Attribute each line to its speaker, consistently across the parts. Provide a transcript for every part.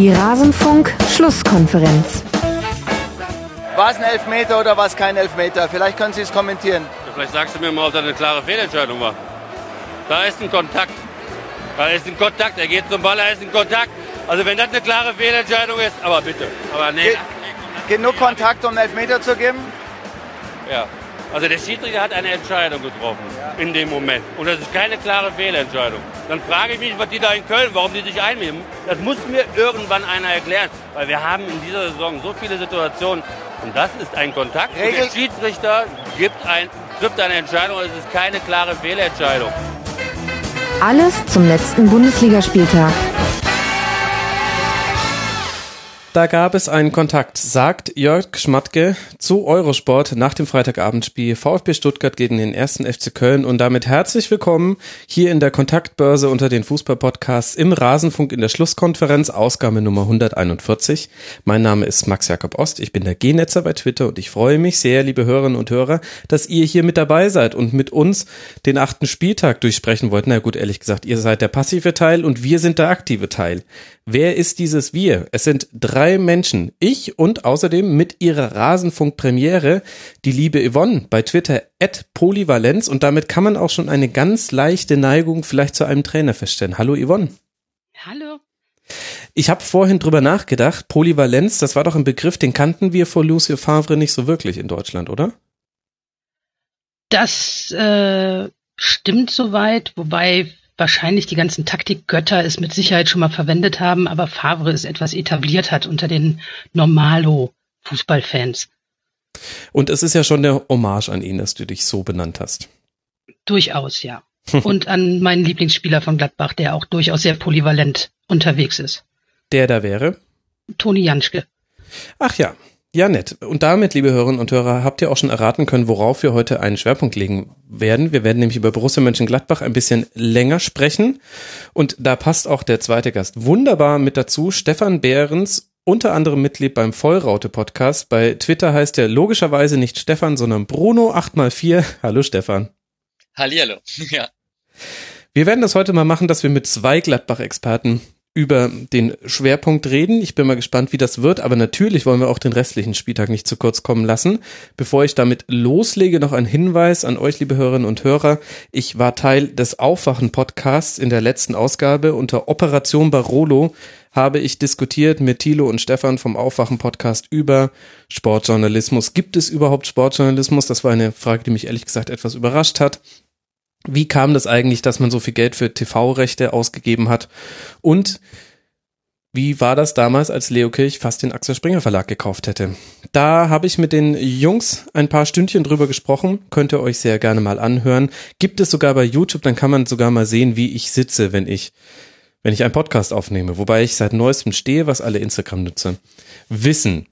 Speaker 1: Die Rasenfunk-Schlusskonferenz.
Speaker 2: War es ein Elfmeter oder war es kein Elfmeter? Vielleicht können Sie es kommentieren.
Speaker 3: Vielleicht sagst du mir mal, ob das eine klare Fehlentscheidung war. Da ist ein Kontakt. Da ist ein Kontakt. Er geht zum Ball, da ist ein Kontakt. Also wenn das eine klare Fehlentscheidung ist, aber bitte. Aber nee.
Speaker 2: Ge genug Kontakt, um einen Elfmeter zu geben?
Speaker 3: Ja. Also der Schiedsrichter hat eine Entscheidung getroffen in dem Moment. Und das ist keine klare Fehlentscheidung. Dann frage ich mich, was die da in Köln, warum die sich einnehmen. Das muss mir irgendwann einer erklären. Weil wir haben in dieser Saison so viele Situationen. Und das ist ein Kontakt. Und der Schiedsrichter gibt ein, trifft eine Entscheidung. Und es ist keine klare Fehlentscheidung.
Speaker 1: Alles zum letzten Bundesligaspieltag.
Speaker 4: Da gab es einen Kontakt, sagt Jörg Schmatke zu Eurosport nach dem Freitagabendspiel VfB Stuttgart gegen den ersten FC Köln und damit herzlich willkommen hier in der Kontaktbörse unter den Fußballpodcasts im Rasenfunk in der Schlusskonferenz, Ausgabe Nummer 141. Mein Name ist Max Jakob Ost, ich bin der G-Netzer bei Twitter und ich freue mich sehr, liebe Hörerinnen und Hörer, dass ihr hier mit dabei seid und mit uns den achten Spieltag durchsprechen wollt. Na gut, ehrlich gesagt, ihr seid der passive Teil und wir sind der aktive Teil. Wer ist dieses Wir? Es sind drei Menschen. Ich und außerdem mit ihrer Rasenfunk-Premiere die liebe Yvonne bei Twitter at Polyvalenz und damit kann man auch schon eine ganz leichte Neigung vielleicht zu einem Trainer feststellen. Hallo Yvonne.
Speaker 5: Hallo.
Speaker 4: Ich habe vorhin drüber nachgedacht, Polyvalenz, das war doch ein Begriff, den kannten wir vor Lucio Favre nicht so wirklich in Deutschland, oder?
Speaker 5: Das äh, stimmt soweit, wobei wahrscheinlich die ganzen Taktikgötter es mit Sicherheit schon mal verwendet haben, aber Favre es etwas etabliert hat unter den Normalo-Fußballfans.
Speaker 4: Und es ist ja schon der Hommage an ihn, dass du dich so benannt hast.
Speaker 5: Durchaus, ja. Und an meinen Lieblingsspieler von Gladbach, der auch durchaus sehr polyvalent unterwegs ist.
Speaker 4: Der da wäre?
Speaker 5: Toni Janschke.
Speaker 4: Ach ja, ja, nett. Und damit, liebe Hörerinnen und Hörer, habt ihr auch schon erraten können, worauf wir heute einen Schwerpunkt legen werden. Wir werden nämlich über Borussia Mönchengladbach ein bisschen länger sprechen. Und da passt auch der zweite Gast wunderbar mit dazu. Stefan Behrens, unter anderem Mitglied beim Vollraute-Podcast. Bei Twitter heißt er logischerweise nicht Stefan, sondern Bruno 8x4. Hallo Stefan.
Speaker 6: Hallihallo, ja.
Speaker 4: Wir werden das heute mal machen, dass wir mit zwei Gladbach-Experten über den Schwerpunkt reden. Ich bin mal gespannt, wie das wird, aber natürlich wollen wir auch den restlichen Spieltag nicht zu kurz kommen lassen. Bevor ich damit loslege, noch ein Hinweis an euch, liebe Hörerinnen und Hörer. Ich war Teil des Aufwachen-Podcasts in der letzten Ausgabe unter Operation Barolo habe ich diskutiert mit Thilo und Stefan vom Aufwachen-Podcast über Sportjournalismus. Gibt es überhaupt Sportjournalismus? Das war eine Frage, die mich ehrlich gesagt etwas überrascht hat. Wie kam das eigentlich, dass man so viel Geld für TV-Rechte ausgegeben hat? Und wie war das damals, als Leo Kirch fast den Axel Springer Verlag gekauft hätte? Da habe ich mit den Jungs ein paar Stündchen drüber gesprochen. Könnt ihr euch sehr gerne mal anhören. Gibt es sogar bei YouTube, dann kann man sogar mal sehen, wie ich sitze, wenn ich, wenn ich einen Podcast aufnehme. Wobei ich seit neuestem stehe, was alle Instagram-Nutzer wissen.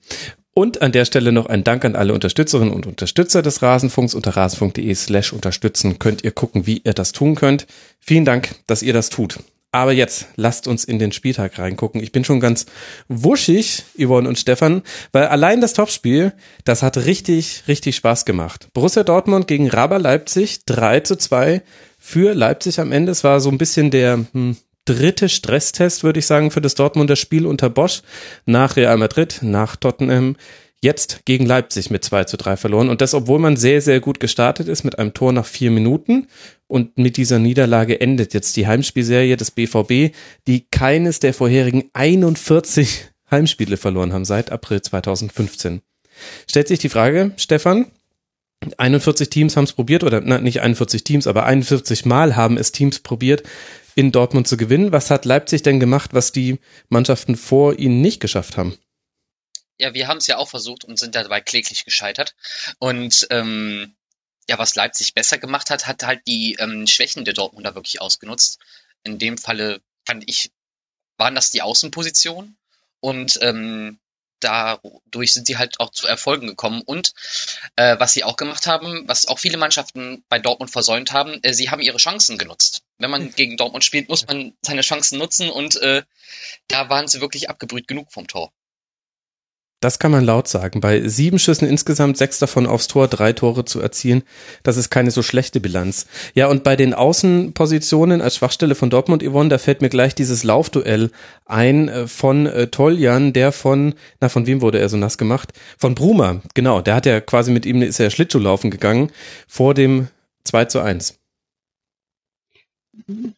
Speaker 4: Und an der Stelle noch ein Dank an alle Unterstützerinnen und Unterstützer des Rasenfunks. Unter rasenfunk.de slash unterstützen könnt ihr gucken, wie ihr das tun könnt. Vielen Dank, dass ihr das tut. Aber jetzt lasst uns in den Spieltag reingucken. Ich bin schon ganz wuschig, Yvonne und Stefan, weil allein das Topspiel, das hat richtig, richtig Spaß gemacht. Borussia Dortmund gegen Raber Leipzig, 3 zu 2 für Leipzig am Ende. Es war so ein bisschen der hm, dritte Stresstest, würde ich sagen, für das Dortmunder Spiel unter Bosch. Nach Real Madrid, nach Tottenham. Jetzt gegen Leipzig mit 2 zu 3 verloren. Und das, obwohl man sehr, sehr gut gestartet ist mit einem Tor nach vier Minuten. Und mit dieser Niederlage endet jetzt die Heimspielserie des BVB, die keines der vorherigen 41 Heimspiele verloren haben seit April 2015. Stellt sich die Frage, Stefan, 41 Teams haben es probiert, oder na, nicht 41 Teams, aber 41 Mal haben es Teams probiert, in Dortmund zu gewinnen. Was hat Leipzig denn gemacht, was die Mannschaften vor ihnen nicht geschafft haben?
Speaker 6: Ja, wir haben es ja auch versucht und sind dabei kläglich gescheitert. Und ähm, ja, was Leipzig besser gemacht hat, hat halt die ähm, Schwächen der Dortmunder wirklich ausgenutzt. In dem Falle fand ich, waren das die Außenpositionen und ähm, dadurch sind sie halt auch zu Erfolgen gekommen. Und äh, was sie auch gemacht haben, was auch viele Mannschaften bei Dortmund versäumt haben, äh, sie haben ihre Chancen genutzt. Wenn man gegen Dortmund spielt, muss man seine Chancen nutzen und äh, da waren sie wirklich abgebrüht genug vom Tor.
Speaker 4: Das kann man laut sagen. Bei sieben Schüssen insgesamt, sechs davon aufs Tor, drei Tore zu erzielen, das ist keine so schlechte Bilanz. Ja, und bei den Außenpositionen als Schwachstelle von Dortmund, Yvonne, da fällt mir gleich dieses Laufduell ein äh, von äh, Toljan, der von, na, von wem wurde er so nass gemacht? Von Bruma, genau. Der hat ja quasi mit ihm, ist er Schlittschuh laufen gegangen, vor dem 2 zu 1.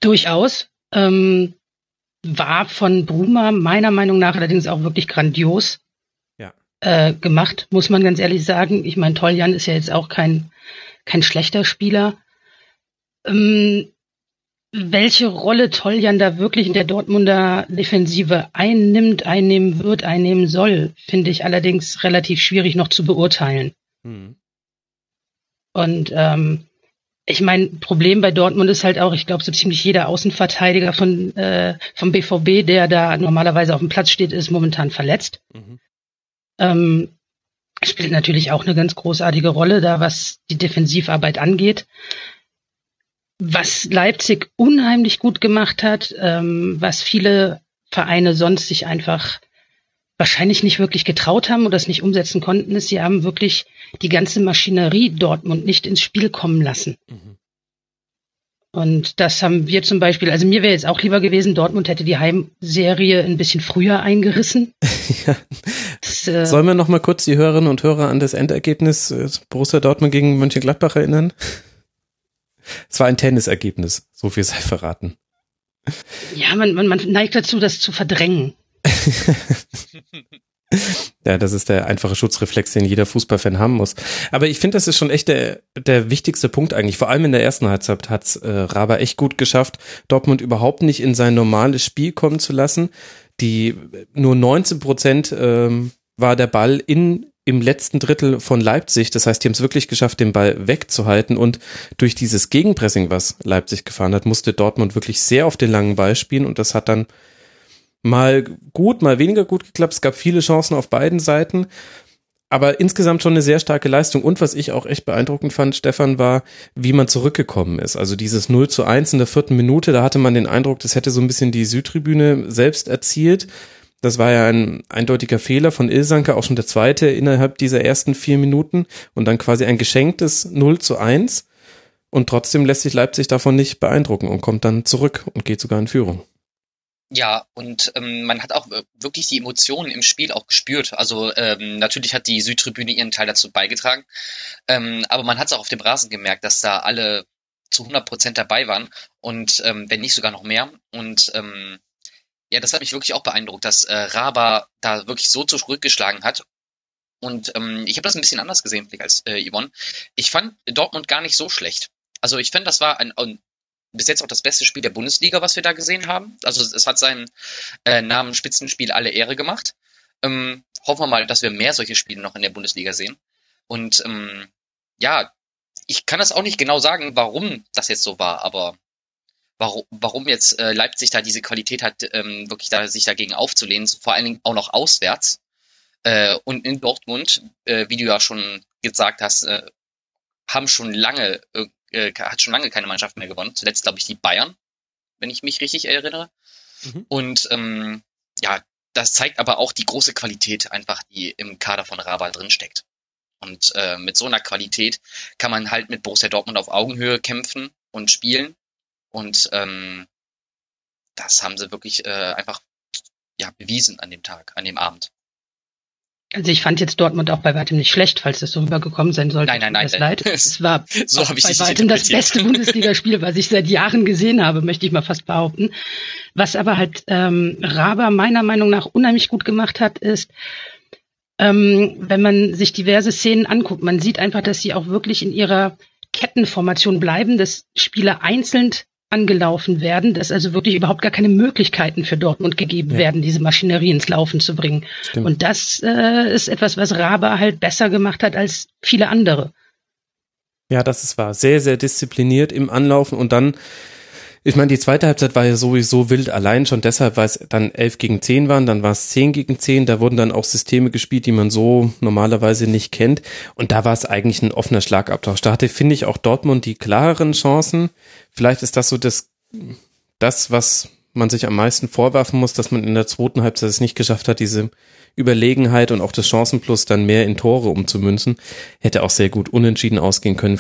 Speaker 5: Durchaus. Ähm, war von Bruma meiner Meinung nach allerdings auch wirklich grandios äh, gemacht, muss man ganz ehrlich sagen. Ich meine, Toljan ist ja jetzt auch kein, kein schlechter Spieler. Ähm, welche Rolle Toljan da wirklich in der Dortmunder Defensive einnimmt, einnehmen wird, einnehmen soll, finde ich allerdings relativ schwierig noch zu beurteilen. Mhm. Und ähm, ich meine, Problem bei Dortmund ist halt auch, ich glaube, so ziemlich jeder Außenverteidiger von äh, vom BVB, der da normalerweise auf dem Platz steht, ist momentan verletzt. Mhm ähm, spielt natürlich auch eine ganz großartige Rolle da, was die Defensivarbeit angeht. Was Leipzig unheimlich gut gemacht hat, ähm, was viele Vereine sonst sich einfach wahrscheinlich nicht wirklich getraut haben oder es nicht umsetzen konnten, ist, sie haben wirklich die ganze Maschinerie Dortmund nicht ins Spiel kommen lassen. Mhm. Und das haben wir zum Beispiel, also mir wäre jetzt auch lieber gewesen, Dortmund hätte die Heimserie ein bisschen früher eingerissen. ja.
Speaker 4: das, äh, Sollen wir noch mal kurz die Hörerinnen und Hörer an das Endergebnis äh, Borussia Dortmund gegen Mönchengladbach erinnern? Es war ein Tennisergebnis, so viel sei verraten.
Speaker 5: Ja, man, man, man neigt dazu, das zu verdrängen.
Speaker 4: Ja, das ist der einfache Schutzreflex, den jeder Fußballfan haben muss. Aber ich finde, das ist schon echt der, der wichtigste Punkt eigentlich. Vor allem in der ersten Halbzeit hat's äh, Raber echt gut geschafft, Dortmund überhaupt nicht in sein normales Spiel kommen zu lassen. Die nur 19 Prozent ähm, war der Ball in im letzten Drittel von Leipzig. Das heißt, die haben es wirklich geschafft, den Ball wegzuhalten. Und durch dieses Gegenpressing, was Leipzig gefahren hat, musste Dortmund wirklich sehr auf den langen Ball spielen. Und das hat dann mal gut, mal weniger gut geklappt. Es gab viele Chancen auf beiden Seiten. Aber insgesamt schon eine sehr starke Leistung. Und was ich auch echt beeindruckend fand, Stefan, war, wie man zurückgekommen ist. Also dieses 0 zu 1 in der vierten Minute, da hatte man den Eindruck, das hätte so ein bisschen die Südtribüne selbst erzielt. Das war ja ein eindeutiger Fehler von Ilsanke, auch schon der zweite innerhalb dieser ersten vier Minuten und dann quasi ein geschenktes 0 zu 1. Und trotzdem lässt sich Leipzig davon nicht beeindrucken und kommt dann zurück und geht sogar in Führung.
Speaker 6: Ja, und ähm, man hat auch wirklich die Emotionen im Spiel auch gespürt. Also ähm, natürlich hat die Südtribüne ihren Teil dazu beigetragen, ähm, aber man hat es auch auf dem Rasen gemerkt, dass da alle zu 100 Prozent dabei waren und ähm, wenn nicht sogar noch mehr. Und ähm, ja, das hat mich wirklich auch beeindruckt, dass äh, Raba da wirklich so zurückgeschlagen hat. Und ähm, ich habe das ein bisschen anders gesehen als äh, Yvonne. Ich fand Dortmund gar nicht so schlecht. Also ich finde, das war ein, ein bis jetzt auch das beste Spiel der Bundesliga, was wir da gesehen haben. Also es hat seinen äh, Namen Spitzenspiel alle Ehre gemacht. Ähm, hoffen wir mal, dass wir mehr solche Spiele noch in der Bundesliga sehen. Und ähm, ja, ich kann das auch nicht genau sagen, warum das jetzt so war, aber warum, warum jetzt äh, Leipzig da diese Qualität hat, ähm, wirklich da sich dagegen aufzulehnen, vor allen Dingen auch noch auswärts. Äh, und in Dortmund, äh, wie du ja schon gesagt hast, äh, haben schon lange äh, hat schon lange keine Mannschaft mehr gewonnen. Zuletzt, glaube ich, die Bayern, wenn ich mich richtig erinnere. Mhm. Und ähm, ja, das zeigt aber auch die große Qualität einfach, die im Kader von Rabat drinsteckt. Und äh, mit so einer Qualität kann man halt mit Borussia Dortmund auf Augenhöhe kämpfen und spielen. Und ähm, das haben sie wirklich äh, einfach ja, bewiesen an dem Tag, an dem Abend.
Speaker 5: Also ich fand jetzt Dortmund auch bei weitem nicht schlecht, falls das so rübergekommen sein sollte.
Speaker 6: Nein, nein, nein.
Speaker 5: Das leid. Es war
Speaker 6: so
Speaker 5: bei weitem das beste Bundesligaspiel, was ich seit Jahren gesehen habe, möchte ich mal fast behaupten. Was aber halt ähm, Raber meiner Meinung nach unheimlich gut gemacht hat, ist, ähm, wenn man sich diverse Szenen anguckt, man sieht einfach, dass sie auch wirklich in ihrer Kettenformation bleiben, dass Spieler einzeln angelaufen werden, dass also wirklich überhaupt gar keine Möglichkeiten für Dortmund gegeben ja. werden, diese Maschinerie ins Laufen zu bringen. Stimmt. Und das äh, ist etwas, was Rabe halt besser gemacht hat als viele andere.
Speaker 4: Ja, das ist wahr. Sehr, sehr diszipliniert im Anlaufen und dann ich meine, die zweite Halbzeit war ja sowieso wild, allein schon deshalb, weil es dann 11 gegen 10 waren, dann war es 10 gegen 10, da wurden dann auch Systeme gespielt, die man so normalerweise nicht kennt. Und da war es eigentlich ein offener Schlagabtausch. Da hatte, finde ich, auch Dortmund die klareren Chancen. Vielleicht ist das so das, das, was man sich am meisten vorwerfen muss, dass man in der zweiten Halbzeit es nicht geschafft hat, diese Überlegenheit und auch das Chancenplus dann mehr in Tore umzumünzen. Hätte auch sehr gut unentschieden ausgehen können.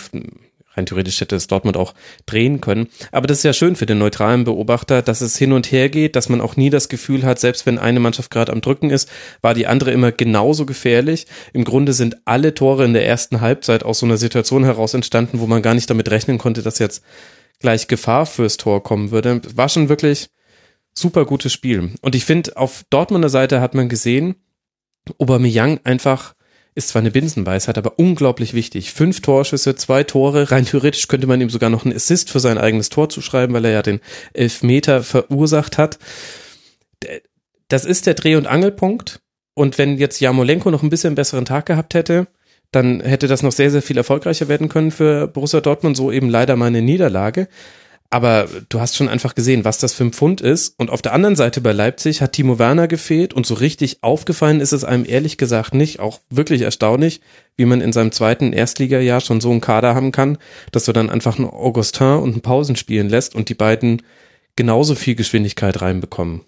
Speaker 4: Rein theoretisch hätte es Dortmund auch drehen können. Aber das ist ja schön für den neutralen Beobachter, dass es hin und her geht, dass man auch nie das Gefühl hat, selbst wenn eine Mannschaft gerade am Drücken ist, war die andere immer genauso gefährlich. Im Grunde sind alle Tore in der ersten Halbzeit aus so einer Situation heraus entstanden, wo man gar nicht damit rechnen konnte, dass jetzt gleich Gefahr fürs Tor kommen würde. War schon wirklich super gutes Spiel. Und ich finde, auf Dortmunder Seite hat man gesehen, Aubameyang einfach ist zwar eine Binsenweisheit, aber unglaublich wichtig. Fünf Torschüsse, zwei Tore. Rein theoretisch könnte man ihm sogar noch einen Assist für sein eigenes Tor zuschreiben, weil er ja den Elfmeter verursacht hat. Das ist der Dreh- und Angelpunkt. Und wenn jetzt Jamolenko noch ein bisschen besseren Tag gehabt hätte, dann hätte das noch sehr, sehr viel erfolgreicher werden können für Borussia Dortmund. So eben leider mal eine Niederlage. Aber du hast schon einfach gesehen, was das für ein Pfund ist. Und auf der anderen Seite bei Leipzig hat Timo Werner gefehlt und so richtig aufgefallen ist es einem ehrlich gesagt nicht. Auch wirklich erstaunlich, wie man in seinem zweiten Erstligajahr schon so einen Kader haben kann, dass du dann einfach einen Augustin und einen Pausen spielen lässt und die beiden genauso viel Geschwindigkeit reinbekommen.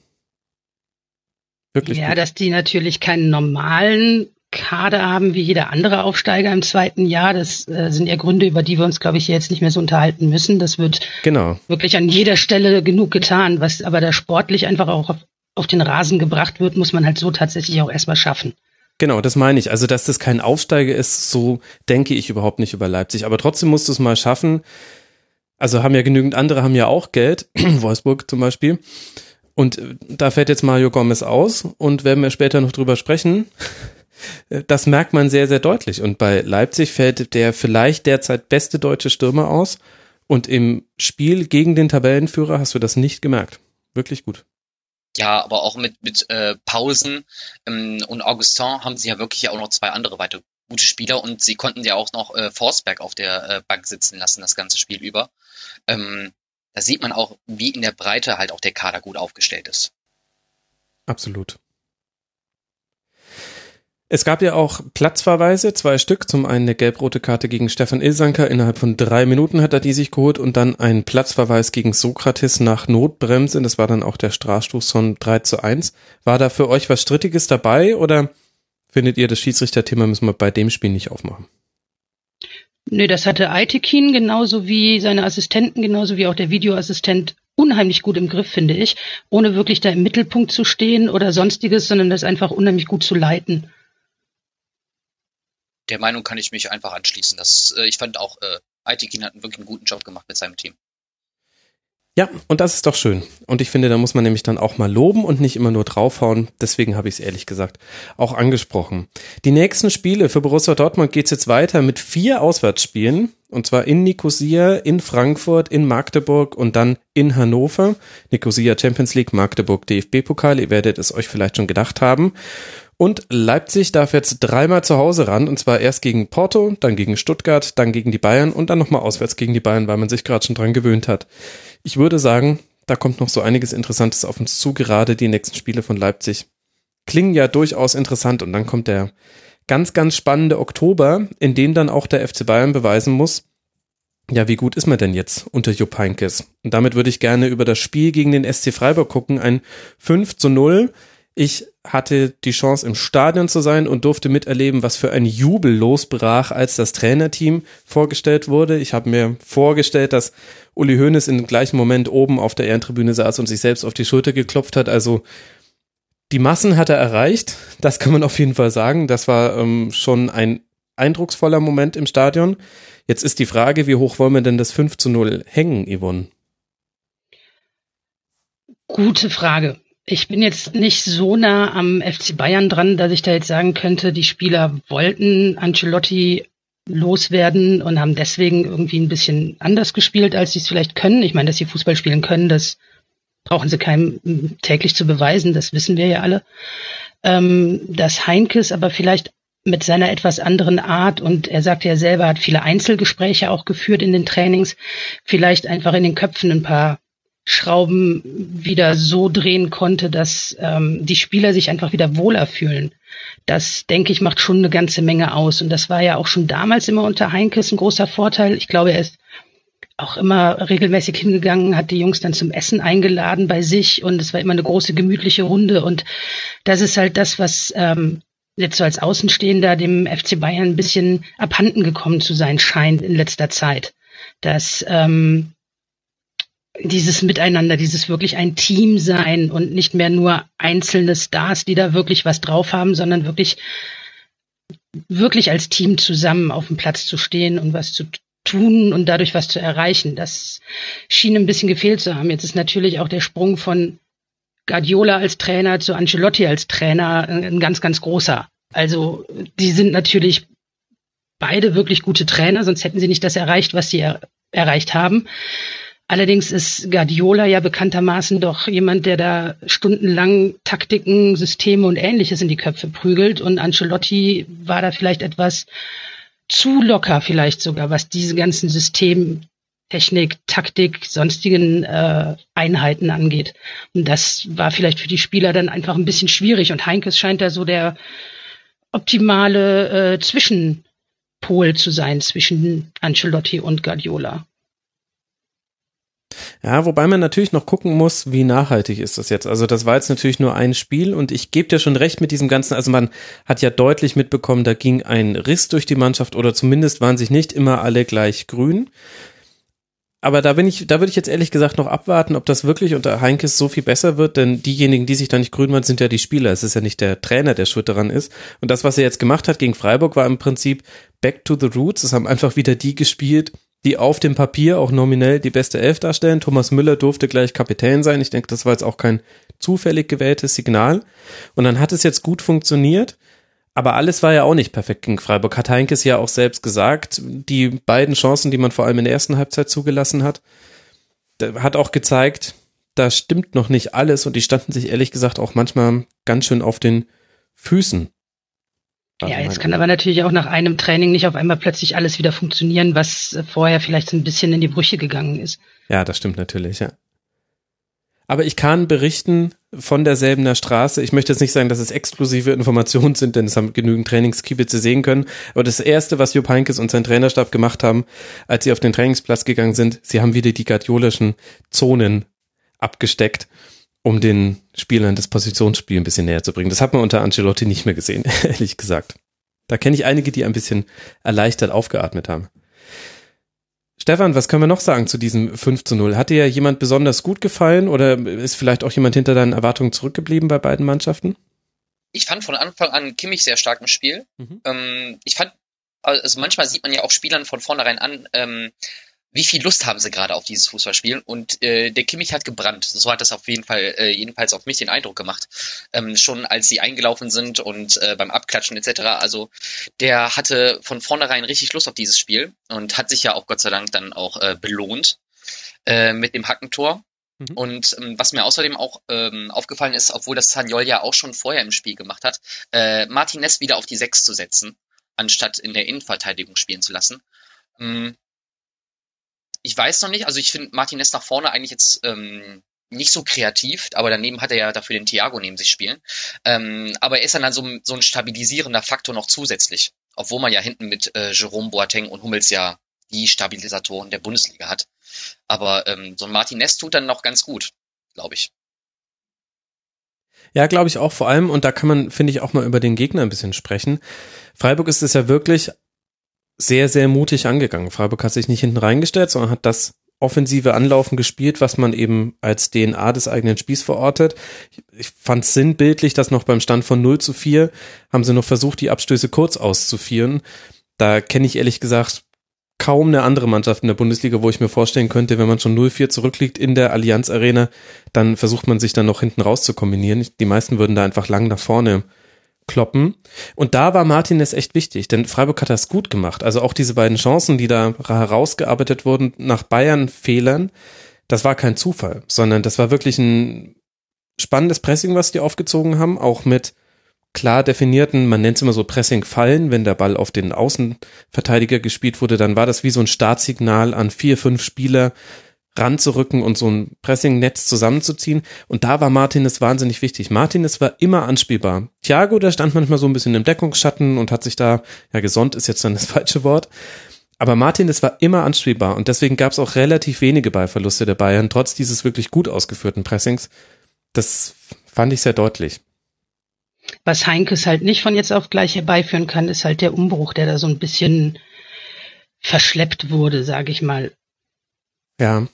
Speaker 5: Wirklich. Ja, gut. dass die natürlich keinen normalen Kader haben wie jeder andere Aufsteiger im zweiten Jahr. Das äh, sind ja Gründe, über die wir uns, glaube ich, jetzt nicht mehr so unterhalten müssen. Das wird genau. wirklich an jeder Stelle genug getan. Was aber da sportlich einfach auch auf, auf den Rasen gebracht wird, muss man halt so tatsächlich auch erstmal schaffen.
Speaker 4: Genau, das meine ich. Also, dass das kein Aufsteiger ist, so denke ich überhaupt nicht über Leipzig. Aber trotzdem musst du es mal schaffen. Also haben ja genügend andere, haben ja auch Geld. Wolfsburg zum Beispiel. Und äh, da fällt jetzt Mario Gomez aus und werden wir später noch drüber sprechen. Das merkt man sehr, sehr deutlich. Und bei Leipzig fällt der vielleicht derzeit beste deutsche Stürmer aus. Und im Spiel gegen den Tabellenführer hast du das nicht gemerkt. Wirklich gut.
Speaker 6: Ja, aber auch mit, mit äh, Pausen ähm, und Augustin haben sie ja wirklich auch noch zwei andere weitere gute Spieler und sie konnten ja auch noch äh, Forsberg auf der äh, Bank sitzen lassen, das ganze Spiel über. Ähm, da sieht man auch, wie in der Breite halt auch der Kader gut aufgestellt ist.
Speaker 4: Absolut. Es gab ja auch Platzverweise, zwei Stück. Zum einen eine gelb-rote Karte gegen Stefan Ilsanker. Innerhalb von drei Minuten hat er die sich geholt und dann ein Platzverweis gegen Sokrates nach Notbremse. Das war dann auch der Strafstoß von 3 zu 1. War da für euch was Strittiges dabei oder findet ihr, das Schiedsrichterthema müssen wir bei dem Spiel nicht aufmachen?
Speaker 5: Nee, das hatte Aitekin genauso wie seine Assistenten, genauso wie auch der Videoassistent unheimlich gut im Griff, finde ich, ohne wirklich da im Mittelpunkt zu stehen oder sonstiges, sondern das einfach unheimlich gut zu leiten
Speaker 6: der Meinung kann ich mich einfach anschließen. Das, äh, ich fand auch, äh, Aitikin hat einen wirklich einen guten Job gemacht mit seinem Team.
Speaker 4: Ja, und das ist doch schön. Und ich finde, da muss man nämlich dann auch mal loben und nicht immer nur draufhauen. Deswegen habe ich es ehrlich gesagt auch angesprochen. Die nächsten Spiele für Borussia Dortmund geht es jetzt weiter mit vier Auswärtsspielen. Und zwar in Nicosia, in Frankfurt, in Magdeburg und dann in Hannover. Nicosia Champions League, Magdeburg DFB-Pokal. Ihr werdet es euch vielleicht schon gedacht haben. Und Leipzig darf jetzt dreimal zu Hause ran, und zwar erst gegen Porto, dann gegen Stuttgart, dann gegen die Bayern und dann nochmal auswärts gegen die Bayern, weil man sich gerade schon dran gewöhnt hat. Ich würde sagen, da kommt noch so einiges Interessantes auf uns zu, gerade die nächsten Spiele von Leipzig. Klingen ja durchaus interessant und dann kommt der ganz, ganz spannende Oktober, in dem dann auch der FC Bayern beweisen muss, ja, wie gut ist man denn jetzt unter Jupp Heynckes? Und damit würde ich gerne über das Spiel gegen den SC Freiburg gucken. Ein 5 zu 0 ich hatte die Chance, im Stadion zu sein und durfte miterleben, was für ein Jubel losbrach, als das Trainerteam vorgestellt wurde. Ich habe mir vorgestellt, dass Uli Hoeneß im gleichen Moment oben auf der Ehrentribüne saß und sich selbst auf die Schulter geklopft hat. Also die Massen hat er erreicht. Das kann man auf jeden Fall sagen. Das war ähm, schon ein eindrucksvoller Moment im Stadion. Jetzt ist die Frage, wie hoch wollen wir denn das 5 zu 0 hängen, Yvonne?
Speaker 5: Gute Frage ich bin jetzt nicht so nah am FC Bayern dran, dass ich da jetzt sagen könnte, die Spieler wollten Ancelotti loswerden und haben deswegen irgendwie ein bisschen anders gespielt, als sie es vielleicht können. Ich meine, dass sie Fußball spielen können, das brauchen sie keinem täglich zu beweisen, das wissen wir ja alle. Ähm, dass Heinkes aber vielleicht mit seiner etwas anderen Art und er sagt ja selber, hat viele Einzelgespräche auch geführt in den Trainings, vielleicht einfach in den Köpfen ein paar Schrauben wieder so drehen konnte, dass ähm, die Spieler sich einfach wieder wohler fühlen. Das, denke ich, macht schon eine ganze Menge aus. Und das war ja auch schon damals immer unter Heinkes ein großer Vorteil. Ich glaube, er ist auch immer regelmäßig hingegangen, hat die Jungs dann zum Essen eingeladen bei sich und es war immer eine große gemütliche Runde und das ist halt das, was ähm, jetzt so als Außenstehender dem FC Bayern ein bisschen abhanden gekommen zu sein scheint in letzter Zeit. Dass ähm, dieses Miteinander, dieses wirklich ein Team sein und nicht mehr nur einzelne Stars, die da wirklich was drauf haben, sondern wirklich wirklich als Team zusammen auf dem Platz zu stehen und was zu tun und dadurch was zu erreichen. Das schien ein bisschen gefehlt zu haben. Jetzt ist natürlich auch der Sprung von Guardiola als Trainer zu Ancelotti als Trainer ein ganz, ganz großer. Also die sind natürlich beide wirklich gute Trainer, sonst hätten sie nicht das erreicht, was sie er erreicht haben. Allerdings ist Guardiola ja bekanntermaßen doch jemand, der da stundenlang Taktiken, Systeme und ähnliches in die Köpfe prügelt. Und Ancelotti war da vielleicht etwas zu locker, vielleicht sogar, was diese ganzen System, Technik, Taktik, sonstigen äh, Einheiten angeht. Und das war vielleicht für die Spieler dann einfach ein bisschen schwierig. Und Heinkes scheint da so der optimale äh, Zwischenpol zu sein zwischen Ancelotti und Guardiola.
Speaker 4: Ja, wobei man natürlich noch gucken muss, wie nachhaltig ist das jetzt. Also das war jetzt natürlich nur ein Spiel und ich gebe dir schon recht mit diesem ganzen, also man hat ja deutlich mitbekommen, da ging ein Riss durch die Mannschaft oder zumindest waren sich nicht immer alle gleich grün. Aber da bin ich, da würde ich jetzt ehrlich gesagt noch abwarten, ob das wirklich unter Heinkes so viel besser wird, denn diejenigen, die sich da nicht grün waren, sind ja die Spieler. Es ist ja nicht der Trainer, der schuld daran ist. Und das, was er jetzt gemacht hat gegen Freiburg, war im Prinzip back to the roots. Es haben einfach wieder die gespielt, die auf dem Papier auch nominell die beste Elf darstellen. Thomas Müller durfte gleich Kapitän sein. Ich denke, das war jetzt auch kein zufällig gewähltes Signal. Und dann hat es jetzt gut funktioniert. Aber alles war ja auch nicht perfekt gegen Freiburg. Hat Heinkes ja auch selbst gesagt. Die beiden Chancen, die man vor allem in der ersten Halbzeit zugelassen hat, hat auch gezeigt, da stimmt noch nicht alles und die standen sich ehrlich gesagt auch manchmal ganz schön auf den Füßen.
Speaker 5: Ja, jetzt kann aber natürlich auch nach einem Training nicht auf einmal plötzlich alles wieder funktionieren, was vorher vielleicht so ein bisschen in die Brüche gegangen ist.
Speaker 4: Ja, das stimmt natürlich, ja. Aber ich kann berichten von derselben Straße. Ich möchte jetzt nicht sagen, dass es exklusive Informationen sind, denn es haben genügend Trainingskiebitze sehen können. Aber das erste, was Jupp Heynckes und sein Trainerstab gemacht haben, als sie auf den Trainingsplatz gegangen sind, sie haben wieder die guardiolischen Zonen abgesteckt um den Spielern das Positionsspiel ein bisschen näher zu bringen. Das hat man unter Ancelotti nicht mehr gesehen, ehrlich gesagt. Da kenne ich einige, die ein bisschen erleichtert aufgeatmet haben. Stefan, was können wir noch sagen zu diesem 5 zu 0? Hat dir jemand besonders gut gefallen oder ist vielleicht auch jemand hinter deinen Erwartungen zurückgeblieben bei beiden Mannschaften?
Speaker 6: Ich fand von Anfang an Kimmich sehr stark im Spiel. Mhm. Ähm, ich fand, also manchmal sieht man ja auch Spielern von vornherein an, ähm, wie viel Lust haben sie gerade auf dieses Fußballspiel? Und äh, der Kimmich hat gebrannt. So hat das auf jeden Fall, äh, jedenfalls auf mich den Eindruck gemacht. Ähm, schon als sie eingelaufen sind und äh, beim Abklatschen etc. Also der hatte von vornherein richtig Lust auf dieses Spiel und hat sich ja auch Gott sei Dank dann auch äh, belohnt äh, mit dem Hackentor. Mhm. Und ähm, was mir außerdem auch ähm, aufgefallen ist, obwohl das Sanyol ja auch schon vorher im Spiel gemacht hat, äh, Martinez wieder auf die Sechs zu setzen, anstatt in der Innenverteidigung spielen zu lassen. Ähm, ich weiß noch nicht, also ich finde Martinez nach vorne eigentlich jetzt ähm, nicht so kreativ, aber daneben hat er ja dafür den Thiago neben sich spielen. Ähm, aber er ist dann, dann so, so ein stabilisierender Faktor noch zusätzlich, obwohl man ja hinten mit äh, Jerome Boateng und Hummels ja die Stabilisatoren der Bundesliga hat. Aber ähm, so ein Martinez tut dann noch ganz gut, glaube ich.
Speaker 4: Ja, glaube ich auch vor allem, und da kann man, finde ich, auch mal über den Gegner ein bisschen sprechen. Freiburg ist es ja wirklich sehr, sehr mutig angegangen. Freiburg hat sich nicht hinten reingestellt, sondern hat das offensive Anlaufen gespielt, was man eben als DNA des eigenen Spiels verortet. Ich fand es sinnbildlich, dass noch beim Stand von 0 zu 4 haben sie noch versucht, die Abstöße kurz auszuführen. Da kenne ich ehrlich gesagt kaum eine andere Mannschaft in der Bundesliga, wo ich mir vorstellen könnte, wenn man schon 0-4 zurückliegt in der Allianz Arena, dann versucht man sich dann noch hinten raus zu kombinieren. Die meisten würden da einfach lang nach vorne kloppen. Und da war Martinez echt wichtig, denn Freiburg hat das gut gemacht. Also auch diese beiden Chancen, die da herausgearbeitet wurden nach Bayern-Fehlern, das war kein Zufall, sondern das war wirklich ein spannendes Pressing, was die aufgezogen haben, auch mit klar definierten, man nennt es immer so Pressing-Fallen, wenn der Ball auf den Außenverteidiger gespielt wurde, dann war das wie so ein Startsignal an vier, fünf Spieler, ranzurücken und so ein Pressing-Netz zusammenzuziehen. Und da war Martinez wahnsinnig wichtig. Martinez war immer anspielbar. Thiago, der stand manchmal so ein bisschen im Deckungsschatten und hat sich da, ja, gesonnt ist jetzt dann das falsche Wort. Aber Martin, es war immer anspielbar und deswegen gab es auch relativ wenige Ballverluste der Bayern, trotz dieses wirklich gut ausgeführten Pressings. Das fand ich sehr deutlich.
Speaker 5: Was Heinkes halt nicht von jetzt auf gleich herbeiführen kann, ist halt der Umbruch, der da so ein bisschen verschleppt wurde, sage ich mal.
Speaker 4: Ja.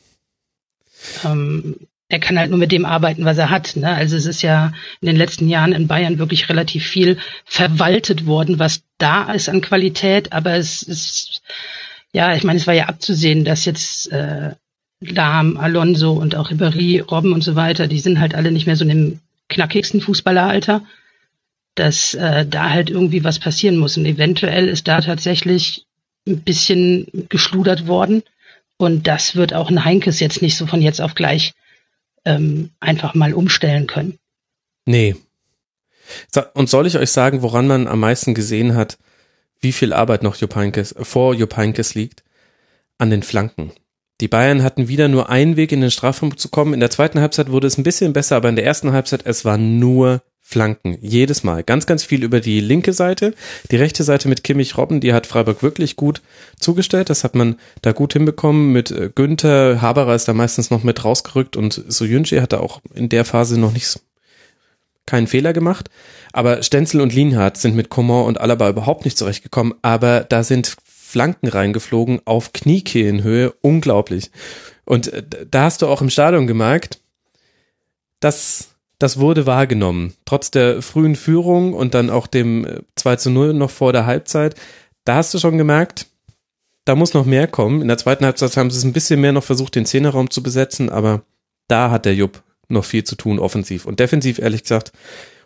Speaker 5: Ähm, er kann halt nur mit dem arbeiten, was er hat. Ne? Also es ist ja in den letzten Jahren in Bayern wirklich relativ viel verwaltet worden, was da ist an Qualität, aber es ist, ja, ich meine, es war ja abzusehen, dass jetzt äh, Lahm, Alonso und auch Ribéry, Robben und so weiter, die sind halt alle nicht mehr so in dem knackigsten Fußballeralter, dass äh, da halt irgendwie was passieren muss. Und eventuell ist da tatsächlich ein bisschen geschludert worden. Und das wird auch ein Heinkes jetzt nicht so von jetzt auf gleich ähm, einfach mal umstellen können.
Speaker 4: Nee. Und soll ich euch sagen, woran man am meisten gesehen hat, wie viel Arbeit noch Jupp Heynckes, vor Jupp Heynckes liegt? An den Flanken. Die Bayern hatten wieder nur einen Weg in den Strafraum zu kommen. In der zweiten Halbzeit wurde es ein bisschen besser, aber in der ersten Halbzeit, es war nur Flanken. Jedes Mal. Ganz, ganz viel über die linke Seite. Die rechte Seite mit Kimmich Robben, die hat Freiburg wirklich gut zugestellt. Das hat man da gut hinbekommen. Mit äh, Günther, Haberer ist da meistens noch mit rausgerückt und Soyuncu hat da auch in der Phase noch nicht keinen Fehler gemacht. Aber Stenzel und Lienhardt sind mit Coman und Alaba überhaupt nicht zurechtgekommen. Aber da sind Flanken reingeflogen auf Kniekehlenhöhe. Unglaublich. Und äh, da hast du auch im Stadion gemerkt, dass das wurde wahrgenommen. Trotz der frühen Führung und dann auch dem 2 äh, zu 0 noch vor der Halbzeit. Da hast du schon gemerkt, da muss noch mehr kommen. In der zweiten Halbzeit haben sie es ein bisschen mehr noch versucht, den Zehnerraum zu besetzen, aber da hat der Jupp noch viel zu tun, offensiv. Und defensiv, ehrlich gesagt,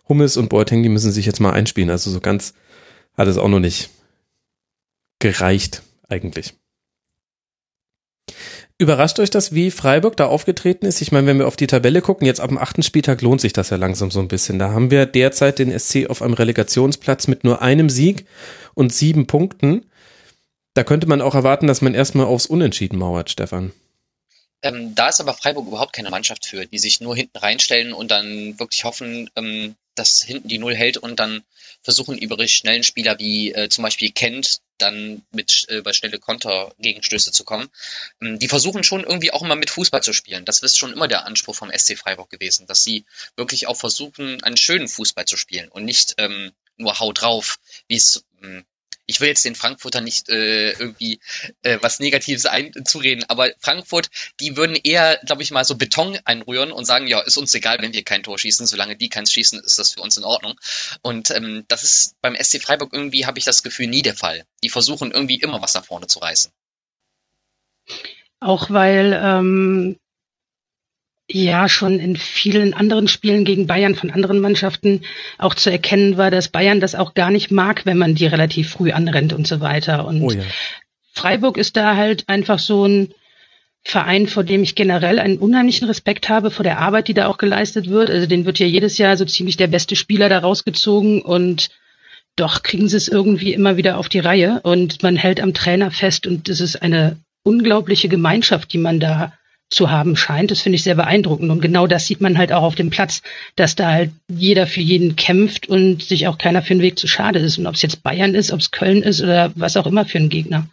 Speaker 4: Hummels und Boateng, die müssen sich jetzt mal einspielen. Also so ganz hat es auch noch nicht gereicht, eigentlich. Überrascht euch das, wie Freiburg da aufgetreten ist? Ich meine, wenn wir auf die Tabelle gucken, jetzt ab dem achten Spieltag lohnt sich das ja langsam so ein bisschen. Da haben wir derzeit den SC auf einem Relegationsplatz mit nur einem Sieg und sieben Punkten. Da könnte man auch erwarten, dass man erstmal aufs Unentschieden mauert, Stefan.
Speaker 6: Ähm, da ist aber Freiburg überhaupt keine Mannschaft für, die sich nur hinten reinstellen und dann wirklich hoffen, ähm, dass hinten die Null hält und dann versuchen über schnellen Spieler wie äh, zum Beispiel Kent dann mit äh, über schnelle Kontergegenstöße zu kommen. Ähm, die versuchen schon irgendwie auch immer mit Fußball zu spielen. Das ist schon immer der Anspruch vom SC Freiburg gewesen, dass sie wirklich auch versuchen, einen schönen Fußball zu spielen und nicht ähm, nur Haut drauf, wie es ähm, ich will jetzt den Frankfurter nicht äh, irgendwie äh, was Negatives einzureden, aber Frankfurt, die würden eher, glaube ich mal, so Beton einrühren und sagen, ja, ist uns egal, wenn wir kein Tor schießen, solange die keins schießen, ist das für uns in Ordnung. Und ähm, das ist beim SC Freiburg irgendwie, habe ich das Gefühl, nie der Fall. Die versuchen irgendwie immer was nach vorne zu reißen.
Speaker 5: Auch weil ähm, ja schon in vielen anderen Spielen gegen Bayern von anderen Mannschaften auch zu erkennen war, dass Bayern das auch gar nicht mag, wenn man die relativ früh anrennt und so weiter. Und oh ja. Freiburg ist da halt einfach so ein Verein, vor dem ich generell einen unheimlichen Respekt habe vor der Arbeit, die da auch geleistet wird. Also den wird ja jedes Jahr so ziemlich der beste Spieler da rausgezogen und doch kriegen sie es irgendwie immer wieder auf die Reihe und man hält am Trainer fest und es ist eine unglaubliche Gemeinschaft, die man da zu haben scheint. Das finde ich sehr beeindruckend. Und genau das sieht man halt auch auf dem Platz, dass da halt jeder für jeden kämpft und sich auch keiner für den Weg zu schade ist. Und ob es jetzt Bayern ist, ob es Köln ist oder was auch immer für ein Gegner.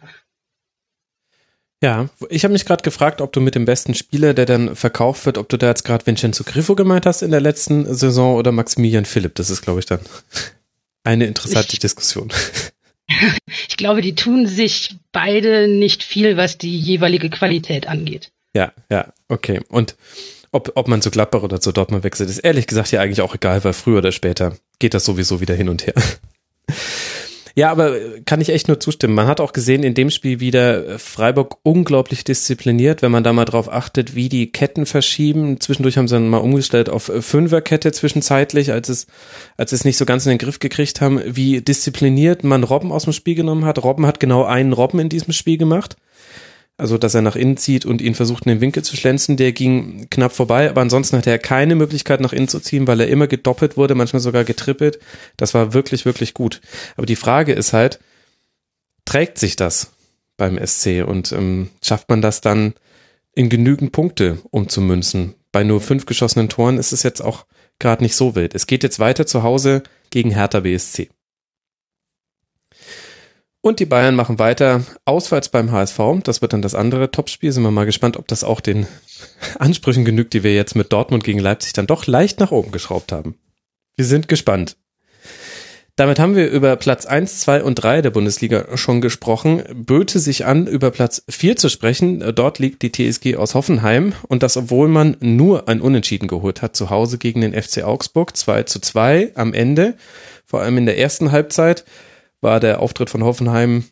Speaker 4: Ja, ich habe mich gerade gefragt, ob du mit dem besten Spieler, der dann verkauft wird, ob du da jetzt gerade Vincenzo Griffo gemeint hast in der letzten Saison oder Maximilian Philipp. Das ist, glaube ich, dann eine interessante ich, Diskussion.
Speaker 5: ich glaube, die tun sich beide nicht viel, was die jeweilige Qualität angeht.
Speaker 4: Ja, ja, okay. Und ob, ob man zu Gladbach oder zu Dortmund wechselt, ist ehrlich gesagt ja eigentlich auch egal, weil früher oder später geht das sowieso wieder hin und her. Ja, aber kann ich echt nur zustimmen. Man hat auch gesehen in dem Spiel wieder Freiburg unglaublich diszipliniert, wenn man da mal drauf achtet, wie die Ketten verschieben. Zwischendurch haben sie dann mal umgestellt auf Fünferkette zwischenzeitlich, als es, als es nicht so ganz in den Griff gekriegt haben, wie diszipliniert man Robben aus dem Spiel genommen hat. Robben hat genau einen Robben in diesem Spiel gemacht also dass er nach innen zieht und ihn versucht in den Winkel zu schlänzen, der ging knapp vorbei, aber ansonsten hatte er keine Möglichkeit nach innen zu ziehen, weil er immer gedoppelt wurde, manchmal sogar getrippelt. Das war wirklich, wirklich gut. Aber die Frage ist halt, trägt sich das beim SC und ähm, schafft man das dann in genügend Punkte umzumünzen? Bei nur fünf geschossenen Toren ist es jetzt auch gerade nicht so wild. Es geht jetzt weiter zu Hause gegen Hertha BSC. Und die Bayern machen weiter auswärts beim HSV. Das wird dann das andere Topspiel. Sind wir mal gespannt, ob das auch den Ansprüchen genügt, die wir jetzt mit Dortmund gegen Leipzig dann doch leicht nach oben geschraubt haben. Wir sind gespannt. Damit haben wir über Platz 1, 2 und 3 der Bundesliga schon gesprochen. Böte sich an, über Platz 4 zu sprechen. Dort liegt die TSG aus Hoffenheim und das, obwohl man nur ein Unentschieden geholt hat, zu Hause gegen den FC Augsburg. 2 zu 2 am Ende, vor allem in der ersten Halbzeit war der Auftritt von Hoffenheim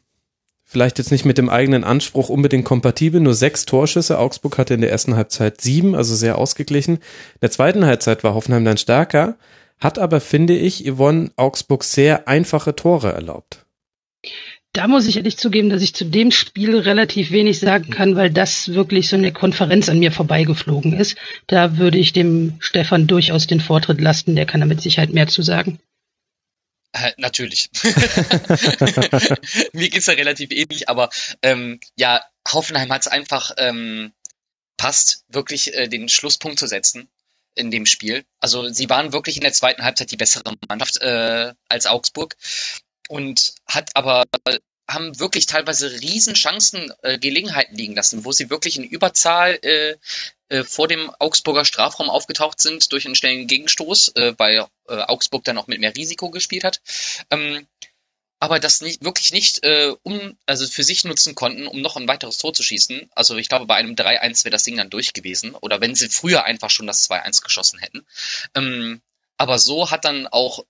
Speaker 4: vielleicht jetzt nicht mit dem eigenen Anspruch unbedingt kompatibel. Nur sechs Torschüsse. Augsburg hatte in der ersten Halbzeit sieben, also sehr ausgeglichen. In der zweiten Halbzeit war Hoffenheim dann stärker, hat aber, finde ich, Yvonne Augsburg sehr einfache Tore erlaubt.
Speaker 5: Da muss ich ehrlich zugeben, dass ich zu dem Spiel relativ wenig sagen kann, weil das wirklich so eine Konferenz an mir vorbeigeflogen ist. Da würde ich dem Stefan durchaus den Vortritt lasten, der kann da mit Sicherheit mehr zu sagen.
Speaker 6: Natürlich. Mir geht's ja relativ ähnlich, aber ähm, ja, Hoffenheim hat es einfach ähm, passt, wirklich äh, den Schlusspunkt zu setzen in dem Spiel. Also sie waren wirklich in der zweiten Halbzeit die bessere Mannschaft äh, als Augsburg und hat aber haben wirklich teilweise Riesenchancen, äh, Gelegenheiten liegen lassen, wo sie wirklich in Überzahl äh, äh, vor dem Augsburger Strafraum aufgetaucht sind durch einen schnellen Gegenstoß, äh, weil äh, Augsburg dann auch mit mehr Risiko gespielt hat. Ähm, aber das nicht, wirklich nicht äh, um, also für sich nutzen konnten, um noch ein weiteres Tor zu schießen. Also ich glaube, bei einem 3-1 wäre das Ding dann durch gewesen. Oder wenn sie früher einfach schon das 2-1 geschossen hätten. Ähm, aber so hat dann auch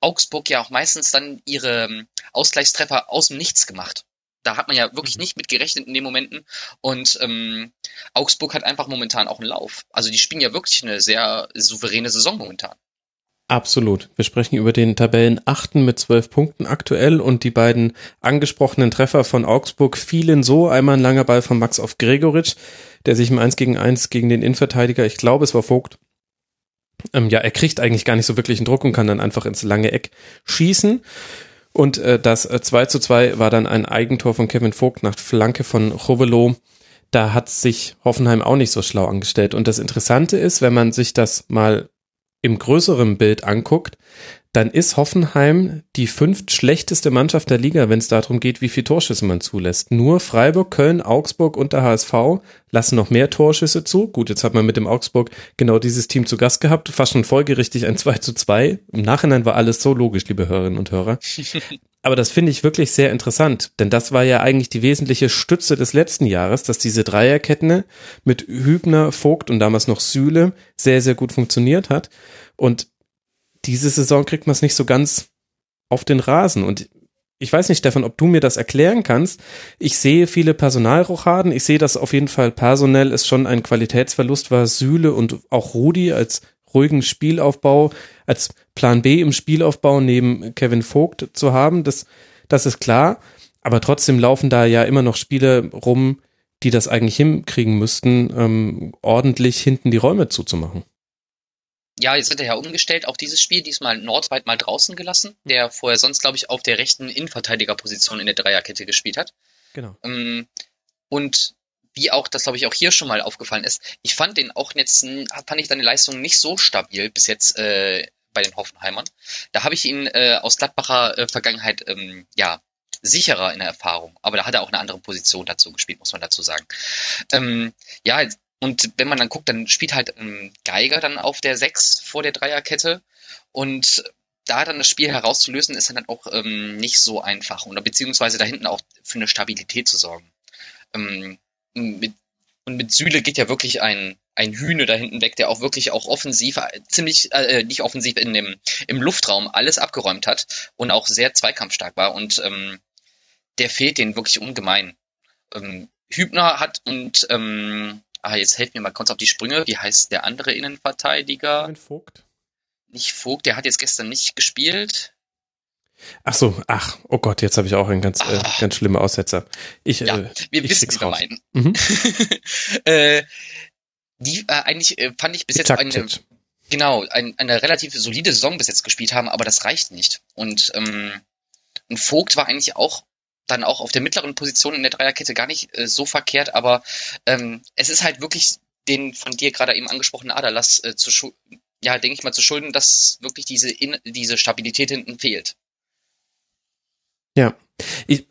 Speaker 6: Augsburg ja auch meistens dann ihre ähm, Ausgleichstreffer aus dem Nichts gemacht. Da hat man ja wirklich mhm. nicht mit gerechnet in den Momenten. Und ähm, Augsburg hat einfach momentan auch einen Lauf. Also die spielen ja wirklich eine sehr souveräne Saison momentan.
Speaker 4: Absolut. Wir sprechen über den Tabellenachten mit zwölf Punkten aktuell und die beiden angesprochenen Treffer von Augsburg fielen so. Einmal ein langer Ball von Max auf Gregoritsch, der sich im 1 gegen 1 gegen den Innenverteidiger, ich glaube es war Vogt, ähm, ja, er kriegt eigentlich gar nicht so wirklich einen Druck und kann dann einfach ins lange Eck schießen. Und äh, das äh, 2 zu 2 war dann ein Eigentor von Kevin Vogt nach Flanke von Rovelo. Da hat sich Hoffenheim auch nicht so schlau angestellt. Und das Interessante ist, wenn man sich das mal im größeren Bild anguckt, dann ist Hoffenheim die fünft schlechteste Mannschaft der Liga, wenn es darum geht, wie viel Torschüsse man zulässt. Nur Freiburg, Köln, Augsburg und der HSV lassen noch mehr Torschüsse zu. Gut, jetzt hat man mit dem Augsburg genau dieses Team zu Gast gehabt, fast schon folgerichtig ein 2 zu 2. Im Nachhinein war alles so logisch, liebe Hörerinnen und Hörer. Aber das finde ich wirklich sehr interessant, denn das war ja eigentlich die wesentliche Stütze des letzten Jahres, dass diese Dreierkette mit Hübner, Vogt und damals noch Sühle sehr, sehr gut funktioniert hat. Und diese Saison kriegt man es nicht so ganz auf den Rasen. Und ich weiß nicht, Stefan, ob du mir das erklären kannst. Ich sehe viele Personalrochaden. Ich sehe, dass auf jeden Fall personell es schon ein Qualitätsverlust war, Sühle und auch Rudi als ruhigen Spielaufbau, als Plan B im Spielaufbau neben Kevin Vogt zu haben. Das, das ist klar. Aber trotzdem laufen da ja immer noch Spiele rum, die das eigentlich hinkriegen müssten, ähm, ordentlich hinten die Räume zuzumachen
Speaker 6: ja, jetzt wird er ja umgestellt, auch dieses Spiel, diesmal Nordweit mal draußen gelassen, der vorher sonst, glaube ich, auf der rechten Innenverteidigerposition in der Dreierkette gespielt hat.
Speaker 4: Genau.
Speaker 6: Ähm, und wie auch, das glaube ich auch hier schon mal aufgefallen ist, ich fand den auch jetzt, fand ich seine Leistung nicht so stabil bis jetzt äh, bei den Hoffenheimern. Da habe ich ihn äh, aus Gladbacher äh, Vergangenheit, ähm, ja, sicherer in der Erfahrung. Aber da hat er auch eine andere Position dazu gespielt, muss man dazu sagen. Ähm, ja, und wenn man dann guckt, dann spielt halt ähm, Geiger dann auf der 6 vor der Dreierkette. Und da dann das Spiel herauszulösen, ist dann auch ähm, nicht so einfach. Oder beziehungsweise da hinten auch für eine Stabilität zu sorgen. Ähm, mit, und mit Süle geht ja wirklich ein, ein Hühne da hinten weg, der auch wirklich auch offensiv, ziemlich, äh, nicht offensiv in dem, im Luftraum alles abgeräumt hat und auch sehr zweikampfstark war. Und ähm, der fehlt denen wirklich ungemein. Ähm, Hübner hat und ähm, Ah, jetzt helft mir mal kurz auf die Sprünge. Wie heißt der andere Innenverteidiger?
Speaker 4: Kevin Vogt.
Speaker 6: Nicht Vogt, der hat jetzt gestern nicht gespielt.
Speaker 4: Ach so, ach, oh Gott, jetzt habe ich auch einen ganz, äh, ah. ganz schlimmen Aussetzer. Ich,
Speaker 6: ja,
Speaker 4: äh,
Speaker 6: wir
Speaker 4: ich
Speaker 6: wissen, wie wir meinen. Mhm. äh, die äh, eigentlich äh, fand ich bis jetzt eine, genau, ein, eine relativ solide Saison bis jetzt gespielt haben, aber das reicht nicht. Und, ähm, und Vogt war eigentlich auch dann auch auf der mittleren Position in der Dreierkette gar nicht äh, so verkehrt, aber ähm, es ist halt wirklich den von dir gerade eben angesprochenen Aderlass äh, zu ja, denke ich mal, zu schulden, dass wirklich diese, in diese Stabilität hinten fehlt.
Speaker 4: Ja, ich,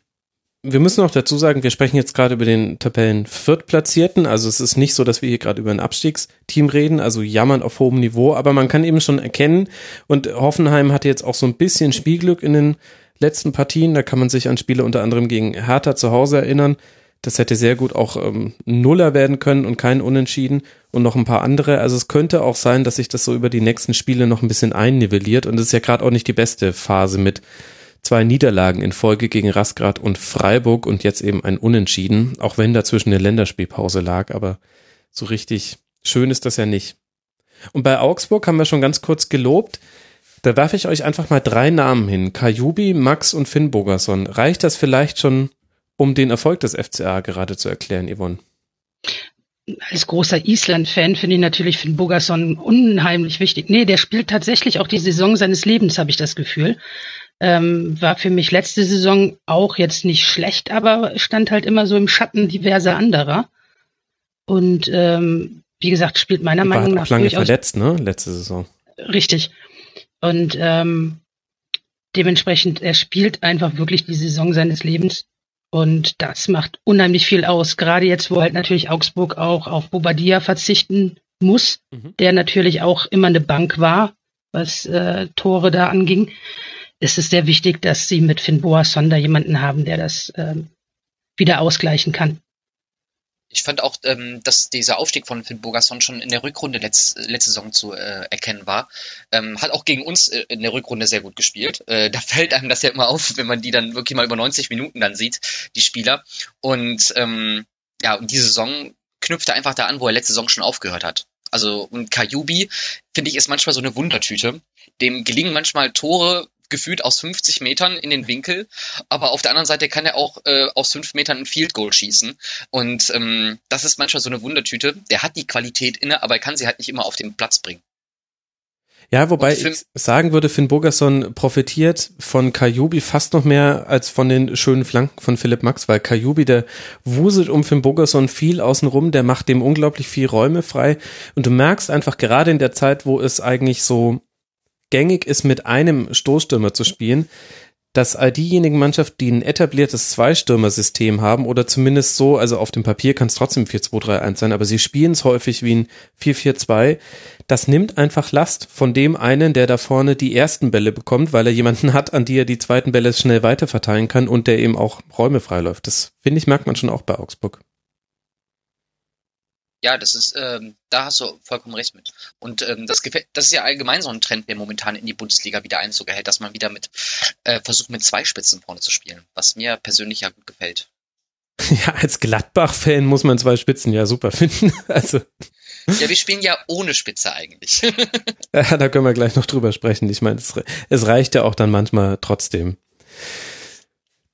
Speaker 4: wir müssen auch dazu sagen, wir sprechen jetzt gerade über den Tabellen Viertplatzierten. Also es ist nicht so, dass wir hier gerade über ein Abstiegsteam reden, also jammern auf hohem Niveau, aber man kann eben schon erkennen und Hoffenheim hatte jetzt auch so ein bisschen Spielglück in den letzten Partien. Da kann man sich an Spiele unter anderem gegen Hertha zu Hause erinnern. Das hätte sehr gut auch ähm, Nuller werden können und kein Unentschieden und noch ein paar andere. Also es könnte auch sein, dass sich das so über die nächsten Spiele noch ein bisschen einnivelliert und es ist ja gerade auch nicht die beste Phase mit zwei Niederlagen in Folge gegen Rasgrad und Freiburg und jetzt eben ein Unentschieden, auch wenn dazwischen eine Länderspielpause lag, aber so richtig schön ist das ja nicht. Und bei Augsburg haben wir schon ganz kurz gelobt. Da werfe ich euch einfach mal drei Namen hin. Kajubi, Max und Finn Bogerson. Reicht das vielleicht schon, um den Erfolg des FCA gerade zu erklären, Yvonne?
Speaker 5: Als großer Island-Fan finde ich natürlich Finn Bogerson unheimlich wichtig. Nee, der spielt tatsächlich auch die Saison seines Lebens, habe ich das Gefühl. Ähm, war für mich letzte Saison auch jetzt nicht schlecht, aber stand halt immer so im Schatten diverser anderer. Und ähm, wie gesagt, spielt meiner Meinung
Speaker 4: nach. Auch lange verletzt, ne? Letzte Saison.
Speaker 5: Richtig. Und ähm, dementsprechend, er spielt einfach wirklich die Saison seines Lebens. Und das macht unheimlich viel aus. Gerade jetzt, wo halt natürlich Augsburg auch auf Bobadilla verzichten muss, mhm. der natürlich auch immer eine Bank war, was äh, Tore da anging ist es sehr wichtig, dass sie mit Finn Boasson da jemanden haben, der das ähm, wieder ausgleichen kann.
Speaker 6: Ich fand auch, ähm, dass dieser Aufstieg von Finn Bogasson schon in der Rückrunde letz, letzte Saison zu äh, erkennen war. Ähm, hat auch gegen uns äh, in der Rückrunde sehr gut gespielt. Äh, da fällt einem das ja immer auf, wenn man die dann wirklich mal über 90 Minuten dann sieht, die Spieler. Und ähm, ja, und diese Saison knüpft er einfach da an, wo er letzte Saison schon aufgehört hat. Also und Kajubi, finde ich, ist manchmal so eine Wundertüte. Dem gelingen manchmal Tore, gefühlt aus 50 Metern in den Winkel, aber auf der anderen Seite kann er auch äh, aus 5 Metern ein Field Goal schießen. Und ähm, das ist manchmal so eine Wundertüte. Der hat die Qualität inne, aber er kann sie halt nicht immer auf den Platz bringen.
Speaker 4: Ja, wobei ich sagen würde, Finn Bogerson profitiert von Kajubi fast noch mehr als von den schönen Flanken von Philipp Max, weil Kajubi, der wuselt um Finn Bogerson viel außenrum, der macht dem unglaublich viel Räume frei und du merkst einfach gerade in der Zeit, wo es eigentlich so gängig ist, mit einem Stoßstürmer zu spielen, dass all diejenigen Mannschaften, die ein etabliertes Zweistürmer-System haben oder zumindest so, also auf dem Papier kann es trotzdem 4-2-3-1 sein, aber sie spielen es häufig wie ein 4-4-2, das nimmt einfach Last von dem einen, der da vorne die ersten Bälle bekommt, weil er jemanden hat, an die er die zweiten Bälle schnell weiterverteilen kann und der eben auch Räume freiläuft. Das finde ich, merkt man schon auch bei Augsburg.
Speaker 6: Ja, das ist, ähm, da hast du vollkommen recht mit. Und ähm, das das ist ja allgemein so ein Trend, der momentan in die Bundesliga wieder Einzug erhält, dass man wieder mit äh, versucht, mit zwei Spitzen vorne zu spielen, was mir persönlich ja gut gefällt.
Speaker 4: Ja, als Gladbach-Fan muss man zwei Spitzen ja super finden. Also.
Speaker 6: Ja, wir spielen ja ohne Spitze eigentlich.
Speaker 4: ja, da können wir gleich noch drüber sprechen. Ich meine, es, es reicht ja auch dann manchmal trotzdem.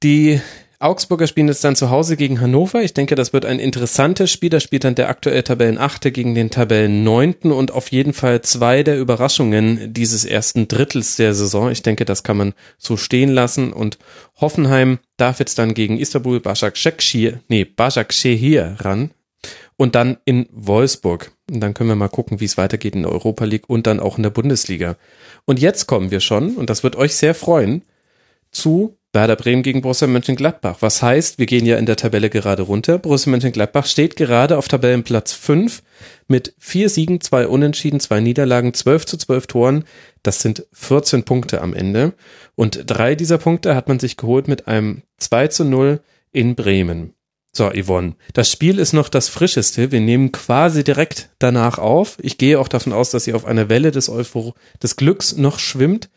Speaker 4: Die Augsburger spielen jetzt dann zu Hause gegen Hannover. Ich denke, das wird ein interessantes Spiel. Da spielt dann der aktuelle Tabellenachte gegen den Tabellenneunten und auf jeden Fall zwei der Überraschungen dieses ersten Drittels der Saison. Ich denke, das kann man so stehen lassen und Hoffenheim darf jetzt dann gegen Istanbul Başakşehir, nee, Başakşehir ran und dann in Wolfsburg. Und dann können wir mal gucken, wie es weitergeht in der Europa League und dann auch in der Bundesliga. Und jetzt kommen wir schon, und das wird euch sehr freuen, zu Werder Bremen gegen Borussia Mönchengladbach. Was heißt, wir gehen ja in der Tabelle gerade runter. Borussia Mönchengladbach steht gerade auf Tabellenplatz 5 mit vier Siegen, zwei Unentschieden, zwei Niederlagen, 12 zu 12 Toren. Das sind 14 Punkte am Ende. Und drei dieser Punkte hat man sich geholt mit einem 2 zu 0 in Bremen. So, Yvonne, das Spiel ist noch das frischeste. Wir nehmen quasi direkt danach auf. Ich gehe auch davon aus, dass sie auf einer Welle des Euphor des Glücks noch schwimmt.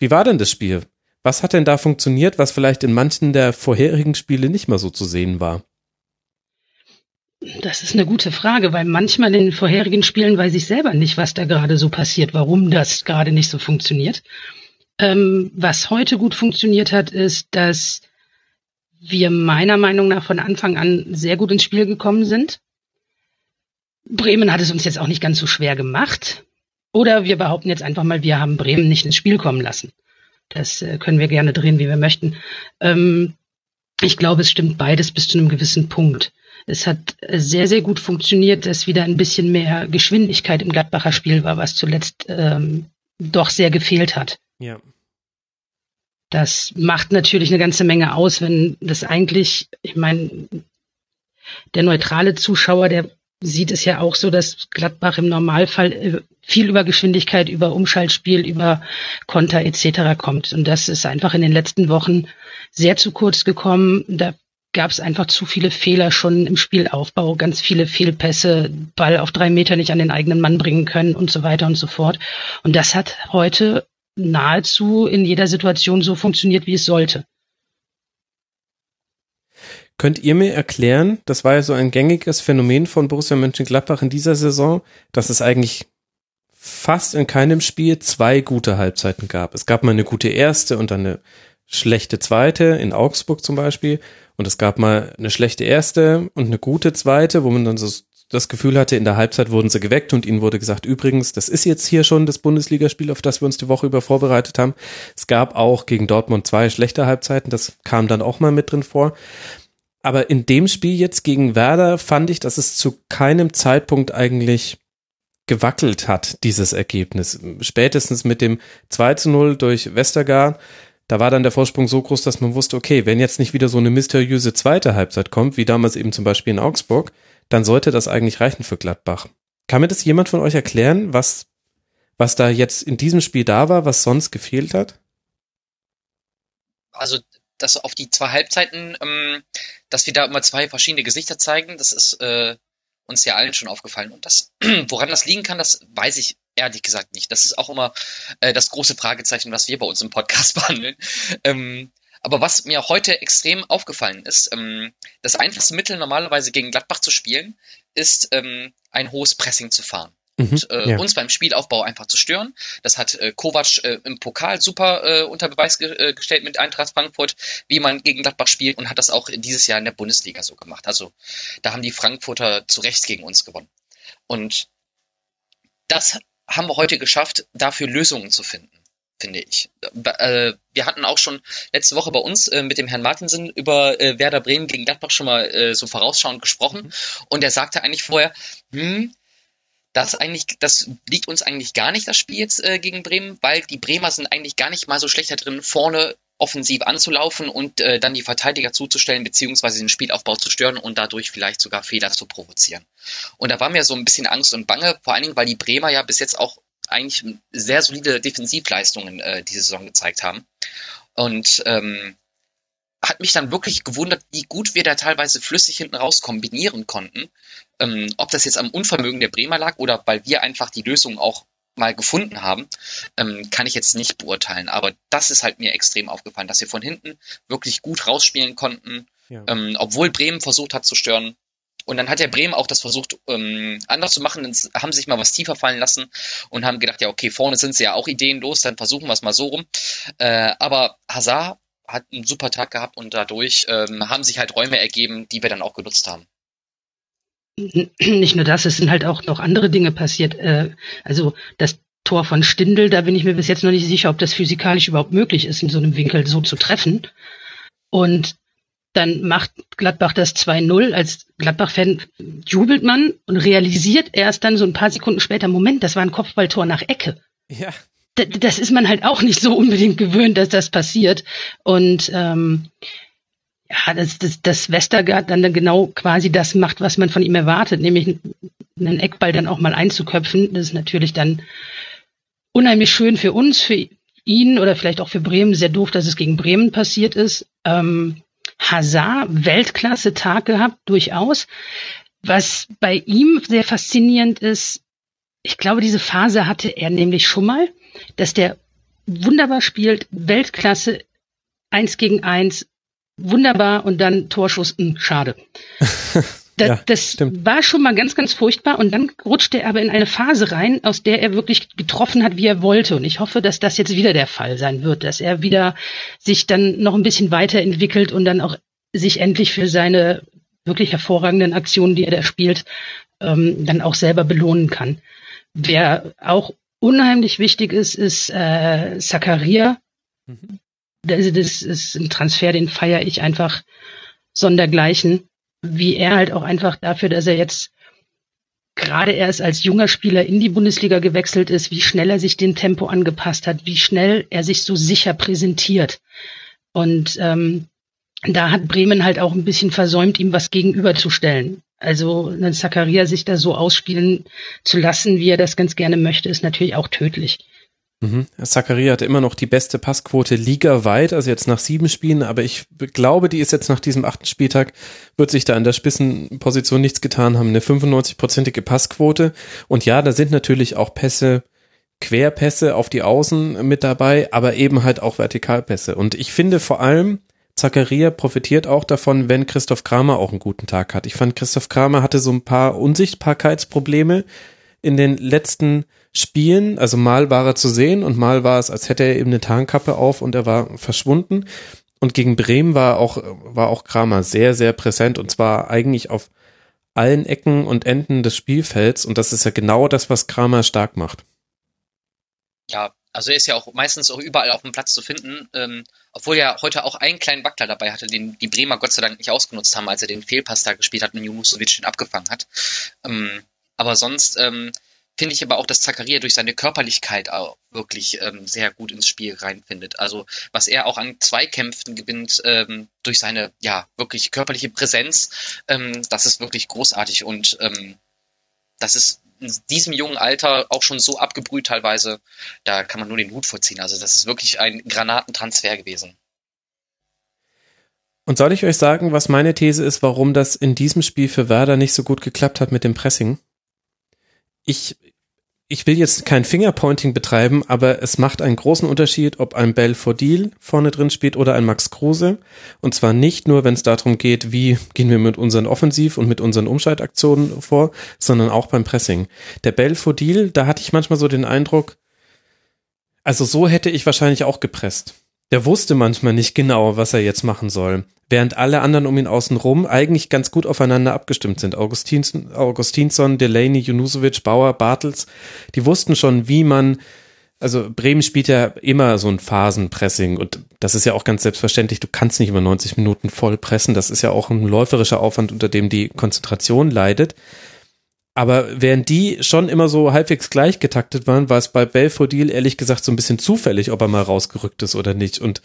Speaker 4: Wie war denn das Spiel? Was hat denn da funktioniert, was vielleicht in manchen der vorherigen Spiele nicht mal so zu sehen war?
Speaker 5: Das ist eine gute Frage, weil manchmal in den vorherigen Spielen weiß ich selber nicht, was da gerade so passiert, warum das gerade nicht so funktioniert. Ähm, was heute gut funktioniert hat, ist, dass wir meiner Meinung nach von Anfang an sehr gut ins Spiel gekommen sind. Bremen hat es uns jetzt auch nicht ganz so schwer gemacht. Oder wir behaupten jetzt einfach mal, wir haben Bremen nicht ins Spiel kommen lassen. Das äh, können wir gerne drehen, wie wir möchten. Ähm, ich glaube, es stimmt beides bis zu einem gewissen Punkt. Es hat sehr, sehr gut funktioniert, dass wieder ein bisschen mehr Geschwindigkeit im Gladbacher Spiel war, was zuletzt ähm, doch sehr gefehlt hat.
Speaker 4: Ja.
Speaker 5: Das macht natürlich eine ganze Menge aus, wenn das eigentlich, ich meine, der neutrale Zuschauer, der sieht es ja auch so, dass Gladbach im Normalfall äh, viel über Geschwindigkeit, über Umschaltspiel, über Konter etc. kommt. Und das ist einfach in den letzten Wochen sehr zu kurz gekommen. Da gab es einfach zu viele Fehler schon im Spielaufbau, ganz viele Fehlpässe, Ball auf drei Meter nicht an den eigenen Mann bringen können und so weiter und so fort. Und das hat heute nahezu in jeder Situation so funktioniert, wie es sollte.
Speaker 4: Könnt ihr mir erklären, das war ja so ein gängiges Phänomen von Borussia Mönchengladbach in dieser Saison, dass es eigentlich fast in keinem Spiel zwei gute Halbzeiten gab. Es gab mal eine gute erste und dann eine schlechte zweite, in Augsburg zum Beispiel. Und es gab mal eine schlechte erste und eine gute zweite, wo man dann so das Gefühl hatte, in der Halbzeit wurden sie geweckt und ihnen wurde gesagt, übrigens, das ist jetzt hier schon das Bundesligaspiel, auf das wir uns die Woche über vorbereitet haben. Es gab auch gegen Dortmund zwei schlechte Halbzeiten, das kam dann auch mal mit drin vor. Aber in dem Spiel jetzt gegen Werder fand ich, dass es zu keinem Zeitpunkt eigentlich gewackelt hat, dieses Ergebnis. Spätestens mit dem 2 zu 0 durch Westergaard da war dann der Vorsprung so groß, dass man wusste, okay, wenn jetzt nicht wieder so eine mysteriöse zweite Halbzeit kommt, wie damals eben zum Beispiel in Augsburg, dann sollte das eigentlich reichen für Gladbach. Kann mir das jemand von euch erklären, was, was da jetzt in diesem Spiel da war, was sonst gefehlt hat?
Speaker 6: Also, dass auf die zwei Halbzeiten, ähm, dass wir da immer zwei verschiedene Gesichter zeigen, das ist äh, uns ja allen schon aufgefallen. Und das, woran das liegen kann, das weiß ich ehrlich gesagt nicht. Das ist auch immer äh, das große Fragezeichen, was wir bei uns im Podcast behandeln. Ähm, aber was mir heute extrem aufgefallen ist, ähm, das einfachste Mittel normalerweise gegen Gladbach zu spielen, ist ähm, ein hohes Pressing zu fahren. Mhm, und äh, ja. uns beim Spielaufbau einfach zu stören. Das hat äh, Kovac äh, im Pokal super äh, unter Beweis ge äh, gestellt mit Eintracht Frankfurt, wie man gegen Gladbach spielt und hat das auch dieses Jahr in der Bundesliga so gemacht. Also da haben die Frankfurter zu Recht gegen uns gewonnen. Und das haben wir heute geschafft, dafür Lösungen zu finden finde ich. Äh, wir hatten auch schon letzte Woche bei uns äh, mit dem Herrn Martinsen über äh, Werder Bremen gegen Gladbach schon mal so vorausschauend gesprochen. Mhm. Und er sagte eigentlich vorher, hm, das eigentlich, das liegt uns eigentlich gar nicht, das Spiel jetzt äh, gegen Bremen, weil die Bremer sind eigentlich gar nicht mal so schlecht da drin, vorne offensiv anzulaufen und äh, dann die Verteidiger zuzustellen, beziehungsweise den Spielaufbau zu stören und dadurch vielleicht sogar Fehler zu provozieren. Und da war mir so ein bisschen Angst und Bange, vor allen Dingen, weil die Bremer ja bis jetzt auch eigentlich sehr solide Defensivleistungen äh, diese Saison gezeigt haben. Und ähm, hat mich dann wirklich gewundert, wie gut wir da teilweise flüssig hinten raus kombinieren konnten. Ähm, ob das jetzt am Unvermögen der Bremer lag oder weil wir einfach die Lösung auch mal gefunden haben, ähm, kann ich jetzt nicht beurteilen. Aber das ist halt mir extrem aufgefallen, dass wir von hinten wirklich gut rausspielen konnten, ja. ähm, obwohl Bremen versucht hat zu stören. Und dann hat der Bremen auch das versucht, ähm, anders zu machen. Dann haben sich mal was tiefer fallen lassen und haben gedacht, ja, okay, vorne sind sie ja auch ideenlos, dann versuchen wir es mal so rum. Äh, aber Hazard hat einen super Tag gehabt und dadurch ähm, haben sich halt Räume ergeben, die wir dann auch genutzt haben.
Speaker 5: Nicht nur das, es sind halt auch noch andere Dinge passiert. Äh, also das Tor von Stindl, da bin ich mir bis jetzt noch nicht sicher, ob das physikalisch überhaupt möglich ist, in so einem Winkel so zu treffen. Und dann macht Gladbach das 2-0. Als Gladbach-Fan jubelt man und realisiert erst dann so ein paar Sekunden später, Moment, das war ein Kopfballtor nach Ecke. Ja das ist man halt auch nicht so unbedingt gewöhnt, dass das passiert. Und ähm, ja, dass, dass, dass Westergaard dann, dann genau quasi das macht, was man von ihm erwartet, nämlich einen Eckball dann auch mal einzuköpfen. Das ist natürlich dann unheimlich schön für uns, für ihn oder vielleicht auch für Bremen. Sehr doof, dass es gegen Bremen passiert ist. Ähm, Hazard, Weltklasse Tag gehabt, durchaus. Was bei ihm sehr faszinierend ist, ich glaube, diese Phase hatte er nämlich schon mal dass der wunderbar spielt, Weltklasse, eins gegen eins, wunderbar und dann Torschuss, mh, hm, schade. Das, ja, das stimmt. war schon mal ganz, ganz furchtbar und dann rutschte er aber in eine Phase rein, aus der er wirklich getroffen hat, wie er wollte. Und ich hoffe, dass das jetzt wieder der Fall sein wird, dass er wieder sich dann noch ein bisschen weiterentwickelt und dann auch sich endlich für seine wirklich hervorragenden Aktionen, die er da spielt, ähm, dann auch selber belohnen kann. Wer auch unheimlich wichtig ist, ist äh, Zakaria. Mhm. Das, das ist ein Transfer, den feiere ich einfach sondergleichen. Wie er halt auch einfach dafür, dass er jetzt gerade erst als junger Spieler in die Bundesliga gewechselt ist, wie schnell er sich dem Tempo angepasst hat, wie schnell er sich so sicher präsentiert. Und ähm, da hat Bremen halt auch ein bisschen versäumt, ihm was gegenüberzustellen. Also einen Zakaria sich da so ausspielen zu lassen, wie er das ganz gerne möchte, ist natürlich auch tödlich.
Speaker 4: Mhm. Zakaria hatte immer noch die beste Passquote ligaweit, also jetzt nach sieben Spielen, aber ich glaube, die ist jetzt nach diesem achten Spieltag, wird sich da in der Spitzenposition nichts getan haben. Eine 95-prozentige Passquote. Und ja, da sind natürlich auch Pässe, Querpässe auf die Außen mit dabei, aber eben halt auch Vertikalpässe. Und ich finde vor allem, Zakaria profitiert auch davon, wenn Christoph Kramer auch einen guten Tag hat. Ich fand, Christoph Kramer hatte so ein paar Unsichtbarkeitsprobleme in den letzten Spielen. Also mal war er zu sehen und mal war es, als hätte er eben eine Tarnkappe auf und er war verschwunden. Und gegen Bremen war auch, war auch Kramer sehr, sehr präsent und zwar eigentlich auf allen Ecken und Enden des Spielfelds. Und das ist ja genau das, was Kramer stark macht.
Speaker 6: Ja, also er ist ja auch meistens auch überall auf dem Platz zu finden, ähm, obwohl er heute auch einen kleinen Wackler dabei hatte, den die Bremer Gott sei Dank nicht ausgenutzt haben, als er den Fehlpass da gespielt hat und Junusovic den abgefangen hat. Ähm, aber sonst ähm, finde ich aber auch, dass Zakaria durch seine Körperlichkeit auch wirklich ähm, sehr gut ins Spiel reinfindet. Also was er auch an Zweikämpfen gewinnt ähm, durch seine ja wirklich körperliche Präsenz, ähm, das ist wirklich großartig und ähm, das ist in diesem jungen Alter auch schon so abgebrüht teilweise, da kann man nur den Hut vorziehen. Also das ist wirklich ein Granatentransfer gewesen.
Speaker 4: Und soll ich euch sagen, was meine These ist, warum das in diesem Spiel für Werder nicht so gut geklappt hat mit dem Pressing? Ich ich will jetzt kein Fingerpointing betreiben, aber es macht einen großen Unterschied, ob ein Belfodil vorne drin spielt oder ein Max Kruse. Und zwar nicht nur, wenn es darum geht, wie gehen wir mit unseren Offensiv- und mit unseren Umschaltaktionen vor, sondern auch beim Pressing. Der Belfodil, da hatte ich manchmal so den Eindruck, also so hätte ich wahrscheinlich auch gepresst. Der wusste manchmal nicht genau, was er jetzt machen soll während alle anderen um ihn außen rum eigentlich ganz gut aufeinander abgestimmt sind. Augustins, Augustinsson, Delaney, Junusovic, Bauer, Bartels, die wussten schon, wie man also Bremen spielt ja immer so ein Phasenpressing und das ist ja auch ganz selbstverständlich. Du kannst nicht über 90 Minuten voll pressen. Das ist ja auch ein läuferischer Aufwand, unter dem die Konzentration leidet. Aber während die schon immer so halbwegs gleich getaktet waren, war es bei Belfodil ehrlich gesagt so ein bisschen zufällig, ob er mal rausgerückt ist oder nicht. Und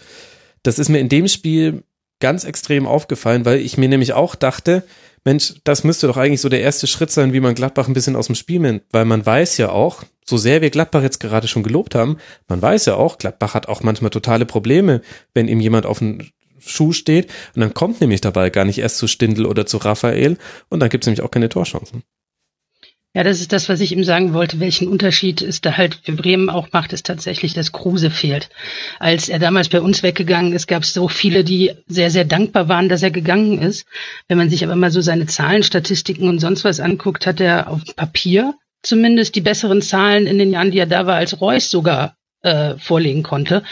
Speaker 4: das ist mir in dem Spiel ganz extrem aufgefallen, weil ich mir nämlich auch dachte, Mensch, das müsste doch eigentlich so der erste Schritt sein, wie man Gladbach ein bisschen aus dem Spiel nimmt, weil man weiß ja auch, so sehr wir Gladbach jetzt gerade schon gelobt haben, man weiß ja auch, Gladbach hat auch manchmal totale Probleme, wenn ihm jemand auf den Schuh steht und dann kommt nämlich dabei gar nicht erst zu Stindl oder zu Raphael und dann gibt es nämlich auch keine Torchancen.
Speaker 5: Ja, das ist das, was ich ihm sagen wollte. Welchen Unterschied es da halt für Bremen auch macht, ist tatsächlich, dass Kruse fehlt. Als er damals bei uns weggegangen ist, gab es so viele, die sehr, sehr dankbar waren, dass er gegangen ist. Wenn man sich aber mal so seine Zahlen, Statistiken und sonst was anguckt, hat er auf Papier zumindest die besseren Zahlen in den Jahren, die er da war, als Reus sogar äh, vorlegen konnte.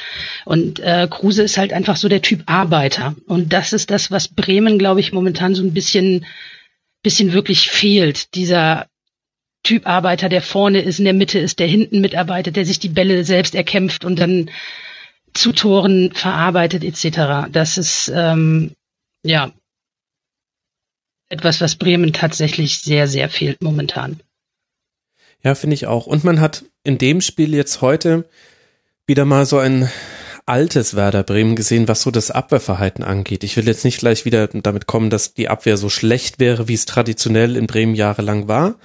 Speaker 5: Und äh, Kruse ist halt einfach so der Typ Arbeiter. Und das ist das, was Bremen, glaube ich, momentan so ein bisschen bisschen wirklich fehlt. Dieser Typ Arbeiter, der vorne ist, in der Mitte ist, der hinten mitarbeitet, der sich die Bälle selbst erkämpft und dann zu Toren verarbeitet etc. Das ist ähm, ja etwas, was Bremen tatsächlich sehr, sehr fehlt momentan.
Speaker 4: Ja, finde ich auch. Und man hat in dem Spiel jetzt heute wieder mal so ein altes Werder Bremen gesehen, was so das Abwehrverhalten angeht. Ich will jetzt nicht gleich wieder damit kommen, dass die Abwehr so schlecht wäre, wie es traditionell in Bremen jahrelang war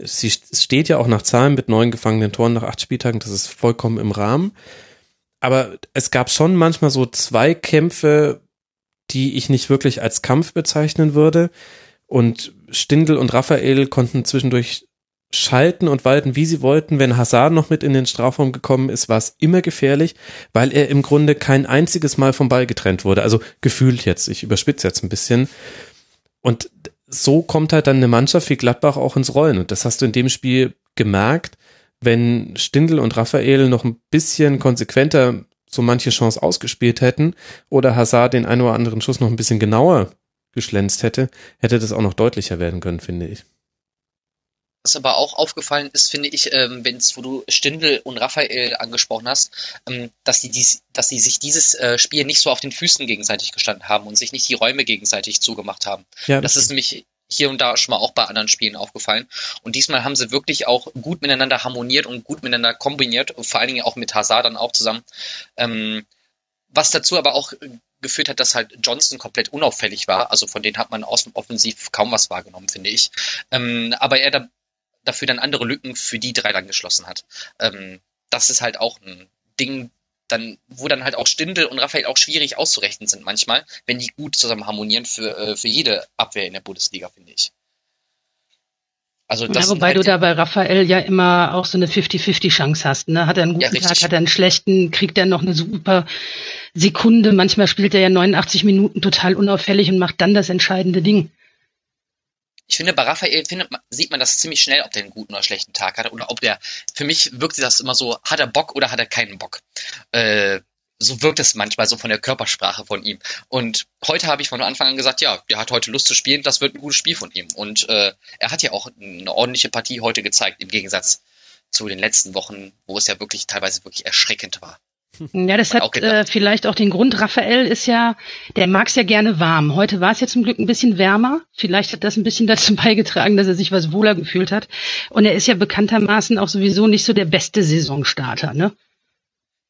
Speaker 4: sie steht ja auch nach Zahlen mit neun gefangenen Toren nach acht Spieltagen, das ist vollkommen im Rahmen. Aber es gab schon manchmal so zwei Kämpfe, die ich nicht wirklich als Kampf bezeichnen würde. Und Stindl und Raphael konnten zwischendurch schalten und walten, wie sie wollten. Wenn Hazard noch mit in den Strafraum gekommen ist, war es immer gefährlich, weil er im Grunde kein einziges Mal vom Ball getrennt wurde. Also gefühlt jetzt, ich überspitze jetzt ein bisschen. Und so kommt halt dann eine Mannschaft wie Gladbach auch ins Rollen. Und das hast du in dem Spiel gemerkt, wenn Stindl und Raphael noch ein bisschen konsequenter so manche Chance ausgespielt hätten oder Hazard den einen oder anderen Schuss noch ein bisschen genauer geschlänzt hätte, hätte das auch noch deutlicher werden können, finde ich.
Speaker 6: Was aber auch aufgefallen ist, finde ich, ähm, wenn wo du Stindl und Raphael angesprochen hast, ähm, dass die dies, dass die sich dieses äh, Spiel nicht so auf den Füßen gegenseitig gestanden haben und sich nicht die Räume gegenseitig zugemacht haben. Ja, das, das ist nämlich hier und da schon mal auch bei anderen Spielen aufgefallen. Und diesmal haben sie wirklich auch gut miteinander harmoniert und gut miteinander kombiniert, vor allen Dingen auch mit Hazard dann auch zusammen. Ähm, was dazu aber auch geführt hat, dass halt Johnson komplett unauffällig war. Also von denen hat man aus dem Offensiv kaum was wahrgenommen, finde ich. Ähm, aber er da, dafür dann andere Lücken für die drei dann geschlossen hat. Ähm, das ist halt auch ein Ding, dann, wo dann halt auch Stindel und Raphael auch schwierig auszurechnen sind manchmal, wenn die gut zusammen harmonieren für, äh, für jede Abwehr in der Bundesliga, finde ich.
Speaker 5: Also das ja, wobei halt du da bei Raphael ja immer auch so eine 50-50 Chance hast. Ne? Hat er einen guten ja, Tag, hat er einen schlechten, kriegt er noch eine super Sekunde. Manchmal spielt er ja 89 Minuten total unauffällig und macht dann das entscheidende Ding.
Speaker 6: Ich finde, bei Raphael findet man, sieht man das ziemlich schnell, ob der einen guten oder schlechten Tag hat. Oder ob der, für mich wirkt das immer so, hat er Bock oder hat er keinen Bock. Äh, so wirkt es manchmal so von der Körpersprache von ihm. Und heute habe ich von Anfang an gesagt, ja, der hat heute Lust zu spielen, das wird ein gutes Spiel von ihm. Und äh, er hat ja auch eine ordentliche Partie heute gezeigt, im Gegensatz zu den letzten Wochen, wo es ja wirklich teilweise wirklich erschreckend war.
Speaker 5: Ja, das hat äh, vielleicht auch den Grund. Raphael ist ja, der mag es ja gerne warm. Heute war es ja zum Glück ein bisschen wärmer. Vielleicht hat das ein bisschen dazu beigetragen, dass er sich was wohler gefühlt hat. Und er ist ja bekanntermaßen auch sowieso nicht so der beste Saisonstarter, ne?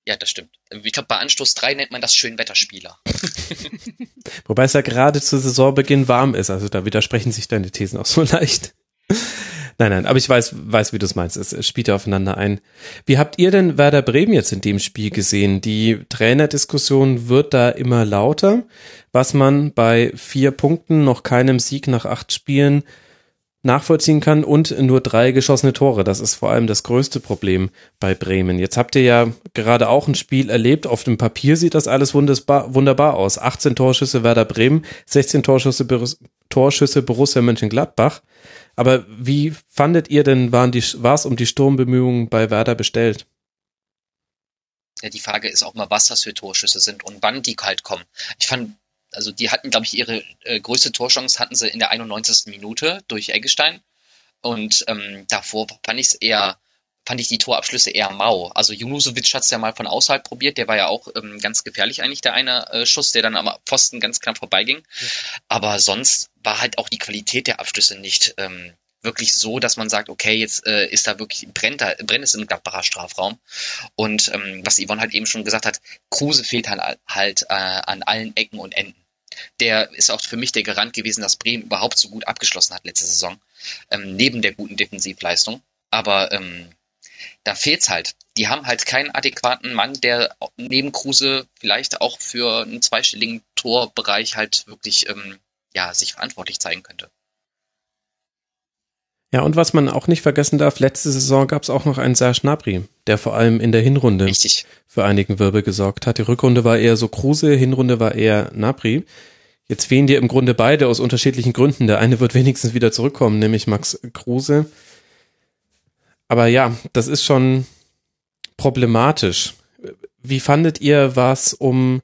Speaker 6: Ja, das stimmt. Ich glaube, bei Anstoß 3 nennt man das Schönwetterspieler.
Speaker 4: Wobei es ja gerade zu Saisonbeginn warm ist, also da widersprechen sich deine Thesen auch so leicht. Nein, nein, aber ich weiß, weiß, wie du es meinst. Es, spielt ja aufeinander ein. Wie habt ihr denn Werder Bremen jetzt in dem Spiel gesehen? Die Trainerdiskussion wird da immer lauter, was man bei vier Punkten, noch keinem Sieg nach acht Spielen nachvollziehen kann und nur drei geschossene Tore. Das ist vor allem das größte Problem bei Bremen. Jetzt habt ihr ja gerade auch ein Spiel erlebt. Auf dem Papier sieht das alles wunderbar aus. 18 Torschüsse Werder Bremen, 16 Torschüsse, Torschüsse Borussia Mönchengladbach. Aber wie fandet ihr denn, war es um die Sturmbemühungen bei Werder bestellt?
Speaker 6: Ja, die Frage ist auch mal, was das für Torschüsse sind und wann die halt kommen. Ich fand also die hatten, glaube ich, ihre äh, größte Torchance hatten sie in der 91. Minute durch Eggestein. Und ähm, davor fand ich es eher, fand ich die Torabschlüsse eher mau. Also Junusovic hat es ja mal von außerhalb probiert, der war ja auch ähm, ganz gefährlich eigentlich, der eine äh, Schuss, der dann am Pfosten ganz knapp vorbeiging. Ja. Aber sonst war halt auch die Qualität der Abschlüsse nicht ähm, wirklich so, dass man sagt, okay, jetzt äh, ist da wirklich, brennt da, brennt es im Gladbacher Strafraum. Und ähm, was Yvonne halt eben schon gesagt hat, Kruse fehlt halt, halt äh, an allen Ecken und Enden der ist auch für mich der Garant gewesen, dass Bremen überhaupt so gut abgeschlossen hat letzte Saison, ähm, neben der guten Defensivleistung. Aber ähm, da fehlt's halt. Die haben halt keinen adäquaten Mann, der neben Kruse vielleicht auch für einen zweistelligen Torbereich halt wirklich ähm, ja, sich verantwortlich zeigen könnte.
Speaker 4: Ja, und was man auch nicht vergessen darf, letzte Saison gab es auch noch einen Serge Gnabry, der vor allem in der Hinrunde Richtig. für einigen Wirbel gesorgt hat. Die Rückrunde war eher so Kruse, Hinrunde war eher Gnabry. Jetzt fehlen dir im Grunde beide aus unterschiedlichen Gründen. Der eine wird wenigstens wieder zurückkommen, nämlich Max Kruse. Aber ja, das ist schon problematisch. Wie fandet ihr was um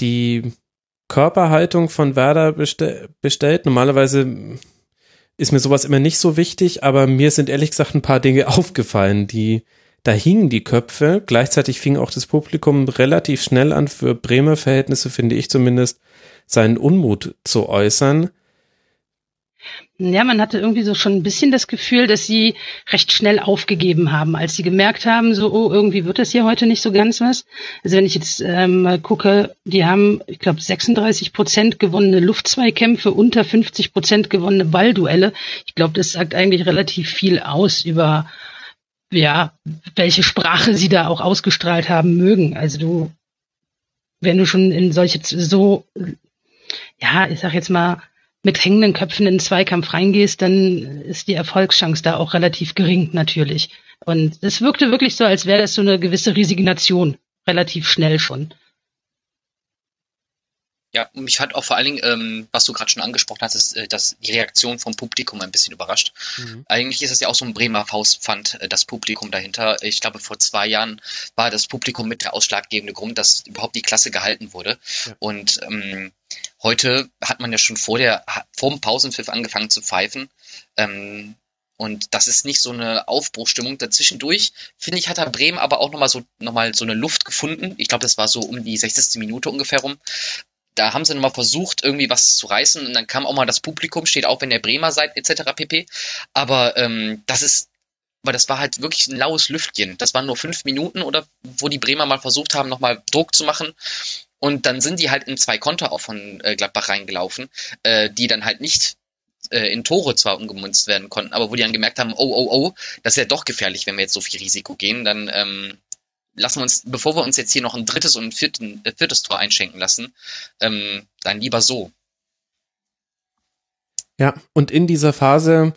Speaker 4: die Körperhaltung von Werder bestell bestellt? Normalerweise ist mir sowas immer nicht so wichtig, aber mir sind ehrlich gesagt ein paar Dinge aufgefallen, die da hingen die Köpfe. Gleichzeitig fing auch das Publikum relativ schnell an, für Bremer Verhältnisse finde ich zumindest, seinen Unmut zu äußern.
Speaker 5: Ja, man hatte irgendwie so schon ein bisschen das Gefühl, dass sie recht schnell aufgegeben haben, als sie gemerkt haben, so, oh, irgendwie wird das hier heute nicht so ganz was. Also wenn ich jetzt ähm, mal gucke, die haben, ich glaube, 36 Prozent gewonnene Luftzweikämpfe, unter 50 Prozent gewonnene Ballduelle. Ich glaube, das sagt eigentlich relativ viel aus über, ja, welche Sprache sie da auch ausgestrahlt haben mögen. Also du, wenn du schon in solche so, ja, ich sag jetzt mal, mit hängenden Köpfen in den Zweikampf reingehst, dann ist die Erfolgschance da auch relativ gering natürlich. Und es wirkte wirklich so, als wäre das so eine gewisse Resignation, relativ schnell schon.
Speaker 6: Ja, mich hat auch vor allen Dingen, ähm, was du gerade schon angesprochen hast, ist, äh, dass die Reaktion vom Publikum ein bisschen überrascht. Mhm. Eigentlich ist es ja auch so ein Bremer Faustpfand, äh, das Publikum dahinter. Ich glaube, vor zwei Jahren war das Publikum mit der ausschlaggebende Grund, dass überhaupt die Klasse gehalten wurde. Ja. Und ähm, heute hat man ja schon vor der vor dem Pausenpfiff angefangen zu pfeifen. Ähm, und das ist nicht so eine Aufbruchstimmung. Dazwischendurch, finde ich, hat er Bremen aber auch nochmal so, noch mal so eine Luft gefunden. Ich glaube, das war so um die 60. Minute ungefähr rum da haben sie nochmal versucht, irgendwie was zu reißen und dann kam auch mal das Publikum, steht auch, wenn der Bremer seid, etc. pp. Aber ähm, das ist, weil das war halt wirklich ein laues Lüftchen. Das waren nur fünf Minuten oder wo die Bremer mal versucht haben, nochmal Druck zu machen. Und dann sind die halt in zwei Konter auch von äh, Gladbach reingelaufen, äh, die dann halt nicht äh, in Tore zwar umgemünzt werden konnten, aber wo die dann gemerkt haben, oh, oh, oh, das ist ja doch gefährlich, wenn wir jetzt so viel Risiko gehen, dann ähm, lassen wir uns, bevor wir uns jetzt hier noch ein drittes und ein vierten, äh, viertes Tor einschenken lassen, ähm, dann lieber so.
Speaker 4: Ja, und in dieser Phase,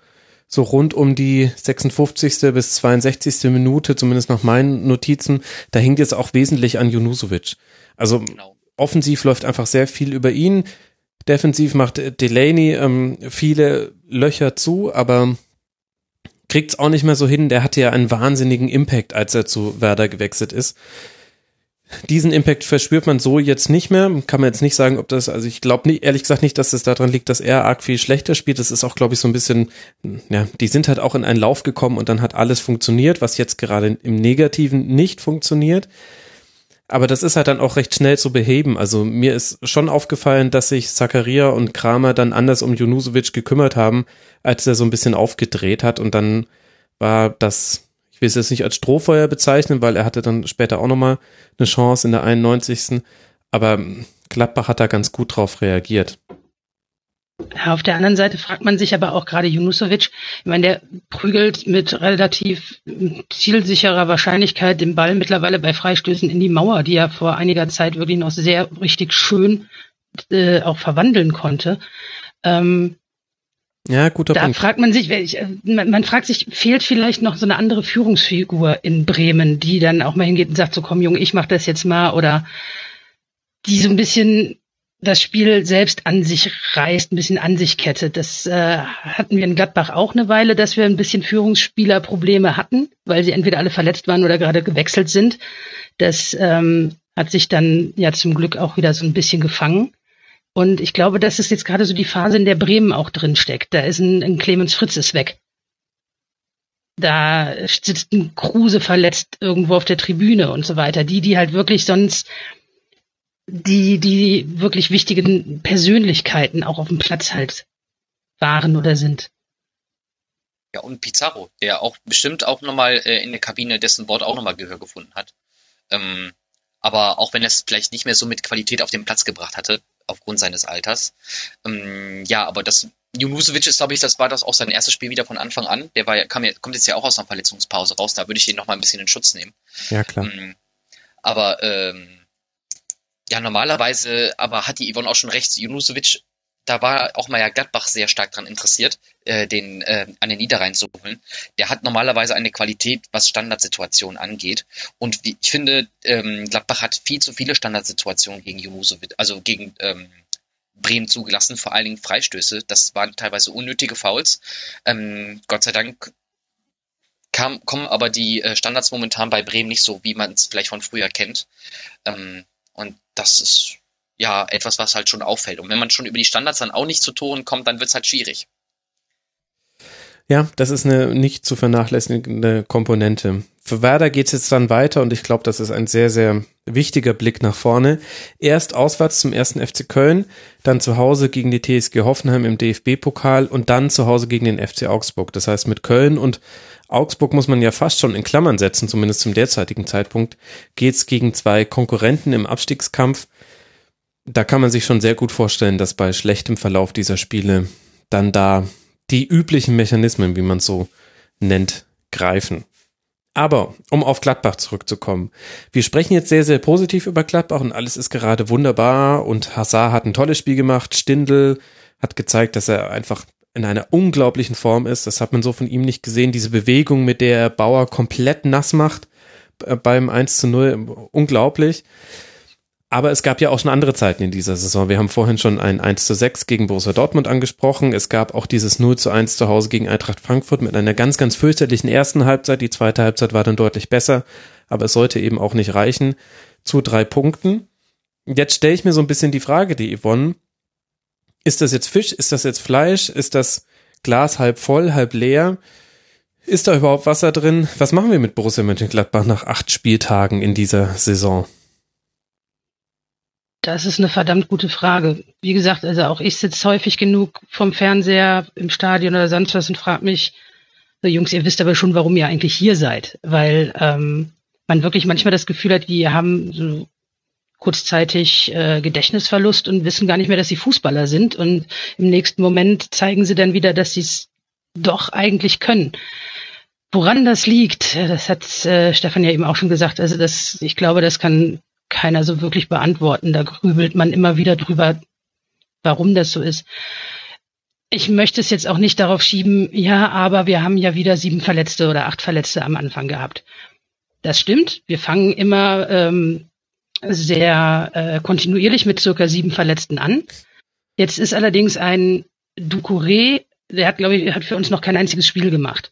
Speaker 4: so rund um die 56. bis 62. Minute, zumindest nach meinen Notizen, da hängt jetzt auch wesentlich an Junusovic. Also genau. offensiv läuft einfach sehr viel über ihn. Defensiv macht Delaney ähm, viele Löcher zu, aber kriegt's auch nicht mehr so hin. Der hatte ja einen wahnsinnigen Impact, als er zu Werder gewechselt ist. Diesen Impact verspürt man so jetzt nicht mehr. Kann man jetzt nicht sagen, ob das, also ich glaube ehrlich gesagt nicht, dass es daran liegt, dass er arg viel schlechter spielt. Das ist auch, glaube ich, so ein bisschen, ja, die sind halt auch in einen Lauf gekommen und dann hat alles funktioniert, was jetzt gerade im Negativen nicht funktioniert. Aber das ist halt dann auch recht schnell zu beheben. Also mir ist schon aufgefallen, dass sich Zakaria und Kramer dann anders um Junusovic gekümmert haben, als er so ein bisschen aufgedreht hat. Und dann war das, ich will es jetzt nicht als Strohfeuer bezeichnen, weil er hatte dann später auch nochmal eine Chance in der 91. Aber Gladbach hat da ganz gut drauf reagiert.
Speaker 5: Ja, auf der anderen Seite fragt man sich aber auch gerade Junusovic, ich meine, der prügelt mit relativ zielsicherer Wahrscheinlichkeit den Ball mittlerweile bei Freistößen in die Mauer, die er vor einiger Zeit wirklich noch sehr richtig schön äh, auch verwandeln konnte. Ähm,
Speaker 4: ja, guter
Speaker 5: da
Speaker 4: Punkt.
Speaker 5: Da fragt man sich, man, man fragt sich, fehlt vielleicht noch so eine andere Führungsfigur in Bremen, die dann auch mal hingeht und sagt, so komm Junge, ich mach das jetzt mal oder die so ein bisschen das Spiel selbst an sich reißt, ein bisschen an sich kettet. Das äh, hatten wir in Gladbach auch eine Weile, dass wir ein bisschen Führungsspielerprobleme hatten, weil sie entweder alle verletzt waren oder gerade gewechselt sind. Das ähm, hat sich dann ja zum Glück auch wieder so ein bisschen gefangen. Und ich glaube, das ist jetzt gerade so die Phase, in der Bremen auch drin steckt. Da ist ein, ein Clemens Fritz ist weg. Da sitzt ein Kruse verletzt irgendwo auf der Tribüne und so weiter. Die, die halt wirklich sonst die, die wirklich wichtigen Persönlichkeiten auch auf dem Platz halt waren oder sind.
Speaker 6: Ja, und Pizarro, der auch bestimmt auch nochmal äh, in der Kabine dessen Wort auch nochmal Gehör gefunden hat. Ähm, aber auch wenn er es vielleicht nicht mehr so mit Qualität auf den Platz gebracht hatte, aufgrund seines Alters. Ähm, ja, aber das Junusovic ist, glaube ich, das war das auch sein erstes Spiel wieder von Anfang an. Der war, kam, kommt jetzt ja auch aus einer Verletzungspause raus, da würde ich ihn nochmal ein bisschen in Schutz nehmen.
Speaker 4: Ja, klar. Ähm,
Speaker 6: aber ähm, ja, normalerweise, aber hat die Yvonne auch schon recht, Junusovic, da war auch mal ja Gladbach sehr stark dran interessiert, äh, den äh, an den Niederrhein zu holen. Der hat normalerweise eine Qualität, was Standardsituationen angeht. Und wie, ich finde, ähm, Gladbach hat viel zu viele Standardsituationen gegen Junusovic, also gegen ähm, Bremen zugelassen, vor allen Dingen Freistöße. Das waren teilweise unnötige Fouls. Ähm, Gott sei Dank kam, kommen aber die äh, Standards momentan bei Bremen nicht so, wie man es vielleicht von früher kennt. Ähm, und das ist ja etwas, was halt schon auffällt. Und wenn man schon über die Standards dann auch nicht zu Toren kommt, dann wird es halt schwierig.
Speaker 4: Ja, das ist eine nicht zu vernachlässigende Komponente. Für Werder geht es jetzt dann weiter und ich glaube, das ist ein sehr, sehr wichtiger Blick nach vorne. Erst auswärts zum ersten FC Köln, dann zu Hause gegen die TSG Hoffenheim im DFB-Pokal und dann zu Hause gegen den FC Augsburg. Das heißt, mit Köln und Augsburg muss man ja fast schon in Klammern setzen, zumindest zum derzeitigen Zeitpunkt, geht's gegen zwei Konkurrenten im Abstiegskampf. Da kann man sich schon sehr gut vorstellen, dass bei schlechtem Verlauf dieser Spiele dann da die üblichen Mechanismen, wie man so nennt, greifen. Aber um auf Gladbach zurückzukommen. Wir sprechen jetzt sehr, sehr positiv über Gladbach und alles ist gerade wunderbar und Hazard hat ein tolles Spiel gemacht. Stindl hat gezeigt, dass er einfach in einer unglaublichen Form ist. Das hat man so von ihm nicht gesehen. Diese Bewegung, mit der er Bauer komplett nass macht äh, beim 1 zu 0, unglaublich. Aber es gab ja auch schon andere Zeiten in dieser Saison. Wir haben vorhin schon ein 1 zu 6 gegen Borussia Dortmund angesprochen. Es gab auch dieses 0 zu 1 zu Hause gegen Eintracht Frankfurt mit einer ganz, ganz fürchterlichen ersten Halbzeit. Die zweite Halbzeit war dann deutlich besser, aber es sollte eben auch nicht reichen zu drei Punkten. Jetzt stelle ich mir so ein bisschen die Frage, die Yvonne, ist das jetzt Fisch? Ist das jetzt Fleisch? Ist das Glas halb voll, halb leer? Ist da überhaupt Wasser drin? Was machen wir mit Borussia Mönchengladbach nach acht Spieltagen in dieser Saison?
Speaker 5: Das ist eine verdammt gute Frage. Wie gesagt, also auch ich sitze häufig genug vom Fernseher im Stadion oder sonst was und frage mich, so Jungs, ihr wisst aber schon, warum ihr eigentlich hier seid. Weil ähm, man wirklich manchmal das Gefühl hat, die haben so kurzzeitig äh, Gedächtnisverlust und wissen gar nicht mehr, dass sie Fußballer sind. Und im nächsten Moment zeigen sie dann wieder, dass sie es doch eigentlich können. Woran das liegt, das hat äh, Stefan ja eben auch schon gesagt. Also das, ich glaube, das kann keiner so wirklich beantworten. Da grübelt man immer wieder drüber, warum das so ist. Ich möchte es jetzt auch nicht darauf schieben, ja, aber wir haben ja wieder sieben Verletzte oder acht Verletzte am Anfang gehabt. Das stimmt. Wir fangen immer ähm, sehr äh, kontinuierlich mit circa sieben Verletzten an. Jetzt ist allerdings ein Ducouré, der hat, glaube ich, hat für uns noch kein einziges Spiel gemacht.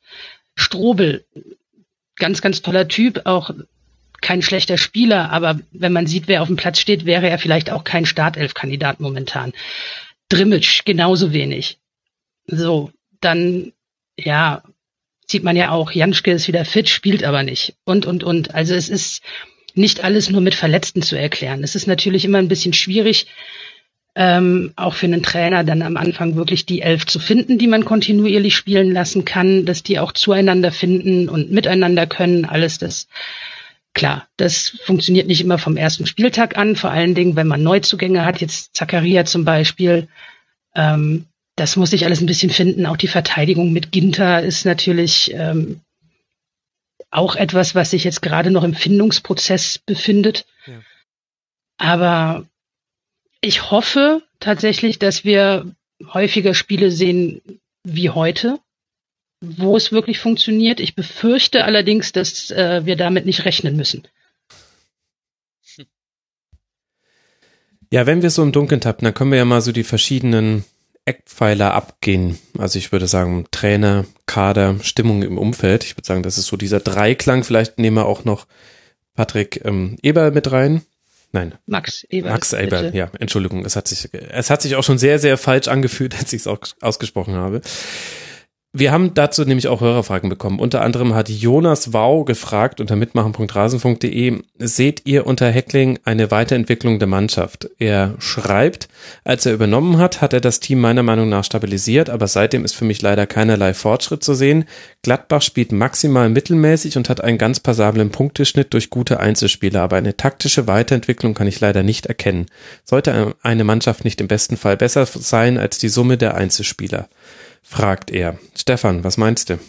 Speaker 5: Strobel, ganz, ganz toller Typ, auch kein schlechter Spieler, aber wenn man sieht, wer auf dem Platz steht, wäre er vielleicht auch kein Startelf-Kandidat momentan. Drimmitsch genauso wenig. So, dann, ja, sieht man ja auch, Janschke ist wieder fit, spielt aber nicht. Und, und, und. Also es ist nicht alles nur mit Verletzten zu erklären. Es ist natürlich immer ein bisschen schwierig, ähm, auch für einen Trainer dann am Anfang wirklich die Elf zu finden, die man kontinuierlich spielen lassen kann, dass die auch zueinander finden und miteinander können. Alles das Klar, das funktioniert nicht immer vom ersten Spieltag an, vor allen Dingen, wenn man Neuzugänge hat, jetzt Zakaria zum Beispiel. Ähm, das muss ich alles ein bisschen finden. Auch die Verteidigung mit Ginter ist natürlich ähm, auch etwas, was sich jetzt gerade noch im Findungsprozess befindet. Ja. Aber ich hoffe tatsächlich, dass wir häufiger Spiele sehen wie heute, wo es wirklich funktioniert. Ich befürchte allerdings, dass äh, wir damit nicht rechnen müssen.
Speaker 4: Ja, wenn wir so im Dunkeln tappen, dann können wir ja mal so die verschiedenen Eckpfeiler abgehen. Also ich würde sagen, Trainer, Kader, Stimmung im Umfeld. Ich würde sagen, das ist so dieser Dreiklang. Vielleicht nehmen wir auch noch Patrick ähm, Eber mit rein. Nein.
Speaker 5: Max Eber.
Speaker 4: Max Eber, ja, Entschuldigung. Es hat sich, es hat sich auch schon sehr, sehr falsch angefühlt, als ich es auch ausgesprochen habe. Wir haben dazu nämlich auch Hörerfragen bekommen. Unter anderem hat Jonas Wau gefragt unter mitmachen.rasen.de, seht ihr unter Heckling eine Weiterentwicklung der Mannschaft? Er schreibt, als er übernommen hat, hat er das Team meiner Meinung nach stabilisiert, aber seitdem ist für mich leider keinerlei Fortschritt zu sehen. Gladbach spielt maximal mittelmäßig und hat einen ganz passablen Punkteschnitt durch gute Einzelspieler, aber eine taktische Weiterentwicklung kann ich leider nicht erkennen. Sollte eine Mannschaft nicht im besten Fall besser sein als die Summe der Einzelspieler? Fragt er. Stefan, was meinst du?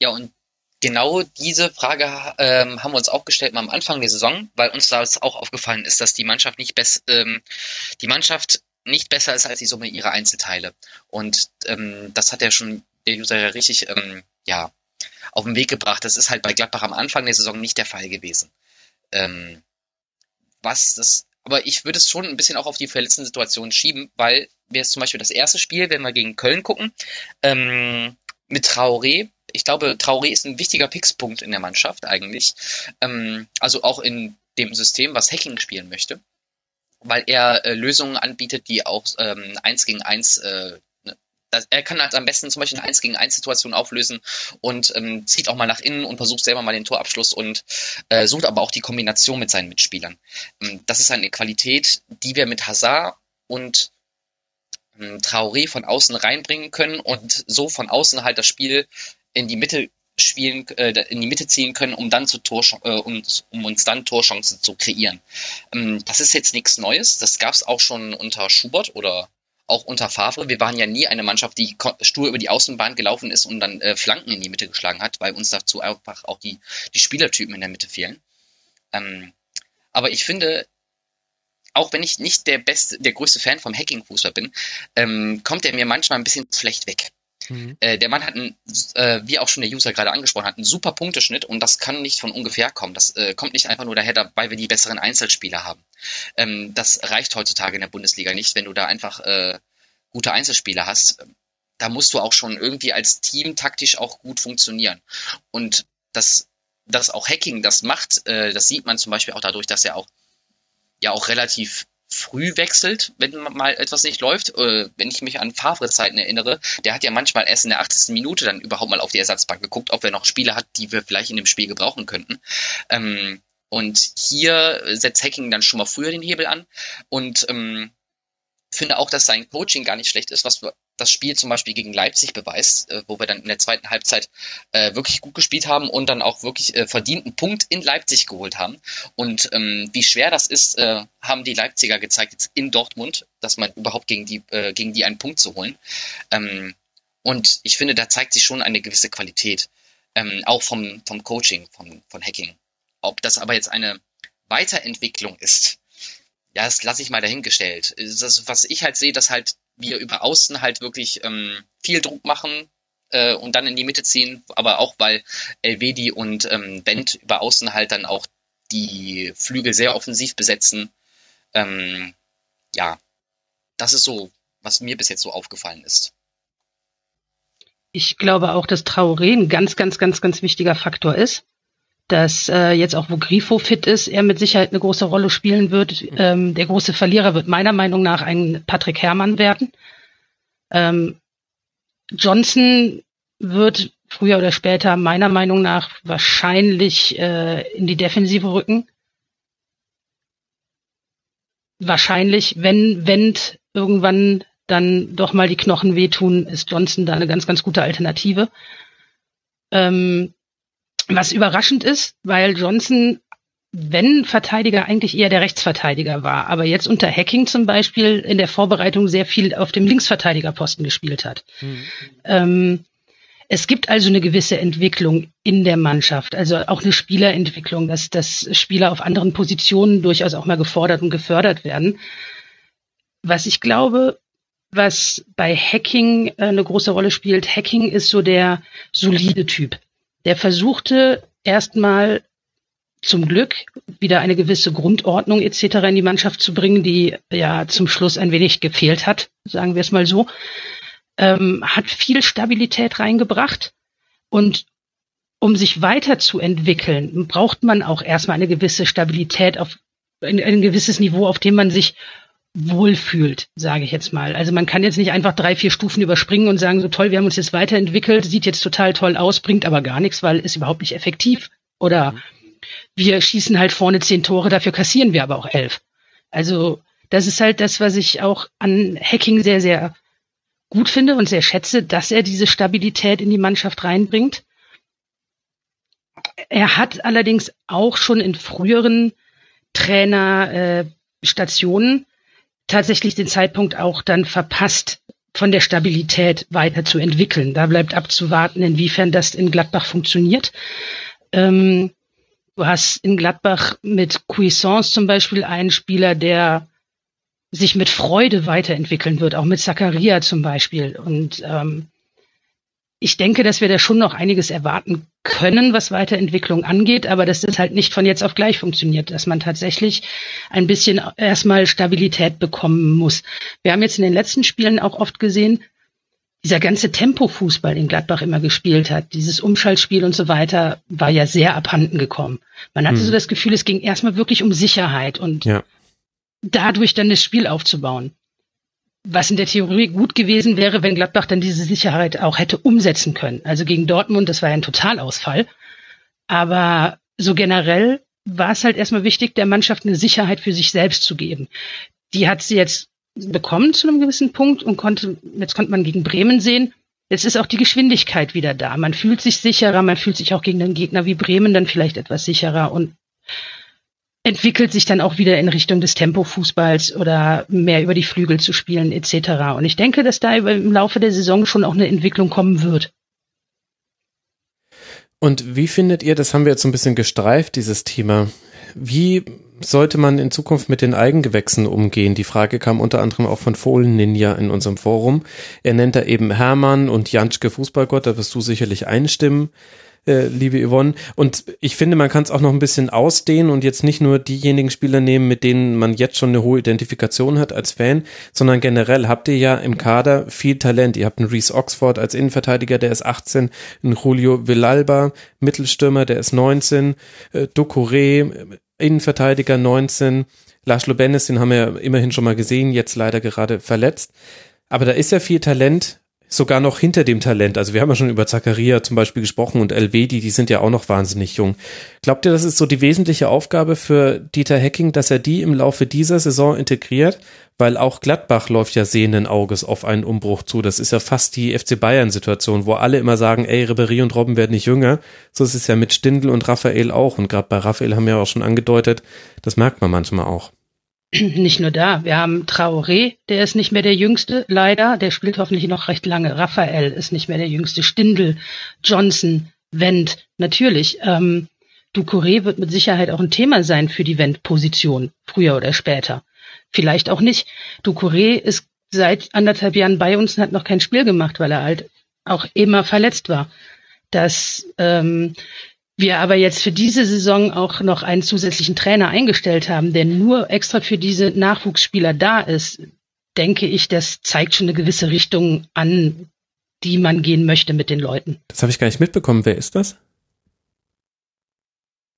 Speaker 6: Ja, und genau diese Frage ähm, haben wir uns auch gestellt mal am Anfang der Saison, weil uns da auch aufgefallen ist, dass die Mannschaft nicht best, ähm, die Mannschaft nicht besser ist als die Summe ihrer Einzelteile. Und ähm, das hat ja schon der User ja richtig ähm, ja, auf den Weg gebracht. Das ist halt bei Gladbach am Anfang der Saison nicht der Fall gewesen. Ähm, was das aber ich würde es schon ein bisschen auch auf die verletzten Situationen schieben, weil wir jetzt zum Beispiel das erste Spiel, wenn wir gegen Köln gucken, ähm, mit Traoré, ich glaube, Traoré ist ein wichtiger Pixpunkt in der Mannschaft eigentlich. Ähm, also auch in dem System, was Hacking spielen möchte. Weil er äh, Lösungen anbietet, die auch ähm, 1 gegen 1 äh, er kann halt am besten zum Beispiel eine 1 gegen 1 Situation auflösen und ähm, zieht auch mal nach innen und versucht selber mal den Torabschluss und äh, sucht aber auch die Kombination mit seinen Mitspielern. Ähm, das ist eine Qualität, die wir mit Hazard und ähm, Traoré von außen reinbringen können und so von außen halt das Spiel in die Mitte spielen, äh, in die Mitte ziehen können, um dann zu Tor, äh, um, um uns dann Torchancen zu kreieren. Ähm, das ist jetzt nichts Neues. Das gab es auch schon unter Schubert oder auch unter Favre. Wir waren ja nie eine Mannschaft, die stur über die Außenbahn gelaufen ist und dann äh, Flanken in die Mitte geschlagen hat, weil uns dazu einfach auch die, die Spielertypen in der Mitte fehlen. Ähm, aber ich finde, auch wenn ich nicht der beste, der größte Fan vom Hacking-Fußball bin, ähm, kommt er mir manchmal ein bisschen schlecht weg. Mhm. Äh, der Mann hat, einen, äh, wie auch schon der User gerade angesprochen hat, einen super Punkteschnitt und das kann nicht von ungefähr kommen. Das äh, kommt nicht einfach nur daher, weil wir die besseren Einzelspieler haben. Ähm, das reicht heutzutage in der Bundesliga nicht, wenn du da einfach äh, gute Einzelspieler hast. Da musst du auch schon irgendwie als Team taktisch auch gut funktionieren. Und das, das auch Hacking das macht, äh, das sieht man zum Beispiel auch dadurch, dass er auch ja auch relativ früh wechselt, wenn mal etwas nicht läuft. Äh, wenn ich mich an Favre-Zeiten erinnere, der hat ja manchmal erst in der 80. Minute dann überhaupt mal auf die Ersatzbank geguckt, ob er noch Spieler hat, die wir vielleicht in dem Spiel gebrauchen könnten. Ähm, Und hier setzt Hacking dann schon mal früher den Hebel an und ähm, finde auch, dass sein Coaching gar nicht schlecht ist, was das Spiel zum Beispiel gegen Leipzig beweist, äh, wo wir dann in der zweiten Halbzeit äh, wirklich gut gespielt haben und dann auch wirklich äh, verdienten Punkt in Leipzig geholt haben. Und ähm, wie schwer das ist, äh, haben die Leipziger gezeigt jetzt in Dortmund, dass man überhaupt gegen die äh, gegen die einen Punkt zu holen. Ähm, und ich finde, da zeigt sich schon eine gewisse Qualität, ähm, auch vom vom Coaching, vom von Hacking. Ob das aber jetzt eine Weiterentwicklung ist, ja, das lasse ich mal dahingestellt. Das, was ich halt sehe, dass halt wir über Außen halt wirklich ähm, viel Druck machen äh, und dann in die Mitte ziehen, aber auch weil Elvedi und ähm, Bent über Außen halt dann auch die Flügel sehr offensiv besetzen. Ähm, ja, das ist so, was mir bis jetzt so aufgefallen ist.
Speaker 5: Ich glaube auch, dass Traoré ein ganz, ganz, ganz, ganz wichtiger Faktor ist dass äh, jetzt auch, wo Grifo fit ist, er mit Sicherheit eine große Rolle spielen wird. Ähm, der große Verlierer wird meiner Meinung nach ein Patrick Herrmann werden. Ähm, Johnson wird früher oder später meiner Meinung nach wahrscheinlich äh, in die Defensive rücken. Wahrscheinlich, wenn Wendt irgendwann dann doch mal die Knochen wehtun, ist Johnson da eine ganz, ganz gute Alternative. Ähm, was überraschend ist, weil Johnson, wenn Verteidiger, eigentlich eher der Rechtsverteidiger war, aber jetzt unter Hacking zum Beispiel in der Vorbereitung sehr viel auf dem Linksverteidigerposten gespielt hat. Mhm. Ähm, es gibt also eine gewisse Entwicklung in der Mannschaft, also auch eine Spielerentwicklung, dass, dass Spieler auf anderen Positionen durchaus auch mal gefordert und gefördert werden. Was ich glaube, was bei Hacking äh, eine große Rolle spielt, Hacking ist so der solide Typ der versuchte erstmal zum Glück wieder eine gewisse Grundordnung etc. in die Mannschaft zu bringen, die ja zum Schluss ein wenig gefehlt hat, sagen wir es mal so, ähm, hat viel Stabilität reingebracht und um sich weiterzuentwickeln, braucht man auch erstmal eine gewisse Stabilität auf ein, ein gewisses Niveau, auf dem man sich wohlfühlt, sage ich jetzt mal. Also man kann jetzt nicht einfach drei, vier Stufen überspringen und sagen, so toll, wir haben uns jetzt weiterentwickelt, sieht jetzt total toll aus, bringt aber gar nichts, weil ist überhaupt nicht effektiv. Oder wir schießen halt vorne zehn Tore, dafür kassieren wir aber auch elf. Also das ist halt das, was ich auch an Hacking sehr, sehr gut finde und sehr schätze, dass er diese Stabilität in die Mannschaft reinbringt. Er hat allerdings auch schon in früheren Trainerstationen äh, tatsächlich den Zeitpunkt auch dann verpasst, von der Stabilität weiterzuentwickeln. Da bleibt abzuwarten, inwiefern das in Gladbach funktioniert. Ähm, du hast in Gladbach mit Cuisance zum Beispiel einen Spieler, der sich mit Freude weiterentwickeln wird, auch mit Zakaria zum Beispiel. Und ähm, ich denke, dass wir da schon noch einiges erwarten können, was Weiterentwicklung angeht, aber dass das halt nicht von jetzt auf gleich funktioniert, dass man tatsächlich ein bisschen erstmal Stabilität bekommen muss. Wir haben jetzt in den letzten Spielen auch oft gesehen, dieser ganze Tempo-Fußball, den Gladbach immer gespielt hat, dieses Umschaltspiel und so weiter, war ja sehr abhanden gekommen. Man hatte hm. so das Gefühl, es ging erstmal wirklich um Sicherheit und ja. dadurch dann das Spiel aufzubauen was in der Theorie gut gewesen wäre, wenn Gladbach dann diese Sicherheit auch hätte umsetzen können. Also gegen Dortmund, das war ja ein Totalausfall. Aber so generell war es halt erstmal wichtig, der Mannschaft eine Sicherheit für sich selbst zu geben. Die hat sie jetzt bekommen zu einem gewissen Punkt und konnte, jetzt konnte man gegen Bremen sehen, jetzt ist auch die Geschwindigkeit wieder da. Man fühlt sich sicherer, man fühlt sich auch gegen den Gegner wie Bremen dann vielleicht etwas sicherer und entwickelt sich dann auch wieder in Richtung des Tempo-Fußballs oder mehr über die Flügel zu spielen etc. Und ich denke, dass da im Laufe der Saison schon auch eine Entwicklung kommen wird.
Speaker 4: Und wie findet ihr, das haben wir jetzt so ein bisschen gestreift, dieses Thema, wie sollte man in Zukunft mit den Eigengewächsen umgehen? Die Frage kam unter anderem auch von Fohlen Ninja in unserem Forum. Er nennt da eben Hermann und Janschke Fußballgott, da wirst du sicherlich einstimmen äh, liebe Yvonne. Und ich finde, man kann es auch noch ein bisschen ausdehnen und jetzt nicht nur diejenigen Spieler nehmen, mit denen man jetzt schon eine hohe Identifikation hat als Fan, sondern generell habt ihr ja im Kader viel Talent. Ihr habt einen Reese Oxford als Innenverteidiger, der ist 18, einen Julio Villalba, Mittelstürmer, der ist 19, äh, Ducouré, Innenverteidiger 19, Laszlo Bennis, den haben wir immerhin schon mal gesehen, jetzt leider gerade verletzt. Aber da ist ja viel Talent sogar noch hinter dem Talent. Also wir haben ja schon über Zakaria zum Beispiel gesprochen und Elvedi, die sind ja auch noch wahnsinnig jung. Glaubt ihr, das ist so die wesentliche Aufgabe für Dieter Hecking, dass er die im Laufe dieser Saison integriert? Weil auch Gladbach läuft ja sehenden Auges auf einen Umbruch zu. Das ist ja fast die FC Bayern-Situation, wo alle immer sagen, ey, Ribery und Robben werden nicht jünger. So ist es ja mit Stindl und Raphael auch. Und gerade bei Raphael haben wir ja auch schon angedeutet, das merkt man manchmal auch.
Speaker 5: nicht nur da. Wir haben Traoré, der ist nicht mehr der Jüngste, leider. Der spielt hoffentlich noch recht lange. Raphael ist nicht mehr der Jüngste. Stindl, Johnson, Wendt, natürlich. Ähm, Ducouré wird mit Sicherheit auch ein Thema sein für die Wendt-Position, früher oder später. Vielleicht auch nicht. Ducouré ist seit anderthalb Jahren bei uns und hat noch kein Spiel gemacht, weil er halt auch immer verletzt war. Das ähm, wir aber jetzt für diese Saison auch noch einen zusätzlichen Trainer eingestellt haben, der nur extra für diese Nachwuchsspieler da ist, denke ich, das zeigt schon eine gewisse Richtung an, die man gehen möchte mit den Leuten.
Speaker 4: Das habe ich gar nicht mitbekommen. Wer ist das?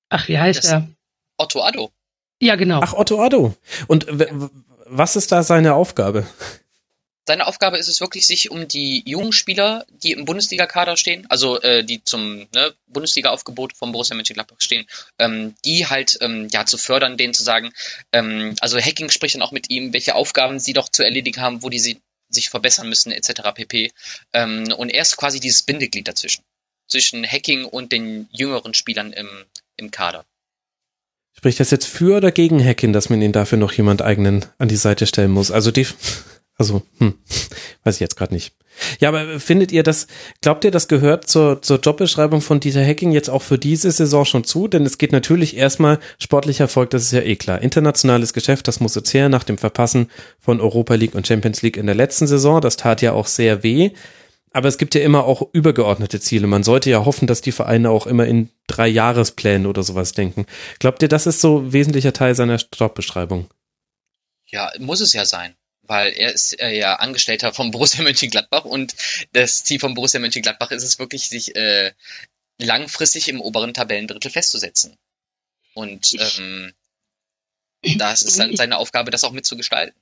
Speaker 5: Ach, wie heißt das er?
Speaker 6: Otto Addo.
Speaker 5: Ja, genau.
Speaker 4: Ach, Otto Addo. Und was ist da seine Aufgabe?
Speaker 6: Seine Aufgabe ist es wirklich, sich um die jungen Spieler, die im Bundesliga-Kader stehen, also äh, die zum ne, Bundesliga-Aufgebot vom Borussia Mönchengladbach stehen, ähm, die halt ähm, ja zu fördern, denen zu sagen, ähm, also Hacking spricht dann auch mit ihm, welche Aufgaben sie doch zu erledigen haben, wo die sie sich verbessern müssen, etc. pp. Ähm, und er ist quasi dieses Bindeglied dazwischen, zwischen Hacking und den jüngeren Spielern im, im Kader.
Speaker 4: Spricht das jetzt für oder gegen Hacking, dass man ihn dafür noch jemand eigenen an die Seite stellen muss? Also die also, hm, weiß ich jetzt gerade nicht. Ja, aber findet ihr das, glaubt ihr, das gehört zur, zur Jobbeschreibung von Dieter Hacking jetzt auch für diese Saison schon zu? Denn es geht natürlich erstmal sportlicher Erfolg, das ist ja eh klar. Internationales Geschäft, das muss jetzt her nach dem Verpassen von Europa League und Champions League in der letzten Saison. Das tat ja auch sehr weh. Aber es gibt ja immer auch übergeordnete Ziele. Man sollte ja hoffen, dass die Vereine auch immer in drei Jahresplänen oder sowas denken. Glaubt ihr, das ist so wesentlicher Teil seiner Jobbeschreibung?
Speaker 6: Ja, muss es ja sein weil er ist äh, ja Angestellter vom Borussia Mönchengladbach und das Ziel vom Borussia Mönchengladbach ist es wirklich, sich äh, langfristig im oberen Tabellendrittel festzusetzen. Und ähm, das ist dann seine Aufgabe, das auch mitzugestalten.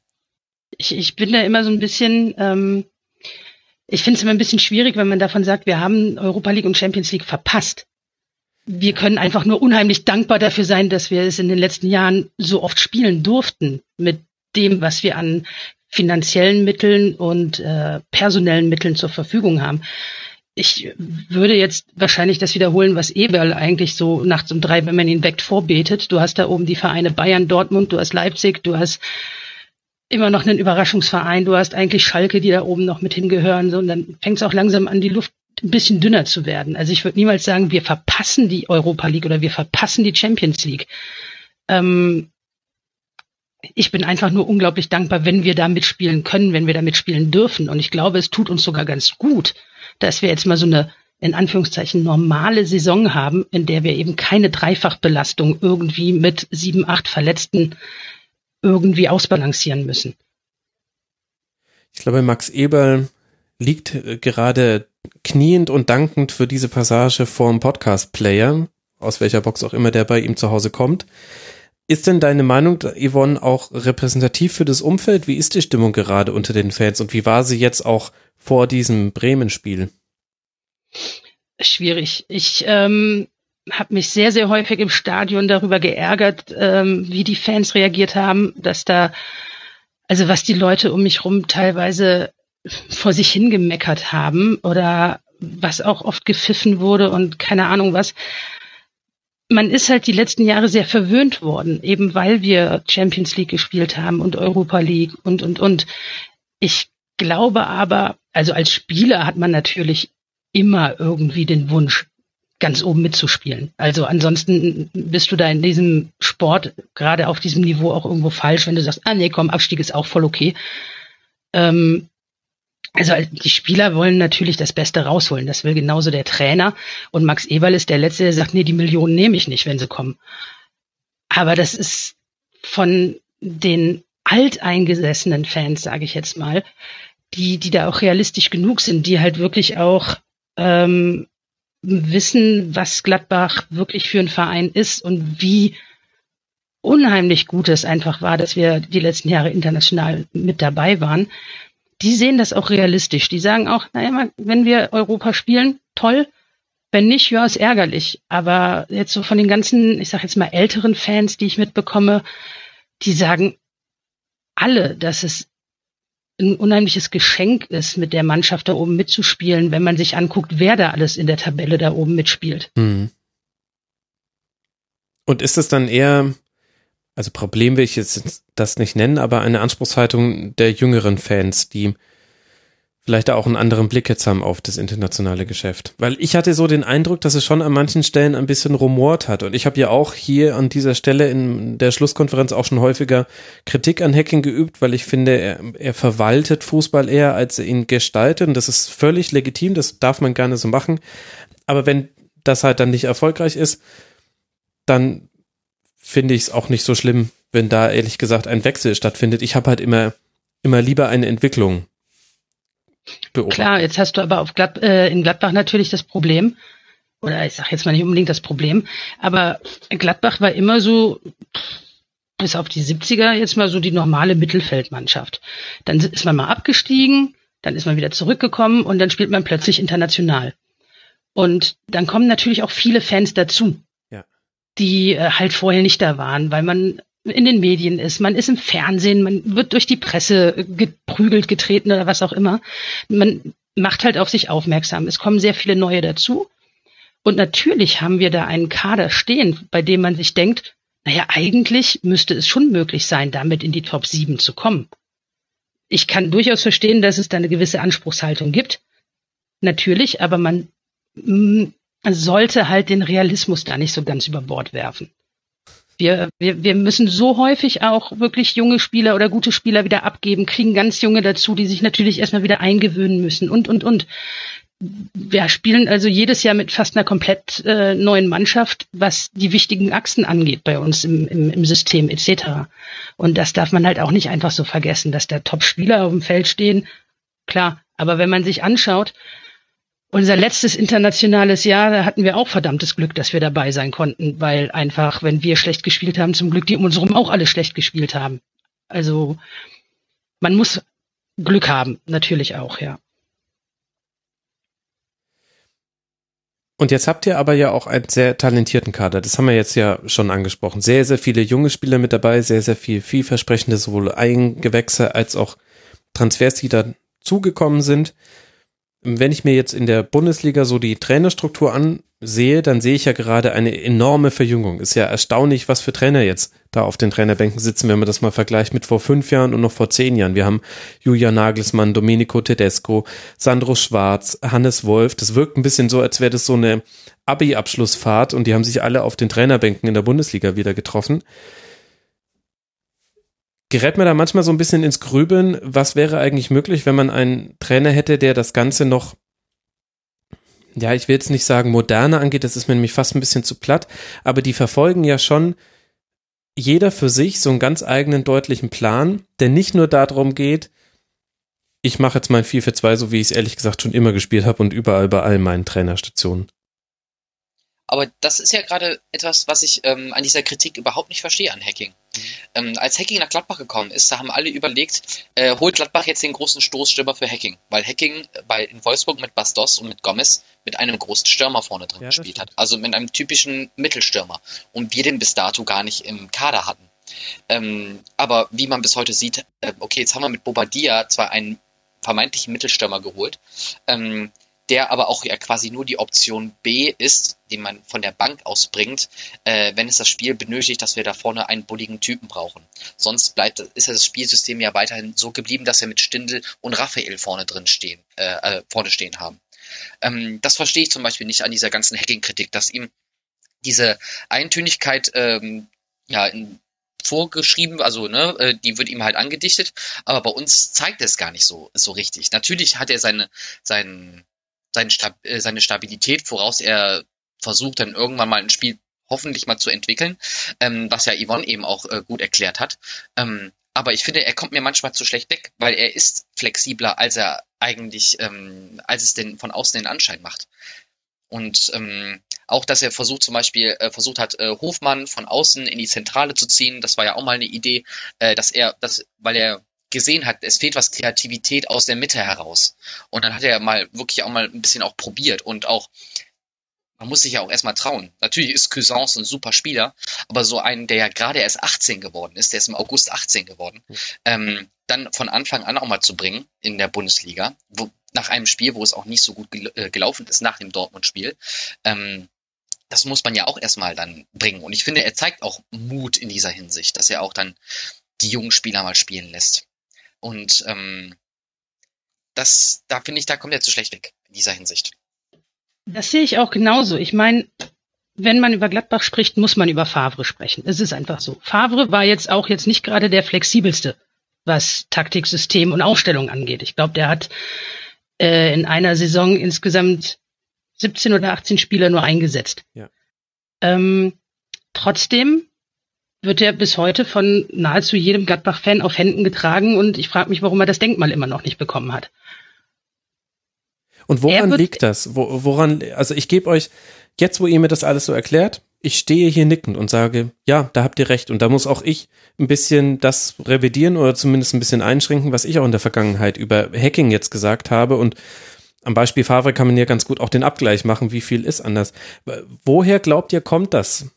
Speaker 5: Ich, ich bin da immer so ein bisschen, ähm, ich finde es immer ein bisschen schwierig, wenn man davon sagt, wir haben Europa League und Champions League verpasst. Wir können einfach nur unheimlich dankbar dafür sein, dass wir es in den letzten Jahren so oft spielen durften mit dem, was wir an finanziellen Mitteln und äh, personellen Mitteln zur Verfügung haben. Ich würde jetzt wahrscheinlich das wiederholen, was Eberl eigentlich so nachts um drei, wenn man ihn weckt, vorbetet. Du hast da oben die Vereine Bayern, Dortmund, du hast Leipzig, du hast immer noch einen Überraschungsverein, du hast eigentlich Schalke, die da oben noch mit hingehören, so, und dann fängt es auch langsam an, die Luft ein bisschen dünner zu werden. Also ich würde niemals sagen, wir verpassen die Europa League oder wir verpassen die Champions League. Ähm, ich bin einfach nur unglaublich dankbar, wenn wir da mitspielen können, wenn wir da mitspielen dürfen. Und ich glaube, es tut uns sogar ganz gut, dass wir jetzt mal so eine in Anführungszeichen normale Saison haben, in der wir eben keine Dreifachbelastung irgendwie mit sieben, acht Verletzten irgendwie ausbalancieren müssen.
Speaker 4: Ich glaube, Max Eberl liegt äh, gerade kniend und dankend für diese Passage vorm Podcast-Player, aus welcher Box auch immer der bei ihm zu Hause kommt. Ist denn deine Meinung, Yvonne, auch repräsentativ für das Umfeld? Wie ist die Stimmung gerade unter den Fans und wie war sie jetzt auch vor diesem Bremen-Spiel?
Speaker 5: Schwierig. Ich ähm, habe mich sehr, sehr häufig im Stadion darüber geärgert, ähm, wie die Fans reagiert haben, dass da, also was die Leute um mich rum teilweise vor sich hingemeckert haben oder was auch oft gepfiffen wurde und keine Ahnung was man ist halt die letzten Jahre sehr verwöhnt worden, eben weil wir Champions League gespielt haben und Europa League und, und, und. Ich glaube aber, also als Spieler hat man natürlich immer irgendwie den Wunsch, ganz oben mitzuspielen. Also ansonsten bist du da in diesem Sport gerade auf diesem Niveau auch irgendwo falsch, wenn du sagst, ah nee, komm, Abstieg ist auch voll okay. Ähm, also die Spieler wollen natürlich das Beste rausholen. Das will genauso der Trainer. Und Max Eberl ist der Letzte, der sagt, nee, die Millionen nehme ich nicht, wenn sie kommen. Aber das ist von den alteingesessenen Fans, sage ich jetzt mal, die, die da auch realistisch genug sind, die halt wirklich auch ähm, wissen, was Gladbach wirklich für ein Verein ist und wie unheimlich gut es einfach war, dass wir die letzten Jahre international mit dabei waren die sehen das auch realistisch. Die sagen auch, naja, wenn wir Europa spielen, toll. Wenn nicht, ja, ist ärgerlich. Aber jetzt so von den ganzen, ich sag jetzt mal älteren Fans, die ich mitbekomme, die sagen alle, dass es ein unheimliches Geschenk ist, mit der Mannschaft da oben mitzuspielen, wenn man sich anguckt, wer da alles in der Tabelle da oben mitspielt. Mhm.
Speaker 4: Und ist es dann eher, also Problem will ich jetzt das nicht nennen, aber eine Anspruchshaltung der jüngeren Fans, die vielleicht auch einen anderen Blick jetzt haben auf das internationale Geschäft. Weil ich hatte so den Eindruck, dass es schon an manchen Stellen ein bisschen rumort hat. Und ich habe ja auch hier an dieser Stelle in der Schlusskonferenz auch schon häufiger Kritik an Hacking geübt, weil ich finde, er, er verwaltet Fußball eher, als er ihn gestaltet. Und das ist völlig legitim, das darf man gerne so machen. Aber wenn das halt dann nicht erfolgreich ist, dann finde ich es auch nicht so schlimm, wenn da ehrlich gesagt ein Wechsel stattfindet. Ich habe halt immer, immer lieber eine Entwicklung.
Speaker 5: Beobachtet. Klar, jetzt hast du aber auf Glad äh, in Gladbach natürlich das Problem, oder ich sage jetzt mal nicht unbedingt das Problem, aber Gladbach war immer so, bis auf die 70er, jetzt mal so die normale Mittelfeldmannschaft. Dann ist man mal abgestiegen, dann ist man wieder zurückgekommen und dann spielt man plötzlich international. Und dann kommen natürlich auch viele Fans dazu die äh, halt vorher nicht da waren, weil man in den Medien ist, man ist im Fernsehen, man wird durch die Presse geprügelt, getreten oder was auch immer. Man macht halt auf sich aufmerksam. Es kommen sehr viele neue dazu. Und natürlich haben wir da einen Kader stehen, bei dem man sich denkt, naja, eigentlich müsste es schon möglich sein, damit in die Top 7 zu kommen. Ich kann durchaus verstehen, dass es da eine gewisse Anspruchshaltung gibt. Natürlich, aber man mm, sollte halt den Realismus da nicht so ganz über Bord werfen. Wir, wir, wir müssen so häufig auch wirklich junge Spieler oder gute Spieler wieder abgeben, kriegen ganz junge dazu, die sich natürlich erstmal wieder eingewöhnen müssen und, und, und. Wir spielen also jedes Jahr mit fast einer komplett äh, neuen Mannschaft, was die wichtigen Achsen angeht bei uns im, im, im System etc. Und das darf man halt auch nicht einfach so vergessen, dass da Top-Spieler auf dem Feld stehen. Klar, aber wenn man sich anschaut, unser letztes internationales Jahr, da hatten wir auch verdammtes Glück, dass wir dabei sein konnten, weil einfach, wenn wir schlecht gespielt haben, zum Glück die um uns herum auch alle schlecht gespielt haben. Also man muss Glück haben, natürlich auch, ja.
Speaker 4: Und jetzt habt ihr aber ja auch einen sehr talentierten Kader. Das haben wir jetzt ja schon angesprochen. Sehr, sehr viele junge Spieler mit dabei, sehr, sehr viel vielversprechende, sowohl Eingewächse als auch Transfers, die da zugekommen sind wenn ich mir jetzt in der Bundesliga so die Trainerstruktur ansehe, dann sehe ich ja gerade eine enorme Verjüngung. Ist ja erstaunlich, was für Trainer jetzt da auf den Trainerbänken sitzen, wenn man das mal vergleicht mit vor fünf Jahren und noch vor zehn Jahren. Wir haben Julia Nagelsmann, Domenico Tedesco, Sandro Schwarz, Hannes Wolf. Das wirkt ein bisschen so, als wäre das so eine Abi-Abschlussfahrt und die haben sich alle auf den Trainerbänken in der Bundesliga wieder getroffen gerät man da manchmal so ein bisschen ins Grübeln, was wäre eigentlich möglich, wenn man einen Trainer hätte, der das Ganze noch, ja, ich will jetzt nicht sagen moderner angeht, das ist mir nämlich fast ein bisschen zu platt, aber die verfolgen ja schon jeder für sich so einen ganz eigenen deutlichen Plan, der nicht nur darum geht, ich mache jetzt mein 4 für 2, so wie ich es ehrlich gesagt schon immer gespielt habe und überall bei all meinen Trainerstationen.
Speaker 6: Aber das ist ja gerade etwas, was ich ähm, an dieser Kritik überhaupt nicht verstehe an Hacking. Ähm, als Hacking nach Gladbach gekommen ist, da haben alle überlegt, äh, holt Gladbach jetzt den großen Stoßstürmer für Hacking, weil Hacking bei in Wolfsburg mit Bastos und mit Gomez mit einem großen Stürmer vorne drin ja, gespielt hat, also mit einem typischen Mittelstürmer. Und wir den bis dato gar nicht im Kader hatten. Ähm, aber wie man bis heute sieht, äh, okay, jetzt haben wir mit Bobadilla zwar einen vermeintlichen Mittelstürmer geholt, ähm, der aber auch ja quasi nur die Option B ist, die man von der Bank aus bringt, äh, wenn es das Spiel benötigt, dass wir da vorne einen bulligen Typen brauchen. Sonst bleibt, ist das Spielsystem ja weiterhin so geblieben, dass wir mit Stindel und Raphael vorne drin stehen, äh, äh, vorne stehen haben. Ähm, das verstehe ich zum Beispiel nicht an dieser ganzen Hacking-Kritik, dass ihm diese Eintönigkeit ähm, ja in, vorgeschrieben, also ne, äh, die wird ihm halt angedichtet, aber bei uns zeigt er es gar nicht so so richtig. Natürlich hat er seine seinen seine, Stab äh, seine Stabilität, woraus er versucht dann irgendwann mal ein Spiel hoffentlich mal zu entwickeln, ähm, was ja Yvonne eben auch äh, gut erklärt hat. Ähm, aber ich finde, er kommt mir manchmal zu schlecht weg, weil er ist flexibler, als er eigentlich, ähm, als es denn von außen den Anschein macht. Und ähm, auch, dass er versucht zum Beispiel, äh, versucht hat, äh, Hofmann von außen in die Zentrale zu ziehen, das war ja auch mal eine Idee, äh, dass er, dass, weil er gesehen hat, es fehlt was Kreativität aus der Mitte heraus. Und dann hat er mal wirklich auch mal ein bisschen auch probiert und auch man muss sich ja auch erstmal trauen. Natürlich ist Cousins ein super Spieler, aber so einen, der ja gerade erst 18 geworden ist, der ist im August 18 geworden, ähm, dann von Anfang an auch mal zu bringen in der Bundesliga, wo, nach einem Spiel, wo es auch nicht so gut gel äh, gelaufen ist, nach dem Dortmund-Spiel, ähm, das muss man ja auch erstmal dann bringen. Und ich finde, er zeigt auch Mut in dieser Hinsicht, dass er auch dann die jungen Spieler mal spielen lässt. Und ähm, das, da finde ich, da kommt er zu schlecht weg in dieser Hinsicht.
Speaker 5: Das sehe ich auch genauso. Ich meine, wenn man über Gladbach spricht, muss man über Favre sprechen. Es ist einfach so. Favre war jetzt auch jetzt nicht gerade der flexibelste, was Taktiksystem und Aufstellung angeht. Ich glaube, der hat äh, in einer Saison insgesamt 17 oder 18 Spieler nur eingesetzt. Ja. Ähm, trotzdem wird er bis heute von nahezu jedem Gladbach-Fan auf Händen getragen und ich frage mich, warum er das Denkmal immer noch nicht bekommen hat.
Speaker 4: Und woran liegt das? Wo, woran, also ich gebe euch, jetzt wo ihr mir das alles so erklärt, ich stehe hier nickend und sage, ja, da habt ihr recht. Und da muss auch ich ein bisschen das revidieren oder zumindest ein bisschen einschränken, was ich auch in der Vergangenheit über Hacking jetzt gesagt habe. Und am Beispiel Favre kann man ja ganz gut auch den Abgleich machen, wie viel ist anders. Woher glaubt ihr, kommt das?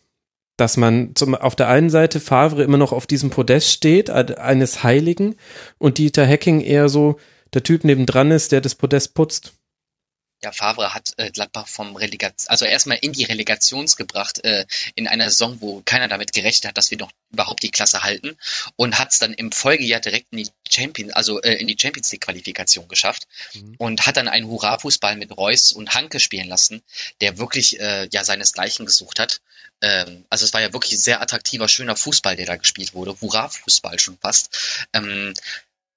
Speaker 4: Dass man zum, auf der einen Seite Favre immer noch auf diesem Podest steht, eines Heiligen, und Dieter Hacking eher so der Typ nebendran ist, der das Podest putzt?
Speaker 6: Ja, Favre hat äh, Gladbach vom Relegation, also erstmal in die Relegations gebracht, äh, in einer Saison, wo keiner damit gerechnet hat, dass wir noch überhaupt die Klasse halten und hat es dann im Folgejahr direkt in die Champions, also äh, in die Champions League Qualifikation geschafft mhm. und hat dann einen Hurra-Fußball mit Reus und Hanke spielen lassen, der wirklich äh, ja seinesgleichen gesucht hat. Ähm, also es war ja wirklich sehr attraktiver, schöner Fußball, der da gespielt wurde, Hurra-Fußball schon fast. Ähm,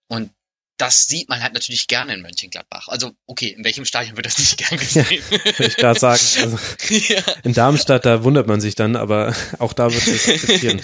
Speaker 6: und das sieht man halt natürlich gerne in Mönchengladbach. Also, okay, in welchem Stadion wird das nicht gern gesehen? Ja,
Speaker 4: würde ich gerade sagen. Also, ja. In Darmstadt, da wundert man sich dann, aber auch da wird es akzeptieren.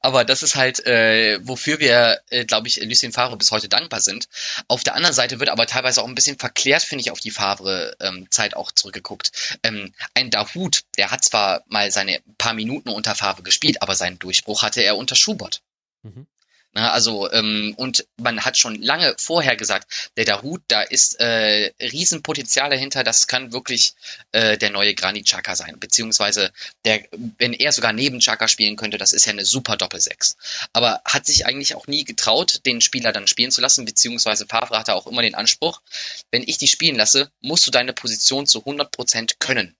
Speaker 6: Aber das ist halt, äh, wofür wir, äh, glaube ich, Lucien Favre bis heute dankbar sind. Auf der anderen Seite wird aber teilweise auch ein bisschen verklärt, finde ich, auf die Favre-Zeit ähm, auch zurückgeguckt. Ähm, ein Dahut, der hat zwar mal seine paar Minuten unter Favre gespielt, aber seinen Durchbruch hatte er unter Schubert. Mhm. Na, ne, also, ähm, und man hat schon lange vorher gesagt, der Dahut, da ist äh, Riesenpotenzial dahinter, das kann wirklich äh, der neue Granit Xhaka sein. Beziehungsweise, der, wenn er sogar neben Xhaka spielen könnte, das ist ja eine super Doppelsechs. Aber hat sich eigentlich auch nie getraut, den Spieler dann spielen zu lassen, beziehungsweise Favre hatte auch immer den Anspruch, wenn ich dich spielen lasse, musst du deine Position zu 100 Prozent können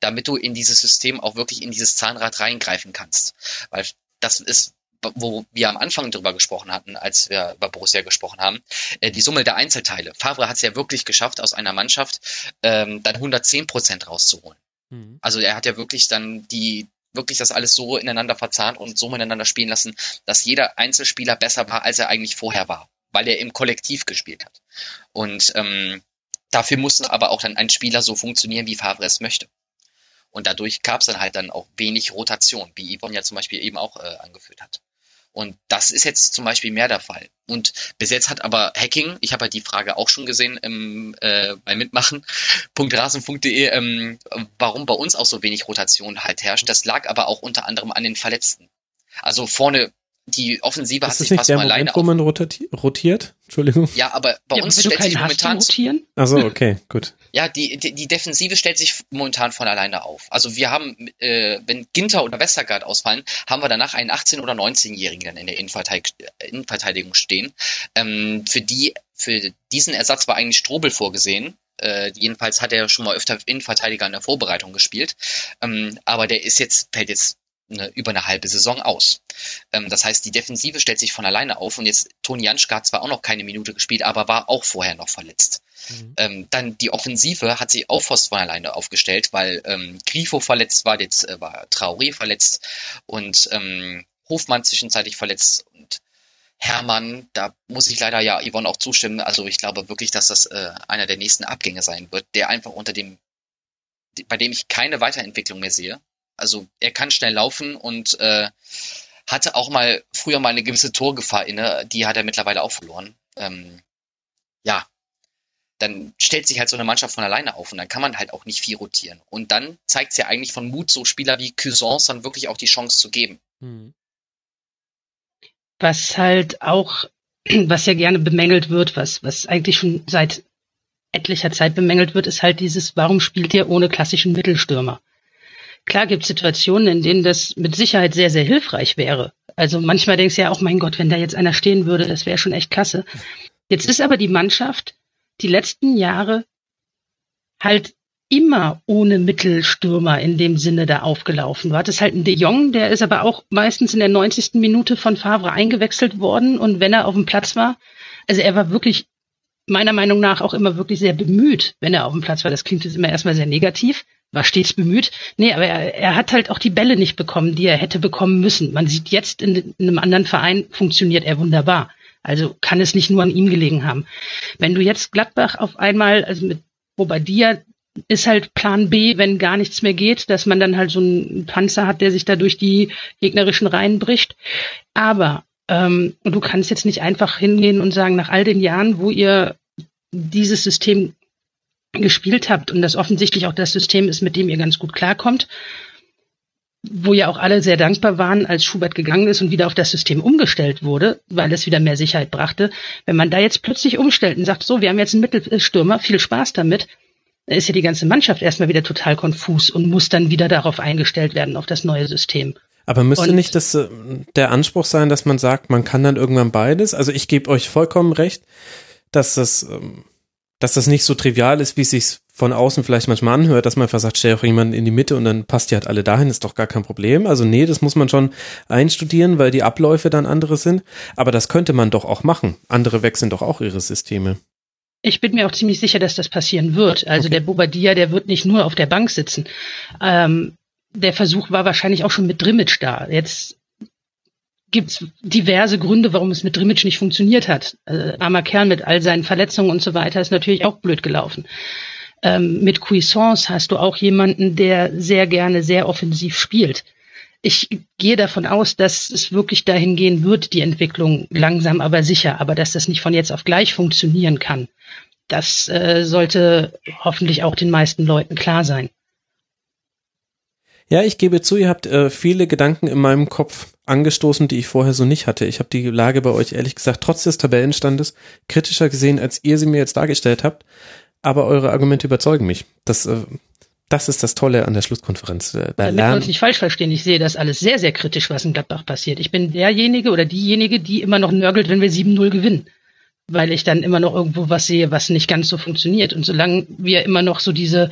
Speaker 6: damit du in dieses System auch wirklich in dieses Zahnrad reingreifen kannst. Weil das ist wo wir am Anfang drüber gesprochen hatten, als wir über Borussia gesprochen haben, äh, die Summe der Einzelteile. Favre hat es ja wirklich geschafft, aus einer Mannschaft ähm, dann 110 Prozent rauszuholen. Mhm. Also er hat ja wirklich dann die wirklich das alles so ineinander verzahnt und so miteinander spielen lassen, dass jeder Einzelspieler besser war, als er eigentlich vorher war, weil er im Kollektiv gespielt hat. Und ähm, dafür muss aber auch dann ein Spieler so funktionieren, wie Favre es möchte. Und dadurch gab es dann halt dann auch wenig Rotation, wie Yvonne ja zum Beispiel eben auch äh, angeführt hat. Und das ist jetzt zum Beispiel mehr der Fall. Und bis jetzt hat aber Hacking, ich habe halt die Frage auch schon gesehen im, äh, bei mitmachen.rasen.de, ähm, warum bei uns auch so wenig Rotation halt herrscht. Das lag aber auch unter anderem an den Verletzten. Also vorne die Offensive ist hat sich fast mal alleine
Speaker 4: Moment, wo man rotiert? Entschuldigung.
Speaker 6: Ja, aber bei ja, uns stellt sich momentan
Speaker 5: rotieren.
Speaker 4: Also okay, gut.
Speaker 6: Ja, die, die, die Defensive stellt sich momentan von alleine auf. Also wir haben, äh, wenn Ginter oder Westergaard ausfallen, haben wir danach einen 18 oder 19-Jährigen dann in der Innenverteidigung stehen. Ähm, für die, für diesen Ersatz war eigentlich Strobel vorgesehen. Äh, jedenfalls hat er schon mal öfter Innenverteidiger in der Vorbereitung gespielt. Ähm, aber der ist jetzt, fällt jetzt eine, über eine halbe Saison aus. Ähm, das heißt, die Defensive stellt sich von alleine auf und jetzt Toni Janschka hat zwar auch noch keine Minute gespielt, aber war auch vorher noch verletzt. Mhm. Ähm, dann die Offensive hat sich auch fast von alleine aufgestellt, weil ähm, Grifo verletzt war, jetzt äh, war Traoré verletzt und ähm, Hofmann zwischenzeitlich verletzt und Hermann, da muss ich leider ja Yvonne auch zustimmen. Also ich glaube wirklich, dass das äh, einer der nächsten Abgänge sein wird, der einfach unter dem, bei dem ich keine Weiterentwicklung mehr sehe. Also er kann schnell laufen und äh, hatte auch mal früher mal eine gewisse Torgefahr inne, die hat er mittlerweile auch verloren. Ähm, ja, dann stellt sich halt so eine Mannschaft von alleine auf und dann kann man halt auch nicht viel rotieren. Und dann zeigt es ja eigentlich von Mut, so Spieler wie Cuisance dann wirklich auch die Chance zu geben. Mhm.
Speaker 5: Was halt auch was ja gerne bemängelt wird, was, was eigentlich schon seit etlicher Zeit bemängelt wird, ist halt dieses, warum spielt ihr ohne klassischen Mittelstürmer? Klar gibt es Situationen, in denen das mit Sicherheit sehr, sehr hilfreich wäre. Also manchmal denkst du ja auch, mein Gott, wenn da jetzt einer stehen würde, das wäre schon echt klasse. Jetzt ist aber die Mannschaft die letzten Jahre halt immer ohne Mittelstürmer in dem Sinne da aufgelaufen. Du hattest halt einen De Jong, der ist aber auch meistens in der 90. Minute von Favre eingewechselt worden und wenn er auf dem Platz war, also er war wirklich meiner Meinung nach auch immer wirklich sehr bemüht, wenn er auf dem Platz war. Das klingt jetzt immer erstmal sehr negativ, war stets bemüht. Nee, aber er, er hat halt auch die Bälle nicht bekommen, die er hätte bekommen müssen. Man sieht jetzt in, in einem anderen Verein funktioniert er wunderbar. Also kann es nicht nur an ihm gelegen haben. Wenn du jetzt Gladbach auf einmal, also mit Bobadilla ist halt Plan B, wenn gar nichts mehr geht, dass man dann halt so einen Panzer hat, der sich da durch die gegnerischen Reihen bricht. Aber ähm, du kannst jetzt nicht einfach hingehen und sagen, nach all den Jahren, wo ihr dieses System gespielt habt und das offensichtlich auch das System ist, mit dem ihr ganz gut klarkommt, wo ja auch alle sehr dankbar waren, als Schubert gegangen ist und wieder auf das System umgestellt wurde, weil es wieder mehr Sicherheit brachte. Wenn man da jetzt plötzlich umstellt und sagt, so, wir haben jetzt einen Mittelstürmer, viel Spaß damit, dann ist ja die ganze Mannschaft erstmal wieder total konfus und muss dann wieder darauf eingestellt werden, auf das neue System.
Speaker 4: Aber müsste und, nicht das äh, der Anspruch sein, dass man sagt, man kann dann irgendwann beides? Also ich gebe euch vollkommen recht, dass das, ähm, dass das nicht so trivial ist, wie es sich von außen vielleicht manchmal anhört, dass man einfach sagt, stell auch jemanden in die Mitte und dann passt die halt alle dahin, ist doch gar kein Problem. Also nee, das muss man schon einstudieren, weil die Abläufe dann andere sind. Aber das könnte man doch auch machen. Andere wechseln doch auch ihre Systeme.
Speaker 5: Ich bin mir auch ziemlich sicher, dass das passieren wird. Also okay. der Bobadilla, der wird nicht nur auf der Bank sitzen. Ähm, der Versuch war wahrscheinlich auch schon mit Drimmitsch da. Jetzt gibt's diverse Gründe, warum es mit Drimmitsch nicht funktioniert hat. Äh, armer Kerl mit all seinen Verletzungen und so weiter ist natürlich auch blöd gelaufen. Ähm, mit Cuisance hast du auch jemanden, der sehr gerne sehr offensiv spielt. Ich gehe davon aus, dass es wirklich dahin gehen wird, die Entwicklung langsam aber sicher, aber dass das nicht von jetzt auf gleich funktionieren kann. Das äh, sollte hoffentlich auch den meisten Leuten klar sein.
Speaker 4: Ja, ich gebe zu, ihr habt äh, viele Gedanken in meinem Kopf angestoßen, die ich vorher so nicht hatte. Ich habe die Lage bei euch ehrlich gesagt trotz des Tabellenstandes kritischer gesehen, als ihr sie mir jetzt dargestellt habt. Aber eure Argumente überzeugen mich. Das, äh, das ist das Tolle an der Schlusskonferenz.
Speaker 5: Äh, wir uns nicht falsch verstehen, ich sehe das alles sehr, sehr kritisch, was in Gladbach passiert. Ich bin derjenige oder diejenige, die immer noch nörgelt, wenn wir 7-0 gewinnen. Weil ich dann immer noch irgendwo was sehe, was nicht ganz so funktioniert. Und solange wir immer noch so diese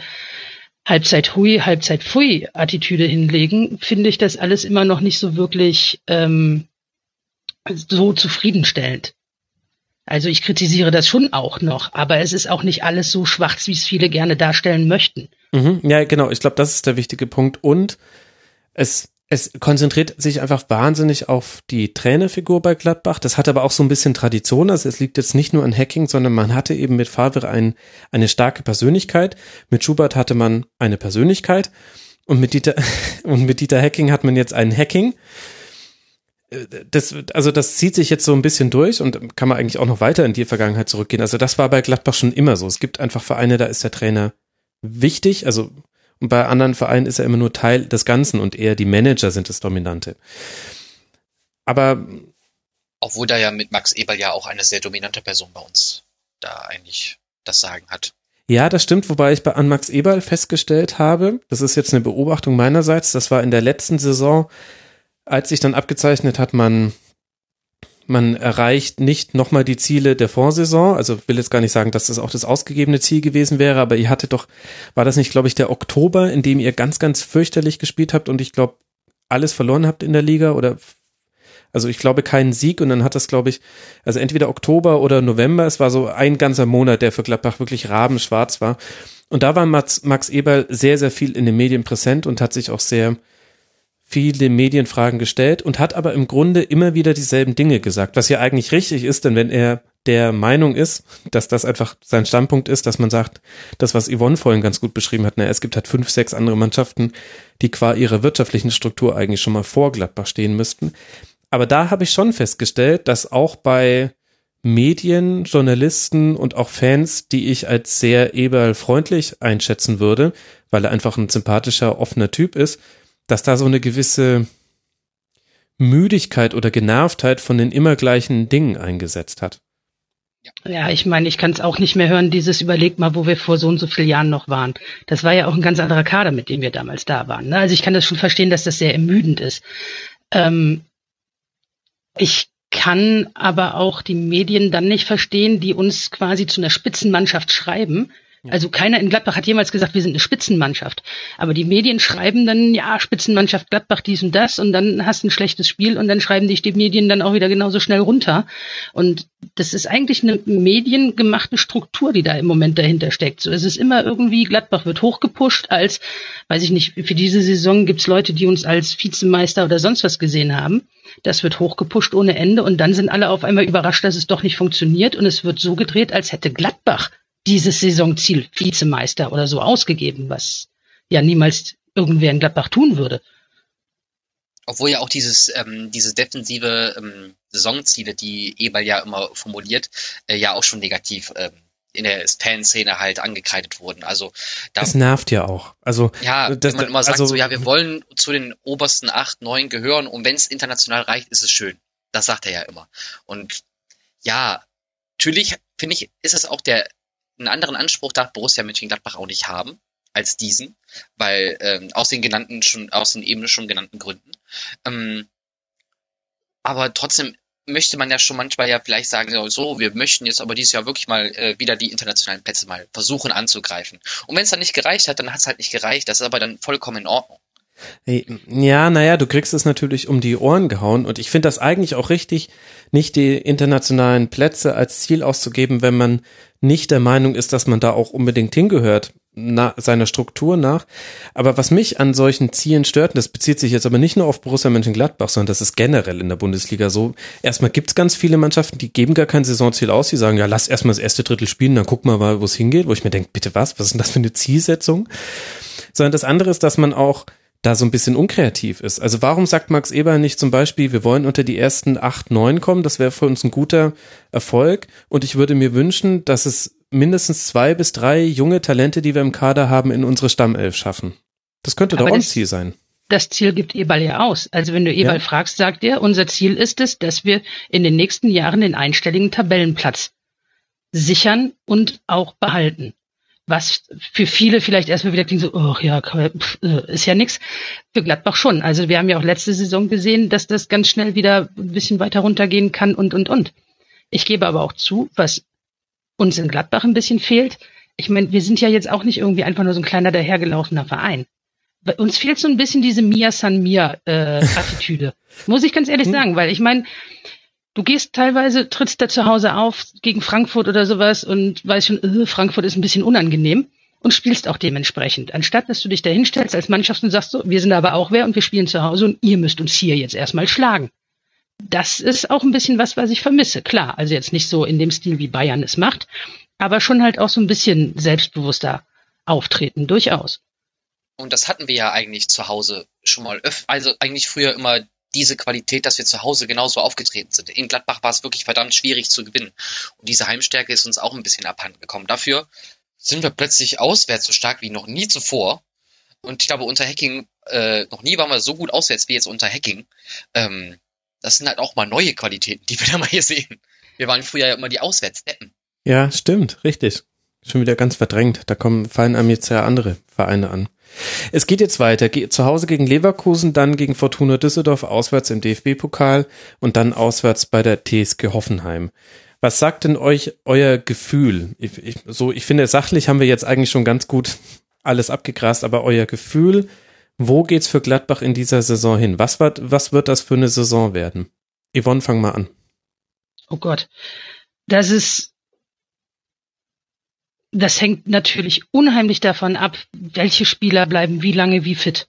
Speaker 5: Halbzeit hui, Halbzeit pfui Attitüde hinlegen, finde ich das alles immer noch nicht so wirklich ähm, so zufriedenstellend. Also ich kritisiere das schon auch noch, aber es ist auch nicht alles so schwarz, wie es viele gerne darstellen möchten.
Speaker 4: Mhm, ja, genau. Ich glaube, das ist der wichtige Punkt. Und es es konzentriert sich einfach wahnsinnig auf die Trainerfigur bei Gladbach. Das hat aber auch so ein bisschen Tradition. Also es liegt jetzt nicht nur an Hacking, sondern man hatte eben mit Favre ein, eine starke Persönlichkeit. Mit Schubert hatte man eine Persönlichkeit. Und mit Dieter, und mit Dieter Hacking hat man jetzt einen Hacking. Das, also das zieht sich jetzt so ein bisschen durch und kann man eigentlich auch noch weiter in die Vergangenheit zurückgehen. Also das war bei Gladbach schon immer so. Es gibt einfach Vereine, da ist der Trainer wichtig. Also bei anderen Vereinen ist er immer nur Teil des Ganzen und eher die Manager sind das Dominante. Aber.
Speaker 6: Obwohl da ja mit Max Eberl ja auch eine sehr dominante Person bei uns da eigentlich das Sagen hat.
Speaker 4: Ja, das stimmt, wobei ich bei an Max Eberl festgestellt habe, das ist jetzt eine Beobachtung meinerseits, das war in der letzten Saison, als sich dann abgezeichnet hat, man man erreicht nicht nochmal die Ziele der Vorsaison. Also will jetzt gar nicht sagen, dass das auch das ausgegebene Ziel gewesen wäre, aber ihr hattet doch, war das nicht, glaube ich, der Oktober, in dem ihr ganz, ganz fürchterlich gespielt habt und ich glaube, alles verloren habt in der Liga oder also ich glaube keinen Sieg und dann hat das, glaube ich, also entweder Oktober oder November, es war so ein ganzer Monat, der für Gladbach wirklich rabenschwarz war. Und da war Max, Max Eberl sehr, sehr viel in den Medien präsent und hat sich auch sehr viele Medienfragen gestellt und hat aber im Grunde immer wieder dieselben Dinge gesagt, was ja eigentlich richtig ist, denn wenn er der Meinung ist, dass das einfach sein Standpunkt ist, dass man sagt, das, was Yvonne vorhin ganz gut beschrieben hat, na, es gibt halt fünf, sechs andere Mannschaften, die qua ihrer wirtschaftlichen Struktur eigentlich schon mal vor Gladbach stehen müssten. Aber da habe ich schon festgestellt, dass auch bei Medien, Journalisten und auch Fans, die ich als sehr eberl-freundlich einschätzen würde, weil er einfach ein sympathischer, offener Typ ist, dass da so eine gewisse Müdigkeit oder Genervtheit von den immer gleichen Dingen eingesetzt hat.
Speaker 5: Ja, ich meine, ich kann es auch nicht mehr hören, dieses überlegt mal, wo wir vor so und so vielen Jahren noch waren. Das war ja auch ein ganz anderer Kader, mit dem wir damals da waren. Ne? Also ich kann das schon verstehen, dass das sehr ermüdend ist. Ähm, ich kann aber auch die Medien dann nicht verstehen, die uns quasi zu einer Spitzenmannschaft schreiben, also keiner in Gladbach hat jemals gesagt, wir sind eine Spitzenmannschaft. Aber die Medien schreiben dann, ja, Spitzenmannschaft Gladbach dies und das und dann hast du ein schlechtes Spiel und dann schreiben dich die Medien dann auch wieder genauso schnell runter. Und das ist eigentlich eine mediengemachte Struktur, die da im Moment dahinter steckt. So, es ist immer irgendwie, Gladbach wird hochgepusht als, weiß ich nicht, für diese Saison gibt's Leute, die uns als Vizemeister oder sonst was gesehen haben. Das wird hochgepusht ohne Ende und dann sind alle auf einmal überrascht, dass es doch nicht funktioniert und es wird so gedreht, als hätte Gladbach dieses Saisonziel Vizemeister oder so ausgegeben, was ja niemals irgendwer in Gladbach tun würde.
Speaker 6: Obwohl ja auch dieses, ähm, diese defensive ähm, Saisonziele, die Eberl ja immer formuliert, äh, ja auch schon negativ ähm, in der Fanszene halt angekreidet wurden. Also
Speaker 4: das nervt ja auch. Also
Speaker 6: ja,
Speaker 4: das,
Speaker 6: wenn man immer sagt also, so, ja, wir wollen zu den obersten acht, neun gehören und wenn es international reicht, ist es schön. Das sagt er ja immer. Und ja, natürlich finde ich, ist es auch der einen anderen Anspruch darf Borussia Mönchengladbach auch nicht haben als diesen, weil ähm, aus den genannten schon aus den eben schon genannten Gründen. Ähm, aber trotzdem möchte man ja schon manchmal ja vielleicht sagen, so, wir möchten jetzt aber dieses Jahr wirklich mal äh, wieder die internationalen Plätze mal versuchen anzugreifen. Und wenn es dann nicht gereicht hat, dann hat es halt nicht gereicht. Das ist aber dann vollkommen in Ordnung.
Speaker 4: Ja, naja, du kriegst es natürlich um die Ohren gehauen und ich finde das eigentlich auch richtig, nicht die internationalen Plätze als Ziel auszugeben, wenn man nicht der Meinung ist, dass man da auch unbedingt hingehört, na, seiner Struktur nach. Aber was mich an solchen Zielen stört, und das bezieht sich jetzt aber nicht nur auf Borussia Mönchengladbach, sondern das ist generell in der Bundesliga so. Erstmal gibt's ganz viele Mannschaften, die geben gar kein Saisonziel aus, die sagen, ja, lass erstmal das erste Drittel spielen, dann gucken wir mal, wo es hingeht, wo ich mir denke, bitte was, was ist denn das für eine Zielsetzung? Sondern das andere ist, dass man auch da so ein bisschen unkreativ ist. Also warum sagt Max Eber nicht zum Beispiel, wir wollen unter die ersten acht, neun kommen, das wäre für uns ein guter Erfolg und ich würde mir wünschen, dass es mindestens zwei bis drei junge Talente, die wir im Kader haben, in unsere Stammelf schaffen. Das könnte doch ein Ziel sein.
Speaker 5: Das Ziel gibt Eberl ja aus. Also wenn du Eberl ja. fragst, sagt er, unser Ziel ist es, dass wir in den nächsten Jahren den einstelligen Tabellenplatz sichern und auch behalten was für viele vielleicht erstmal wieder klingt so, oh ja, äh, ist ja nix. Für Gladbach schon. Also wir haben ja auch letzte Saison gesehen, dass das ganz schnell wieder ein bisschen weiter runtergehen kann und, und, und. Ich gebe aber auch zu, was uns in Gladbach ein bisschen fehlt. Ich meine, wir sind ja jetzt auch nicht irgendwie einfach nur so ein kleiner dahergelaufener Verein. Bei uns fehlt so ein bisschen diese Mia San Mia äh, Attitüde. Muss ich ganz ehrlich hm. sagen, weil ich meine, du gehst teilweise, trittst da zu Hause auf gegen Frankfurt oder sowas und weißt schon, äh, Frankfurt ist ein bisschen unangenehm und spielst auch dementsprechend. Anstatt, dass du dich da hinstellst als Mannschaft und sagst so, wir sind aber auch wer und wir spielen zu Hause und ihr müsst uns hier jetzt erstmal schlagen. Das ist auch ein bisschen was, was ich vermisse. Klar, also jetzt nicht so in dem Stil, wie Bayern es macht, aber schon halt auch so ein bisschen selbstbewusster auftreten, durchaus.
Speaker 6: Und das hatten wir ja eigentlich zu Hause schon mal öfter, also eigentlich früher immer diese Qualität, dass wir zu Hause genauso aufgetreten sind. In Gladbach war es wirklich verdammt schwierig zu gewinnen. Und diese Heimstärke ist uns auch ein bisschen abhanden gekommen. Dafür sind wir plötzlich auswärts so stark wie noch nie zuvor. Und ich glaube, unter Hacking, äh, noch nie waren wir so gut auswärts wie jetzt unter Hacking. Ähm, das sind halt auch mal neue Qualitäten, die wir da mal hier sehen. Wir waren früher ja immer die Auswärtsdeppen.
Speaker 4: Ja, stimmt, richtig. Schon wieder ganz verdrängt. Da kommen, fallen einem jetzt ja andere Vereine an. Es geht jetzt weiter. Zu Hause gegen Leverkusen, dann gegen Fortuna Düsseldorf, auswärts im DFB-Pokal und dann auswärts bei der TSG Hoffenheim. Was sagt denn euch euer Gefühl? Ich, ich, so, ich finde, sachlich haben wir jetzt eigentlich schon ganz gut alles abgegrast, aber euer Gefühl, wo geht's für Gladbach in dieser Saison hin? Was wird, was wird das für eine Saison werden? Yvonne, fang mal an.
Speaker 5: Oh Gott. Das ist das hängt natürlich unheimlich davon ab, welche Spieler bleiben wie lange wie fit.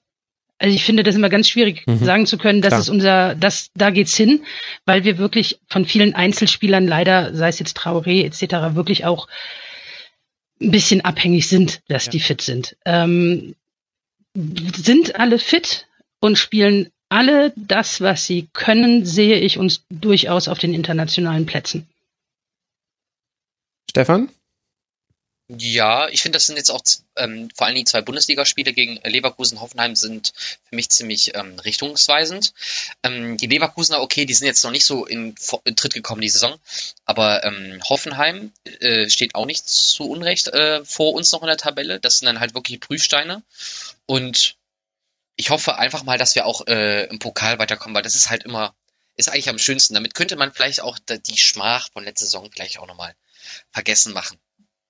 Speaker 5: Also ich finde das immer ganz schwierig mhm. sagen zu können, das Klar. ist unser, das, da geht's hin, weil wir wirklich von vielen Einzelspielern leider, sei es jetzt Traoré etc., wirklich auch ein bisschen abhängig sind, dass ja. die fit sind. Ähm, sind alle fit und spielen alle das, was sie können, sehe ich uns durchaus auf den internationalen Plätzen.
Speaker 4: Stefan?
Speaker 6: Ja, ich finde, das sind jetzt auch ähm, vor allen Dingen zwei Bundesligaspiele gegen Leverkusen Hoffenheim sind für mich ziemlich ähm, richtungsweisend. Ähm, die Leverkusener, okay, die sind jetzt noch nicht so in, in Tritt gekommen die Saison, aber ähm, Hoffenheim äh, steht auch nicht zu Unrecht äh, vor uns noch in der Tabelle. Das sind dann halt wirklich Prüfsteine und ich hoffe einfach mal, dass wir auch äh, im Pokal weiterkommen, weil das ist halt immer, ist eigentlich am schönsten. Damit könnte man vielleicht auch die Schmach von letzter Saison vielleicht auch nochmal vergessen machen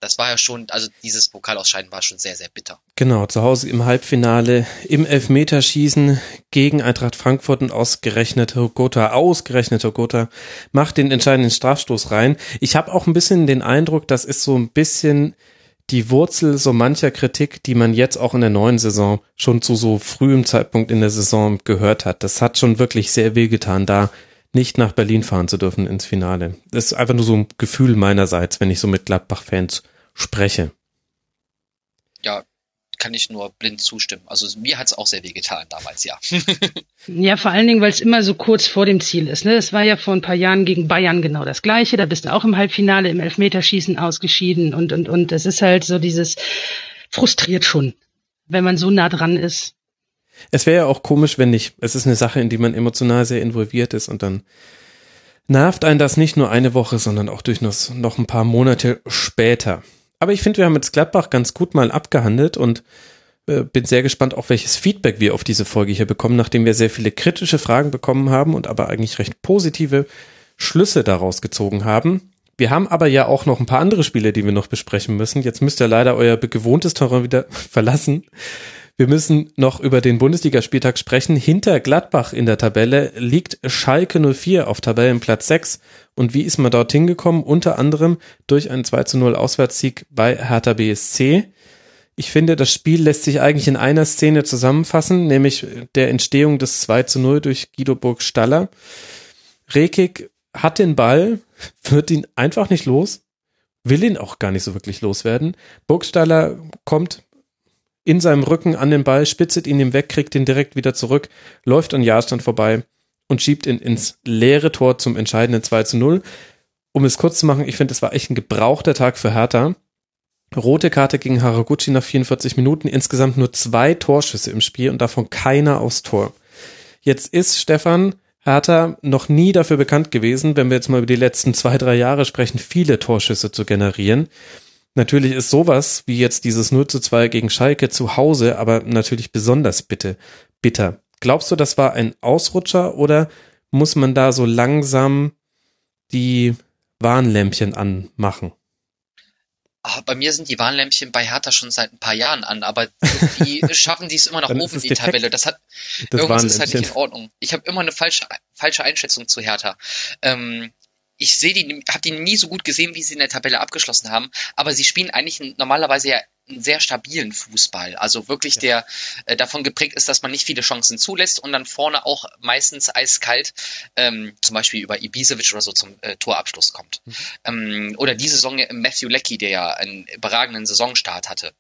Speaker 6: das war ja schon, also dieses Pokalausscheiden war schon sehr, sehr bitter.
Speaker 4: Genau, zu Hause im Halbfinale im Elfmeterschießen gegen Eintracht Frankfurt und ausgerechnet Gotha, ausgerechnet Gotha macht den entscheidenden Strafstoß rein. Ich habe auch ein bisschen den Eindruck, das ist so ein bisschen die Wurzel so mancher Kritik, die man jetzt auch in der neuen Saison schon zu so frühem Zeitpunkt in der Saison gehört hat. Das hat schon wirklich sehr wehgetan, da nicht nach Berlin fahren zu dürfen ins Finale. Das ist einfach nur so ein Gefühl meinerseits, wenn ich so mit Gladbach-Fans spreche.
Speaker 6: Ja, kann ich nur blind zustimmen. Also mir hat es auch sehr weh getan damals, ja.
Speaker 5: ja, vor allen Dingen, weil es immer so kurz vor dem Ziel ist. Ne? Das war ja vor ein paar Jahren gegen Bayern genau das Gleiche. Da bist du auch im Halbfinale im Elfmeterschießen ausgeschieden und und und das ist halt so dieses frustriert schon, wenn man so nah dran ist.
Speaker 4: Es wäre ja auch komisch, wenn nicht. Es ist eine Sache, in die man emotional sehr involviert ist und dann nervt einen das nicht nur eine Woche, sondern auch durch noch ein paar Monate später. Aber ich finde, wir haben jetzt Gladbach ganz gut mal abgehandelt und äh, bin sehr gespannt, auch welches Feedback wir auf diese Folge hier bekommen, nachdem wir sehr viele kritische Fragen bekommen haben und aber eigentlich recht positive Schlüsse daraus gezogen haben. Wir haben aber ja auch noch ein paar andere Spiele, die wir noch besprechen müssen. Jetzt müsst ihr leider euer gewohntes Terrain wieder verlassen. Wir müssen noch über den Bundesligaspieltag sprechen. Hinter Gladbach in der Tabelle liegt Schalke 04 auf Tabellenplatz 6. Und wie ist man dorthin gekommen? Unter anderem durch einen 2 zu 0 Auswärtssieg bei Hertha BSC. Ich finde, das Spiel lässt sich eigentlich in einer Szene zusammenfassen, nämlich der Entstehung des 2 zu 0 durch Guido Burg-Staller. Rekik hat den Ball, wird ihn einfach nicht los, will ihn auch gar nicht so wirklich loswerden. Burgstaller kommt in seinem Rücken an den Ball, spitzet ihn ihm weg, kriegt ihn direkt wieder zurück, läuft an Jahrstand vorbei und schiebt ihn ins leere Tor zum entscheidenden 2 zu 0. Um es kurz zu machen, ich finde, es war echt ein gebrauchter Tag für Hertha. Rote Karte gegen Haraguchi nach 44 Minuten, insgesamt nur zwei Torschüsse im Spiel und davon keiner aufs Tor. Jetzt ist Stefan Hertha noch nie dafür bekannt gewesen, wenn wir jetzt mal über die letzten zwei, drei Jahre sprechen, viele Torschüsse zu generieren. Natürlich ist sowas wie jetzt dieses 0 zu 2 gegen Schalke zu Hause, aber natürlich besonders bitte, bitter. Glaubst du, das war ein Ausrutscher oder muss man da so langsam die Warnlämpchen anmachen?
Speaker 6: Ah, bei mir sind die Warnlämpchen bei Hertha schon seit ein paar Jahren an, aber die schaffen die es immer nach oben in die defekt, Tabelle. Das hat das irgendwas ist halt nicht in Ordnung. Ich habe immer eine falsche falsche Einschätzung zu Hertha. Ähm, ich sehe die, habe die nie so gut gesehen, wie sie in der Tabelle abgeschlossen haben, aber sie spielen eigentlich normalerweise ja einen sehr stabilen Fußball. Also wirklich ja. der äh, davon geprägt ist, dass man nicht viele Chancen zulässt und dann vorne auch meistens eiskalt, ähm, zum Beispiel über Ibisevic oder so zum äh, Torabschluss kommt. Mhm. Ähm, oder diese Saison Matthew Leckie, der ja einen überragenden Saisonstart hatte,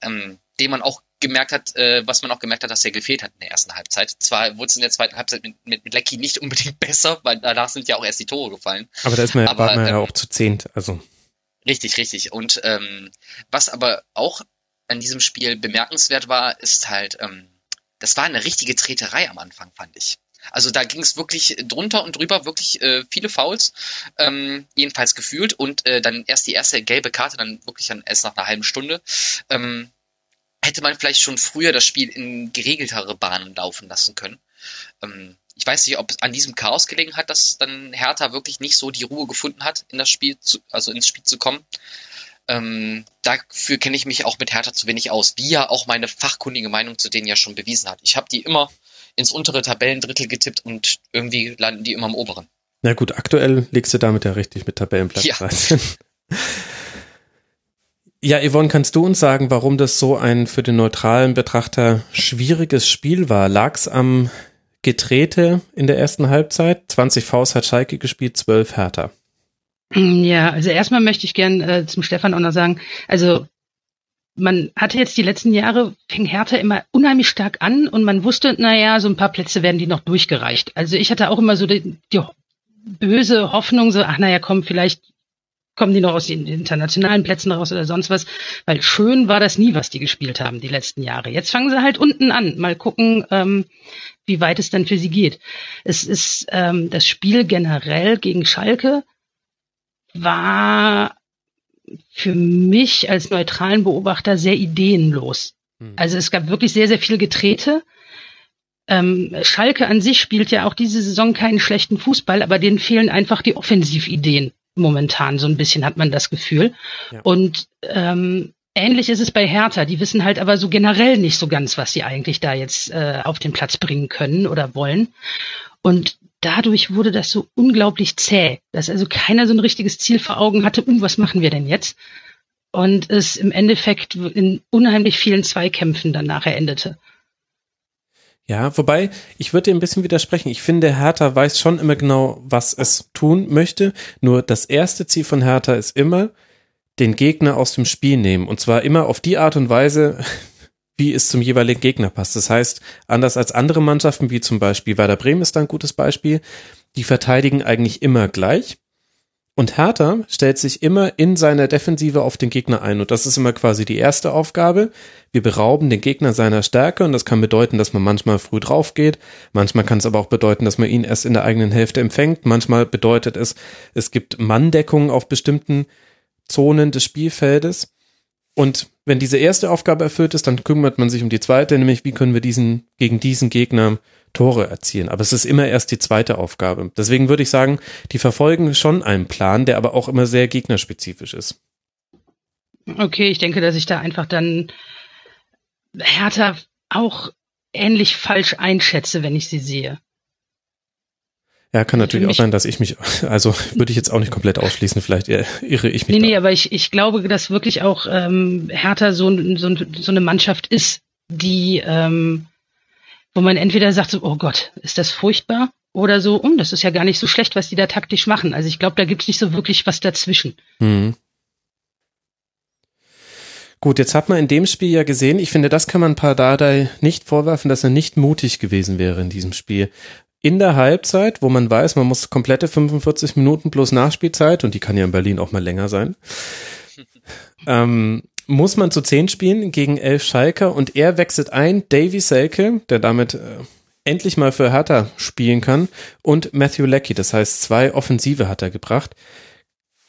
Speaker 6: ähm, den man auch gemerkt hat, äh, was man auch gemerkt hat, dass er gefehlt hat in der ersten Halbzeit. Zwar wurde es in der zweiten Halbzeit mit, mit, mit Lecky nicht unbedingt besser, weil danach sind ja auch erst die Tore gefallen.
Speaker 4: Aber da ist man, aber, war man ähm, ja auch zu zehnt, also.
Speaker 6: Richtig, richtig. Und ähm, was aber auch an diesem Spiel bemerkenswert war, ist halt, ähm, das war eine richtige Treterei am Anfang, fand ich. Also da ging es wirklich drunter und drüber, wirklich äh, viele Fouls, ähm, jedenfalls gefühlt. Und äh, dann erst die erste gelbe Karte, dann wirklich dann erst nach einer halben Stunde. Ähm, hätte man vielleicht schon früher das Spiel in geregeltere Bahnen laufen lassen können. Ähm, ich weiß nicht, ob es an diesem Chaos gelegen hat, dass dann Hertha wirklich nicht so die Ruhe gefunden hat, in das Spiel zu, also ins Spiel zu kommen. Ähm, dafür kenne ich mich auch mit Hertha zu wenig aus, wie ja auch meine fachkundige Meinung zu denen ja schon bewiesen hat. Ich habe die immer ins untere Tabellendrittel getippt und irgendwie landen die immer im oberen.
Speaker 4: Na gut, aktuell legst du damit ja richtig mit Tabellenplatz ja. Ja, Yvonne, kannst du uns sagen, warum das so ein für den neutralen Betrachter schwieriges Spiel war? Lag's am Getrete in der ersten Halbzeit? 20 Faust hat Schalke gespielt, 12 Hertha.
Speaker 5: Ja, also erstmal möchte ich gern äh, zum Stefan auch noch sagen, also man hatte jetzt die letzten Jahre, fing Hertha immer unheimlich stark an und man wusste, naja, so ein paar Plätze werden die noch durchgereicht. Also ich hatte auch immer so die, die böse Hoffnung, so, ach naja, komm, vielleicht kommen die noch aus den internationalen Plätzen raus oder sonst was, weil schön war das nie, was die gespielt haben die letzten Jahre. Jetzt fangen sie halt unten an, mal gucken, ähm, wie weit es dann für sie geht. Es ist ähm, das Spiel generell gegen Schalke war für mich als neutralen Beobachter sehr ideenlos. Hm. Also es gab wirklich sehr, sehr viel Getrete. Ähm, Schalke an sich spielt ja auch diese Saison keinen schlechten Fußball, aber denen fehlen einfach die Offensivideen momentan. So ein bisschen hat man das Gefühl. Ja. Und ähm, ähnlich ist es bei Hertha. Die wissen halt aber so generell nicht so ganz, was sie eigentlich da jetzt äh, auf den Platz bringen können oder wollen. Und dadurch wurde das so unglaublich zäh, dass also keiner so ein richtiges Ziel vor Augen hatte, um, was machen wir denn jetzt? Und es im Endeffekt in unheimlich vielen Zweikämpfen dann nachher endete.
Speaker 4: Ja, wobei, ich würde dir ein bisschen widersprechen. Ich finde, Hertha weiß schon immer genau, was es tun möchte. Nur das erste Ziel von Hertha ist immer, den Gegner aus dem Spiel nehmen. Und zwar immer auf die Art und Weise, wie es zum jeweiligen Gegner passt. Das heißt, anders als andere Mannschaften, wie zum Beispiel Werder Bremen ist da ein gutes Beispiel, die verteidigen eigentlich immer gleich. Und Hertha stellt sich immer in seiner Defensive auf den Gegner ein. Und das ist immer quasi die erste Aufgabe. Wir berauben den Gegner seiner Stärke und das kann bedeuten, dass man manchmal früh drauf geht. Manchmal kann es aber auch bedeuten, dass man ihn erst in der eigenen Hälfte empfängt. Manchmal bedeutet es, es gibt Manndeckungen auf bestimmten Zonen des Spielfeldes. Und wenn diese erste Aufgabe erfüllt ist, dann kümmert man sich um die zweite, nämlich wie können wir diesen, gegen diesen Gegner Tore erzielen. Aber es ist immer erst die zweite Aufgabe. Deswegen würde ich sagen, die verfolgen schon einen Plan, der aber auch immer sehr gegnerspezifisch ist.
Speaker 5: Okay, ich denke, dass ich da einfach dann Hertha auch ähnlich falsch einschätze, wenn ich sie sehe.
Speaker 4: Ja, kann natürlich auch sein, dass ich mich, also würde ich jetzt auch nicht komplett ausschließen, vielleicht irre ich mich.
Speaker 5: Nee, da. nee, aber ich, ich glaube, dass wirklich auch ähm, Hertha so, so, so eine Mannschaft ist, die, ähm, wo man entweder sagt, so, oh Gott, ist das furchtbar? Oder so, um, das ist ja gar nicht so schlecht, was die da taktisch machen. Also ich glaube, da gibt's nicht so wirklich was dazwischen. Mhm.
Speaker 4: Gut, jetzt hat man in dem Spiel ja gesehen, ich finde, das kann man Pardadei nicht vorwerfen, dass er nicht mutig gewesen wäre in diesem Spiel in der Halbzeit, wo man weiß, man muss komplette 45 Minuten plus Nachspielzeit, und die kann ja in Berlin auch mal länger sein, ähm, muss man zu 10 spielen gegen elf Schalker und er wechselt ein, Davy Selke, der damit äh, endlich mal für Hertha spielen kann, und Matthew Leckie, das heißt zwei Offensive hat er gebracht.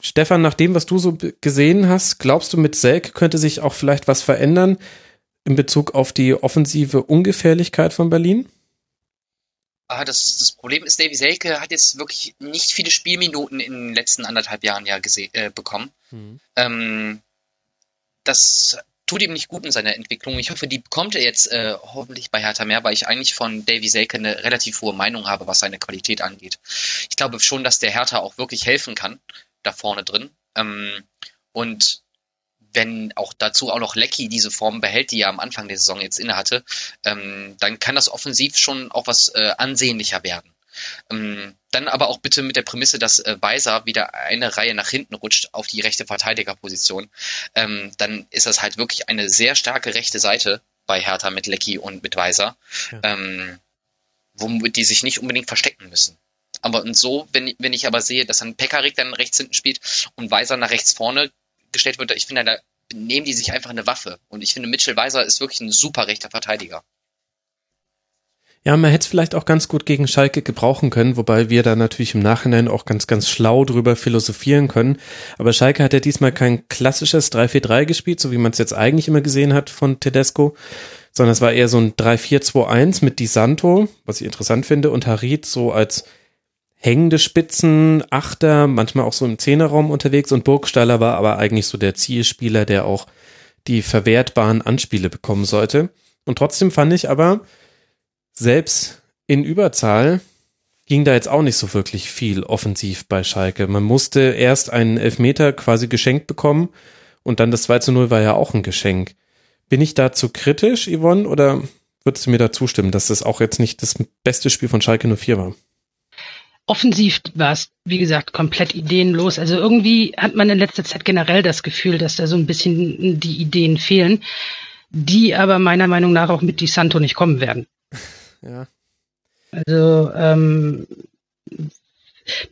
Speaker 4: Stefan, nach dem, was du so gesehen hast, glaubst du, mit Selke könnte sich auch vielleicht was verändern in Bezug auf die offensive Ungefährlichkeit von Berlin?
Speaker 6: Ah, das, das Problem ist, Davy Selke hat jetzt wirklich nicht viele Spielminuten in den letzten anderthalb Jahren ja äh, bekommen. Mhm. Ähm, das tut ihm nicht gut in seiner Entwicklung. Ich hoffe, die bekommt er jetzt äh, hoffentlich bei Hertha mehr, weil ich eigentlich von Davy Selke eine relativ hohe Meinung habe, was seine Qualität angeht. Ich glaube schon, dass der Hertha auch wirklich helfen kann, da vorne drin. Ähm, und wenn auch dazu auch noch Lecky diese Form behält, die er am Anfang der Saison jetzt innehatte, ähm, dann kann das offensiv schon auch was äh, ansehnlicher werden. Ähm, dann aber auch bitte mit der Prämisse, dass äh, Weiser wieder eine Reihe nach hinten rutscht auf die rechte Verteidigerposition. Ähm, dann ist das halt wirklich eine sehr starke rechte Seite bei Hertha mit Lecky und mit Weiser, ja. ähm, womit die sich nicht unbedingt verstecken müssen. Aber und so, wenn, wenn ich aber sehe, dass dann Pekarik dann rechts hinten spielt und Weiser nach rechts vorne, gestellt wird, ich finde, da nehmen die sich einfach eine Waffe. Und ich finde, Mitchell Weiser ist wirklich ein super rechter Verteidiger.
Speaker 4: Ja, man hätte es vielleicht auch ganz gut gegen Schalke gebrauchen können, wobei wir da natürlich im Nachhinein auch ganz, ganz schlau drüber philosophieren können. Aber Schalke hat ja diesmal kein klassisches 3-4-3 gespielt, so wie man es jetzt eigentlich immer gesehen hat von Tedesco, sondern es war eher so ein 3-4-2-1 mit Di Santo, was ich interessant finde, und Harit so als hängende Spitzen, Achter, manchmal auch so im Zehnerraum unterwegs und Burgstaller war aber eigentlich so der Zielspieler, der auch die verwertbaren Anspiele bekommen sollte. Und trotzdem fand ich aber, selbst in Überzahl ging da jetzt auch nicht so wirklich viel offensiv bei Schalke. Man musste erst einen Elfmeter quasi geschenkt bekommen und dann das 2 zu 0 war ja auch ein Geschenk. Bin ich da zu kritisch, Yvonne, oder würdest du mir da zustimmen, dass das auch jetzt nicht das beste Spiel von Schalke 04 war?
Speaker 5: Offensiv war es, wie gesagt, komplett ideenlos. Also irgendwie hat man in letzter Zeit generell das Gefühl, dass da so ein bisschen die Ideen fehlen, die aber meiner Meinung nach auch mit Di Santo nicht kommen werden. Ja. Also ähm,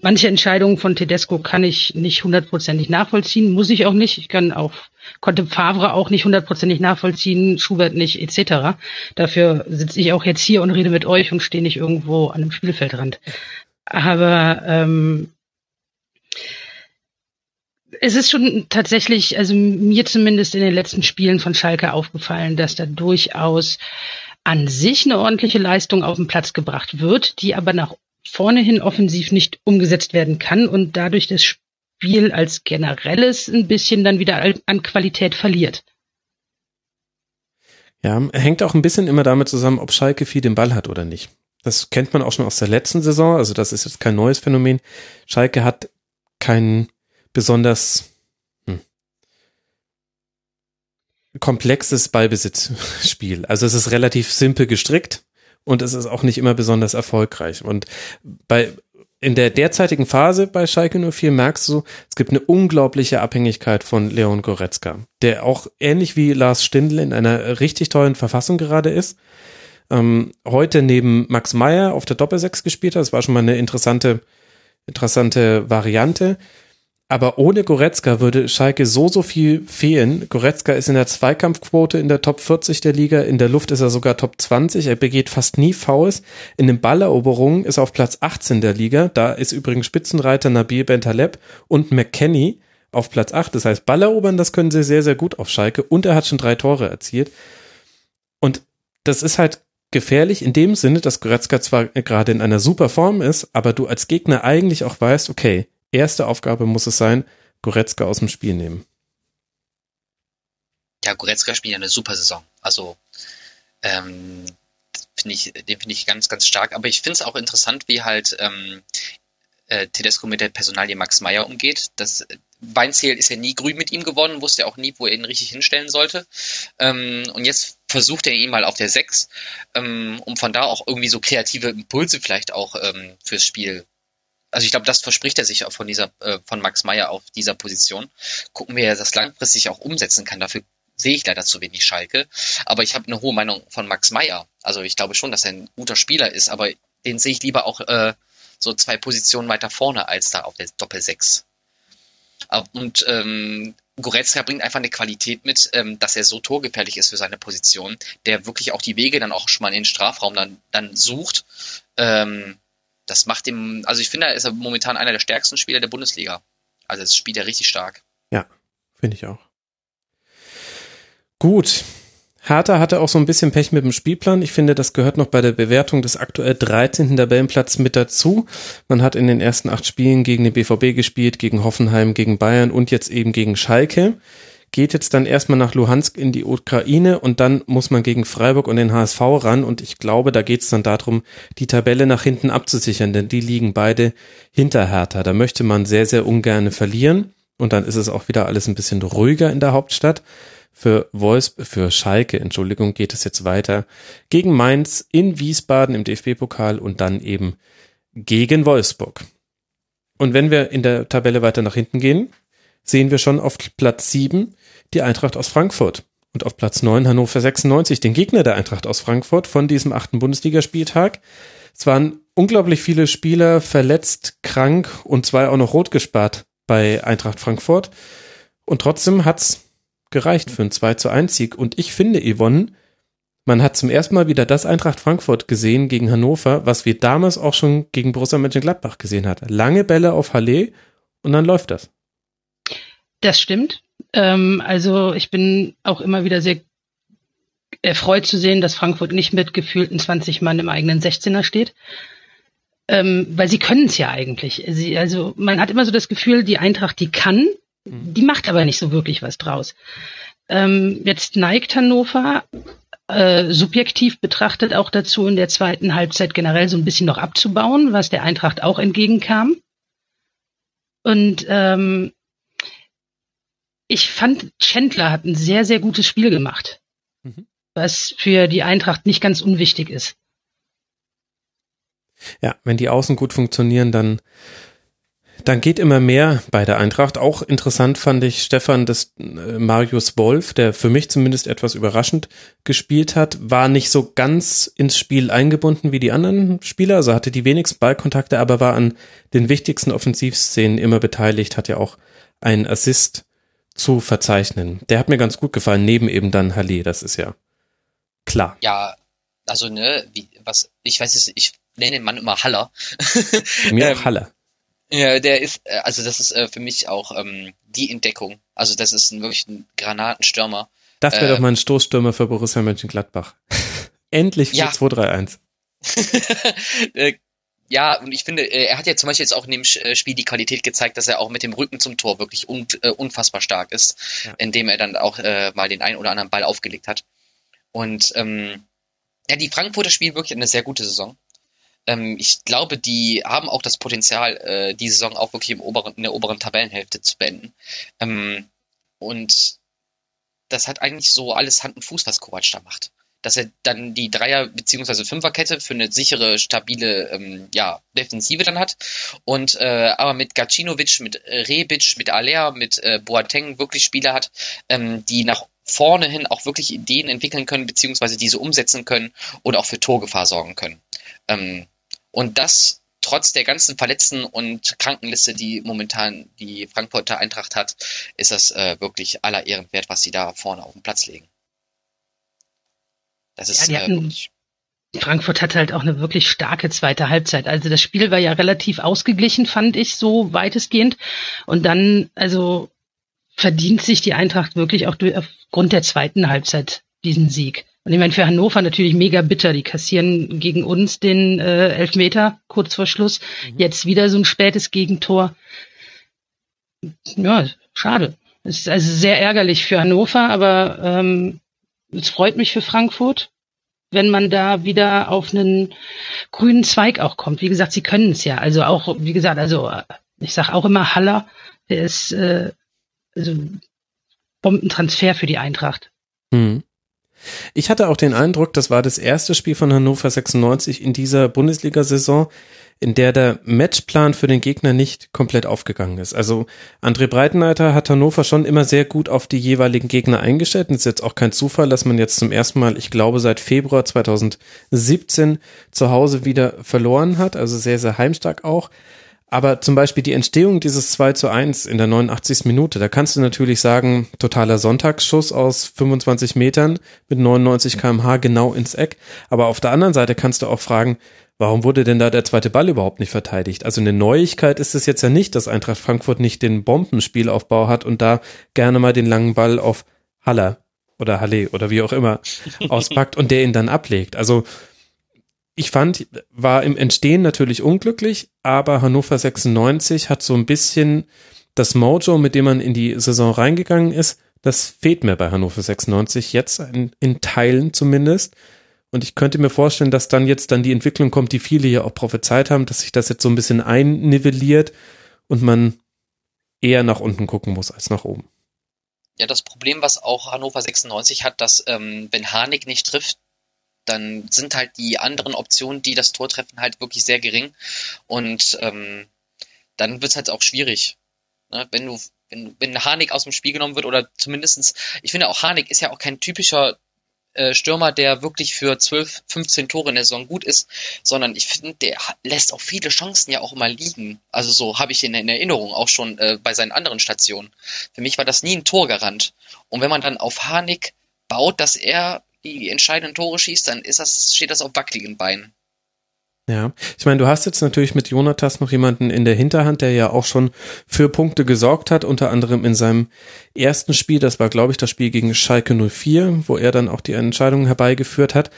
Speaker 5: manche Entscheidungen von Tedesco kann ich nicht hundertprozentig nachvollziehen, muss ich auch nicht. Ich kann auch, konnte Favre auch nicht hundertprozentig nachvollziehen, Schubert nicht, etc. Dafür sitze ich auch jetzt hier und rede mit euch und stehe nicht irgendwo an einem Spielfeldrand. Aber ähm, es ist schon tatsächlich, also mir zumindest in den letzten Spielen von Schalke aufgefallen, dass da durchaus an sich eine ordentliche Leistung auf den Platz gebracht wird, die aber nach vorne hin offensiv nicht umgesetzt werden kann und dadurch das Spiel als generelles ein bisschen dann wieder an Qualität verliert.
Speaker 4: Ja, hängt auch ein bisschen immer damit zusammen, ob Schalke viel den Ball hat oder nicht. Das kennt man auch schon aus der letzten Saison, also das ist jetzt kein neues Phänomen. Schalke hat kein besonders hm, komplexes Ballbesitzspiel. Also es ist relativ simpel gestrickt und es ist auch nicht immer besonders erfolgreich. Und bei in der derzeitigen Phase bei Schalke 04 merkst du, es gibt eine unglaubliche Abhängigkeit von Leon Goretzka, der auch ähnlich wie Lars Stindl in einer richtig tollen Verfassung gerade ist. Ähm, heute neben Max Meyer auf der Doppelsechs gespielt hat. Das war schon mal eine interessante, interessante Variante. Aber ohne Goretzka würde Schalke so, so viel fehlen. Goretzka ist in der Zweikampfquote in der Top 40 der Liga. In der Luft ist er sogar Top 20. Er begeht fast nie Fouls. In den Balleroberungen ist er auf Platz 18 der Liga. Da ist übrigens Spitzenreiter Nabil Bentaleb und McKenny auf Platz 8. Das heißt, Ballerobern, das können sie sehr, sehr gut auf Schalke. Und er hat schon drei Tore erzielt. Und das ist halt gefährlich in dem Sinne, dass Goretzka zwar gerade in einer super Form ist, aber du als Gegner eigentlich auch weißt, okay, erste Aufgabe muss es sein, Goretzka aus dem Spiel nehmen.
Speaker 6: Ja, Goretzka spielt ja eine super Saison. Also ähm, finde ich, den finde ich ganz, ganz stark. Aber ich finde es auch interessant, wie halt ähm, äh, Tedesco mit der Personalie Max Meyer umgeht. Das Weinzierl ist ja nie grün mit ihm geworden, wusste ja auch nie, wo er ihn richtig hinstellen sollte. Ähm, und jetzt versucht er ihn mal auf der 6, ähm, um von da auch irgendwie so kreative Impulse vielleicht auch ähm, fürs Spiel also ich glaube, das verspricht er sich auch von dieser, äh, von Max Meyer auf dieser Position. Gucken, wie er das langfristig auch umsetzen kann. Dafür sehe ich leider zu wenig Schalke. Aber ich habe eine hohe Meinung von Max Meyer. Also ich glaube schon, dass er ein guter Spieler ist, aber den sehe ich lieber auch äh, so zwei Positionen weiter vorne als da auf der Doppel 6. Und ähm, Goretzka bringt einfach eine Qualität mit, ähm, dass er so torgefährlich ist für seine Position, der wirklich auch die Wege dann auch schon mal in den Strafraum dann, dann sucht. Ähm, das macht ihm, also ich finde, er ist momentan einer der stärksten Spieler der Bundesliga. Also das spielt er richtig stark.
Speaker 4: Ja, finde ich auch. Gut. Hertha hatte auch so ein bisschen Pech mit dem Spielplan. Ich finde, das gehört noch bei der Bewertung des aktuell 13. Tabellenplatz mit dazu. Man hat in den ersten acht Spielen gegen den BVB gespielt, gegen Hoffenheim, gegen Bayern und jetzt eben gegen Schalke geht jetzt dann erstmal nach Luhansk in die Ukraine und dann muss man gegen Freiburg und den HSV ran und ich glaube, da geht es dann darum, die Tabelle nach hinten abzusichern, denn die liegen beide hinter Hertha. Da möchte man sehr, sehr ungern verlieren und dann ist es auch wieder alles ein bisschen ruhiger in der Hauptstadt. Für Wolfs, für Schalke, Entschuldigung, geht es jetzt weiter gegen Mainz in Wiesbaden im DFB-Pokal und dann eben gegen Wolfsburg. Und wenn wir in der Tabelle weiter nach hinten gehen, sehen wir schon auf Platz 7 die Eintracht aus Frankfurt. Und auf Platz 9 Hannover 96, den Gegner der Eintracht aus Frankfurt von diesem achten Bundesligaspieltag. Es waren unglaublich viele Spieler verletzt, krank und zwei auch noch rot gespart bei Eintracht Frankfurt. Und trotzdem hat's gereicht für einen 2 zu 1 Sieg. Und ich finde, Yvonne, man hat zum ersten Mal wieder das Eintracht Frankfurt gesehen gegen Hannover, was wir damals auch schon gegen Borussia Mönchengladbach gesehen hat. Lange Bälle auf Halle und dann läuft das.
Speaker 5: Das stimmt. Ähm, also ich bin auch immer wieder sehr erfreut zu sehen, dass Frankfurt nicht mit gefühlten 20 Mann im eigenen 16er steht. Ähm, weil sie können es ja eigentlich. Sie, also man hat immer so das Gefühl, die Eintracht, die kann, mhm. die macht aber nicht so wirklich was draus. Ähm, jetzt neigt Hannover äh, subjektiv betrachtet auch dazu, in der zweiten Halbzeit generell so ein bisschen noch abzubauen, was der Eintracht auch entgegenkam. Und ähm, ich fand, Chandler hat ein sehr, sehr gutes Spiel gemacht. Mhm. Was für die Eintracht nicht ganz unwichtig ist.
Speaker 4: Ja, wenn die Außen gut funktionieren, dann, Dann geht immer mehr bei der Eintracht. Auch interessant fand ich Stefan des äh, Marius Wolf, der für mich zumindest etwas überraschend gespielt hat, war nicht so ganz ins Spiel eingebunden wie die anderen Spieler, also hatte die wenigsten Ballkontakte, aber war an den wichtigsten Offensivszenen immer beteiligt, hat ja auch einen Assist zu verzeichnen. Der hat mir ganz gut gefallen, neben eben dann Halle, das ist ja klar.
Speaker 6: Ja, also ne, wie, was, ich weiß es, ich nenne den Mann immer Haller.
Speaker 4: Mir auch ähm, Haller.
Speaker 6: Ja, der ist, äh, also das ist äh, für mich auch ähm, die Entdeckung. Also das ist ein, wirklich ein Granatenstürmer.
Speaker 4: Das wäre äh, doch mal ein Stoßstürmer für Borussia Mönchengladbach. Endlich 4-2-3-1.
Speaker 6: äh, ja, und ich finde, äh, er hat ja zum Beispiel jetzt auch in dem äh, Spiel die Qualität gezeigt, dass er auch mit dem Rücken zum Tor wirklich un, äh, unfassbar stark ist, ja. indem er dann auch äh, mal den einen oder anderen Ball aufgelegt hat. Und ähm, ja, die Frankfurter spielen wirklich eine sehr gute Saison. Ähm, ich glaube, die haben auch das Potenzial, äh, die Saison auch wirklich im oberen, in der oberen Tabellenhälfte zu beenden. Ähm, und das hat eigentlich so alles Hand und Fuß, was Kovac da macht. Dass er dann die Dreier- bzw. Fünferkette für eine sichere, stabile ähm, ja, Defensive dann hat. Und äh, aber mit Gacinovic, mit Rebic, mit Alea, mit äh, Boateng wirklich Spieler hat, ähm, die nach vorne hin auch wirklich Ideen entwickeln können, beziehungsweise diese umsetzen können und auch für Torgefahr sorgen können. Ähm, und das trotz der ganzen Verletzten und Krankenliste, die momentan die Frankfurter Eintracht hat, ist das äh, wirklich aller Ehren wert, was sie da vorne auf den Platz legen.
Speaker 5: Das ist ja, äh, Frankfurt hatte halt auch eine wirklich starke zweite Halbzeit. Also das Spiel war ja relativ ausgeglichen, fand ich so weitestgehend. Und dann, also verdient sich die Eintracht wirklich auch durch, aufgrund der zweiten Halbzeit diesen Sieg. Und ich meine, für Hannover natürlich mega bitter. Die kassieren gegen uns den äh, Elfmeter kurz vor Schluss. Mhm. Jetzt wieder so ein spätes Gegentor. Ja, schade. Es ist also sehr ärgerlich für Hannover, aber ähm, es freut mich für Frankfurt, wenn man da wieder auf einen grünen Zweig auch kommt. Wie gesagt, sie können es ja. Also auch, wie gesagt, also ich sage auch immer Haller, der ist äh, also Bombentransfer für die Eintracht.
Speaker 4: Mhm. Ich hatte auch den Eindruck, das war das erste Spiel von Hannover 96 in dieser Bundesliga-Saison, in der der Matchplan für den Gegner nicht komplett aufgegangen ist. Also André Breitenreiter hat Hannover schon immer sehr gut auf die jeweiligen Gegner eingestellt. Und es ist jetzt auch kein Zufall, dass man jetzt zum ersten Mal, ich glaube, seit Februar 2017 zu Hause wieder verloren hat. Also sehr, sehr heimstark auch. Aber zum Beispiel die Entstehung dieses 2 zu 1 in der 89. Minute, da kannst du natürlich sagen, totaler Sonntagsschuss aus 25 Metern mit 99 kmh genau ins Eck. Aber auf der anderen Seite kannst du auch fragen, warum wurde denn da der zweite Ball überhaupt nicht verteidigt? Also eine Neuigkeit ist es jetzt ja nicht, dass Eintracht Frankfurt nicht den Bombenspielaufbau hat und da gerne mal den langen Ball auf Haller oder Halle oder wie auch immer auspackt und der ihn dann ablegt. Also ich fand, war im Entstehen natürlich unglücklich, aber Hannover 96 hat so ein bisschen das Mojo, mit dem man in die Saison reingegangen ist, das fehlt mir bei Hannover 96 jetzt in, in Teilen zumindest. Und ich könnte mir vorstellen, dass dann jetzt dann die Entwicklung kommt, die viele ja auch prophezeit haben, dass sich das jetzt so ein bisschen einnivelliert und man eher nach unten gucken muss als nach oben.
Speaker 6: Ja, das Problem, was auch Hannover 96 hat, dass ähm, wenn Harnik nicht trifft, dann sind halt die anderen Optionen, die das Tor treffen, halt wirklich sehr gering. Und ähm, dann wird es halt auch schwierig. Ne? Wenn du, wenn, wenn Harnik aus dem Spiel genommen wird, oder zumindestens, ich finde auch Harnik ist ja auch kein typischer äh, Stürmer, der wirklich für 12, 15 Tore in der Saison gut ist, sondern ich finde, der lässt auch viele Chancen ja auch immer liegen. Also so habe ich ihn in Erinnerung, auch schon äh, bei seinen anderen Stationen. Für mich war das nie ein Torgarant. Und wenn man dann auf Harnik baut, dass er die entscheidenden Tore schießt, dann ist das, steht das auf wackeligen Beinen.
Speaker 4: Ja, ich meine, du hast jetzt natürlich mit Jonatas noch jemanden in der Hinterhand, der ja auch schon für Punkte gesorgt hat, unter anderem in seinem ersten Spiel, das war, glaube ich, das Spiel gegen Schalke 04, wo er dann auch die Entscheidung herbeigeführt hat.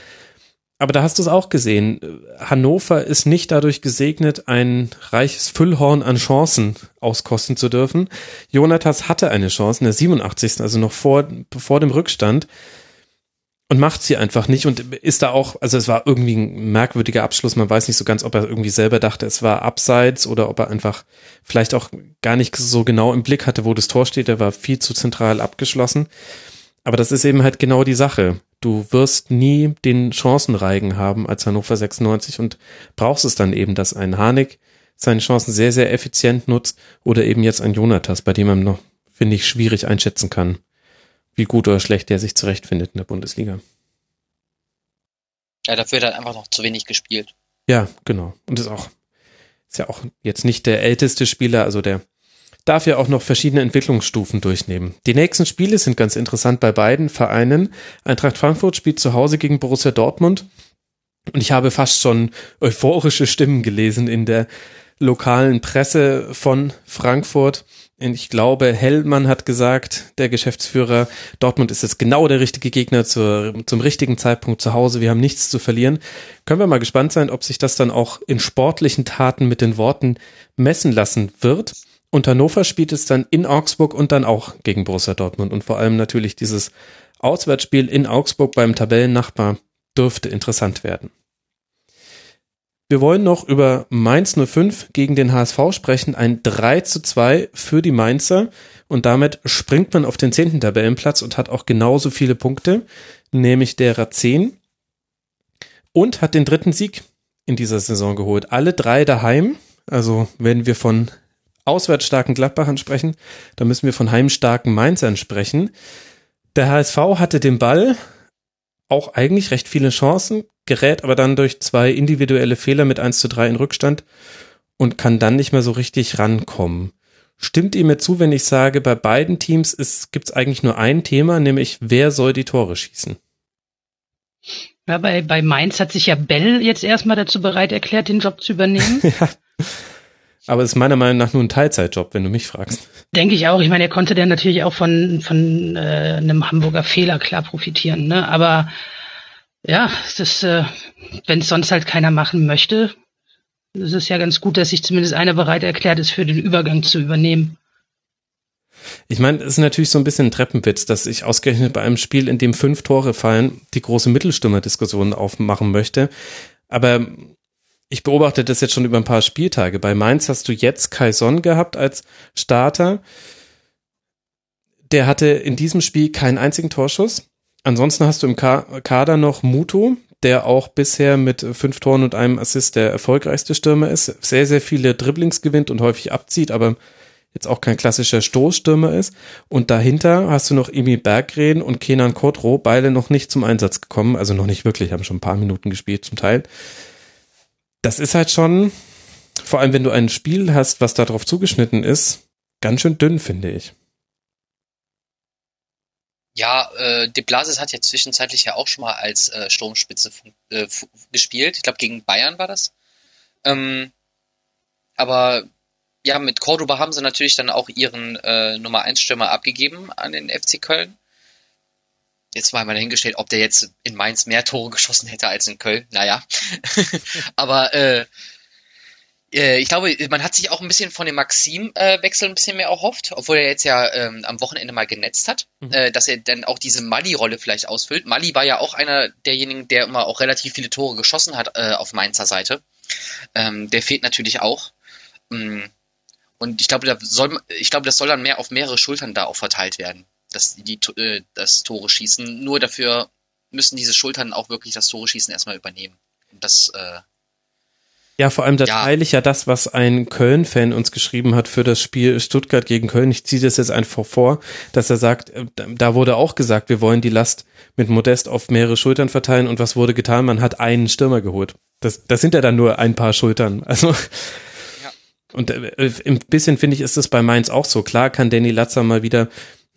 Speaker 4: Aber da hast du es auch gesehen. Hannover ist nicht dadurch gesegnet, ein reiches Füllhorn an Chancen auskosten zu dürfen. Jonatas hatte eine Chance in der 87. also noch vor, vor dem Rückstand und macht sie einfach nicht und ist da auch, also es war irgendwie ein merkwürdiger Abschluss, man weiß nicht so ganz, ob er irgendwie selber dachte, es war abseits oder ob er einfach vielleicht auch gar nicht so genau im Blick hatte, wo das Tor steht, er war viel zu zentral abgeschlossen. Aber das ist eben halt genau die Sache. Du wirst nie den Chancenreigen haben als Hannover 96 und brauchst es dann eben, dass ein Harnik seine Chancen sehr, sehr effizient nutzt oder eben jetzt ein Jonatas, bei dem man noch, finde ich, schwierig einschätzen kann, wie gut oder schlecht der sich zurechtfindet in der Bundesliga.
Speaker 6: Ja, dafür hat er einfach noch zu wenig gespielt.
Speaker 4: Ja, genau. Und ist auch, ist ja auch jetzt nicht der älteste Spieler, also der darf ja auch noch verschiedene Entwicklungsstufen durchnehmen. Die nächsten Spiele sind ganz interessant bei beiden Vereinen. Eintracht Frankfurt spielt zu Hause gegen Borussia Dortmund. Und ich habe fast schon euphorische Stimmen gelesen in der lokalen Presse von Frankfurt. Ich glaube, Hellmann hat gesagt, der Geschäftsführer, Dortmund ist jetzt genau der richtige Gegner zur, zum richtigen Zeitpunkt zu Hause. Wir haben nichts zu verlieren. Können wir mal gespannt sein, ob sich das dann auch in sportlichen Taten mit den Worten messen lassen wird. Und Hannover spielt es dann in Augsburg und dann auch gegen Borussia Dortmund. Und vor allem natürlich dieses Auswärtsspiel in Augsburg beim Tabellennachbar dürfte interessant werden. Wir wollen noch über Mainz 05 gegen den HSV sprechen. Ein 3 zu 2 für die Mainzer. Und damit springt man auf den zehnten Tabellenplatz und hat auch genauso viele Punkte, nämlich derer 10. Und hat den dritten Sieg in dieser Saison geholt. Alle drei daheim. Also wenn wir von auswärtsstarken Gladbachern sprechen, dann müssen wir von heimstarken Mainzern sprechen. Der HSV hatte den Ball, auch eigentlich recht viele Chancen, gerät aber dann durch zwei individuelle Fehler mit 1 zu 3 in Rückstand und kann dann nicht mehr so richtig rankommen. Stimmt ihr mir zu, wenn ich sage, bei beiden Teams gibt es eigentlich nur ein Thema, nämlich wer soll die Tore schießen?
Speaker 5: Ja, bei, bei Mainz hat sich ja Bell jetzt erstmal dazu bereit erklärt, den Job zu übernehmen. ja.
Speaker 4: Aber es ist meiner Meinung nach nur ein Teilzeitjob, wenn du mich fragst.
Speaker 5: Denke ich auch. Ich meine, er konnte dann natürlich auch von, von äh, einem Hamburger Fehler klar profitieren. Ne? Aber ja, das, äh, wenn es sonst halt keiner machen möchte, ist es ja ganz gut, dass sich zumindest einer bereit erklärt ist, für den Übergang zu übernehmen.
Speaker 4: Ich meine, es ist natürlich so ein bisschen ein Treppenwitz, dass ich ausgerechnet bei einem Spiel, in dem fünf Tore fallen, die große Mittelstürmer-Diskussion aufmachen möchte. Aber ich beobachte das jetzt schon über ein paar Spieltage. Bei Mainz hast du jetzt Kai Son gehabt als Starter. Der hatte in diesem Spiel keinen einzigen Torschuss. Ansonsten hast du im Kader noch Muto, der auch bisher mit fünf Toren und einem Assist der erfolgreichste Stürmer ist. Sehr, sehr viele Dribblings gewinnt und häufig abzieht, aber jetzt auch kein klassischer Stoßstürmer ist. Und dahinter hast du noch Emi Berggren und Kenan Kodro, beide noch nicht zum Einsatz gekommen, also noch nicht wirklich, haben schon ein paar Minuten gespielt zum Teil das ist halt schon, vor allem wenn du ein Spiel hast, was darauf zugeschnitten ist, ganz schön dünn, finde ich.
Speaker 6: Ja, äh, De Blasis hat ja zwischenzeitlich ja auch schon mal als äh, Sturmspitze äh, gespielt. Ich glaube, gegen Bayern war das. Ähm, aber ja, mit Cordoba haben sie natürlich dann auch ihren äh, Nummer 1 Stürmer abgegeben an den FC Köln jetzt mal mal dahingestellt, ob der jetzt in Mainz mehr Tore geschossen hätte als in Köln. Naja. Aber äh, ich glaube, man hat sich auch ein bisschen von dem Maxim-Wechsel äh, ein bisschen mehr erhofft, obwohl er jetzt ja ähm, am Wochenende mal genetzt hat, mhm. äh, dass er dann auch diese Mali-Rolle vielleicht ausfüllt. Mali war ja auch einer derjenigen, der immer auch relativ viele Tore geschossen hat äh, auf Mainzer Seite. Ähm, der fehlt natürlich auch. Mm. Und ich glaube, da soll, ich glaube, das soll dann mehr auf mehrere Schultern da auch verteilt werden dass die äh, das Tore schießen. Nur dafür müssen diese Schultern auch wirklich das Tore schießen erstmal übernehmen. Und das äh,
Speaker 4: ja, vor allem da ja. teile ich ja das, was ein Köln-Fan uns geschrieben hat für das Spiel Stuttgart gegen Köln. Ich ziehe das jetzt einfach vor, dass er sagt, äh, da wurde auch gesagt, wir wollen die Last mit Modest auf mehrere Schultern verteilen. Und was wurde getan? Man hat einen Stürmer geholt. Das, das sind ja dann nur ein paar Schultern. Also ja. und äh, ein bisschen finde ich, ist das bei Mainz auch so. Klar kann Danny Latzer mal wieder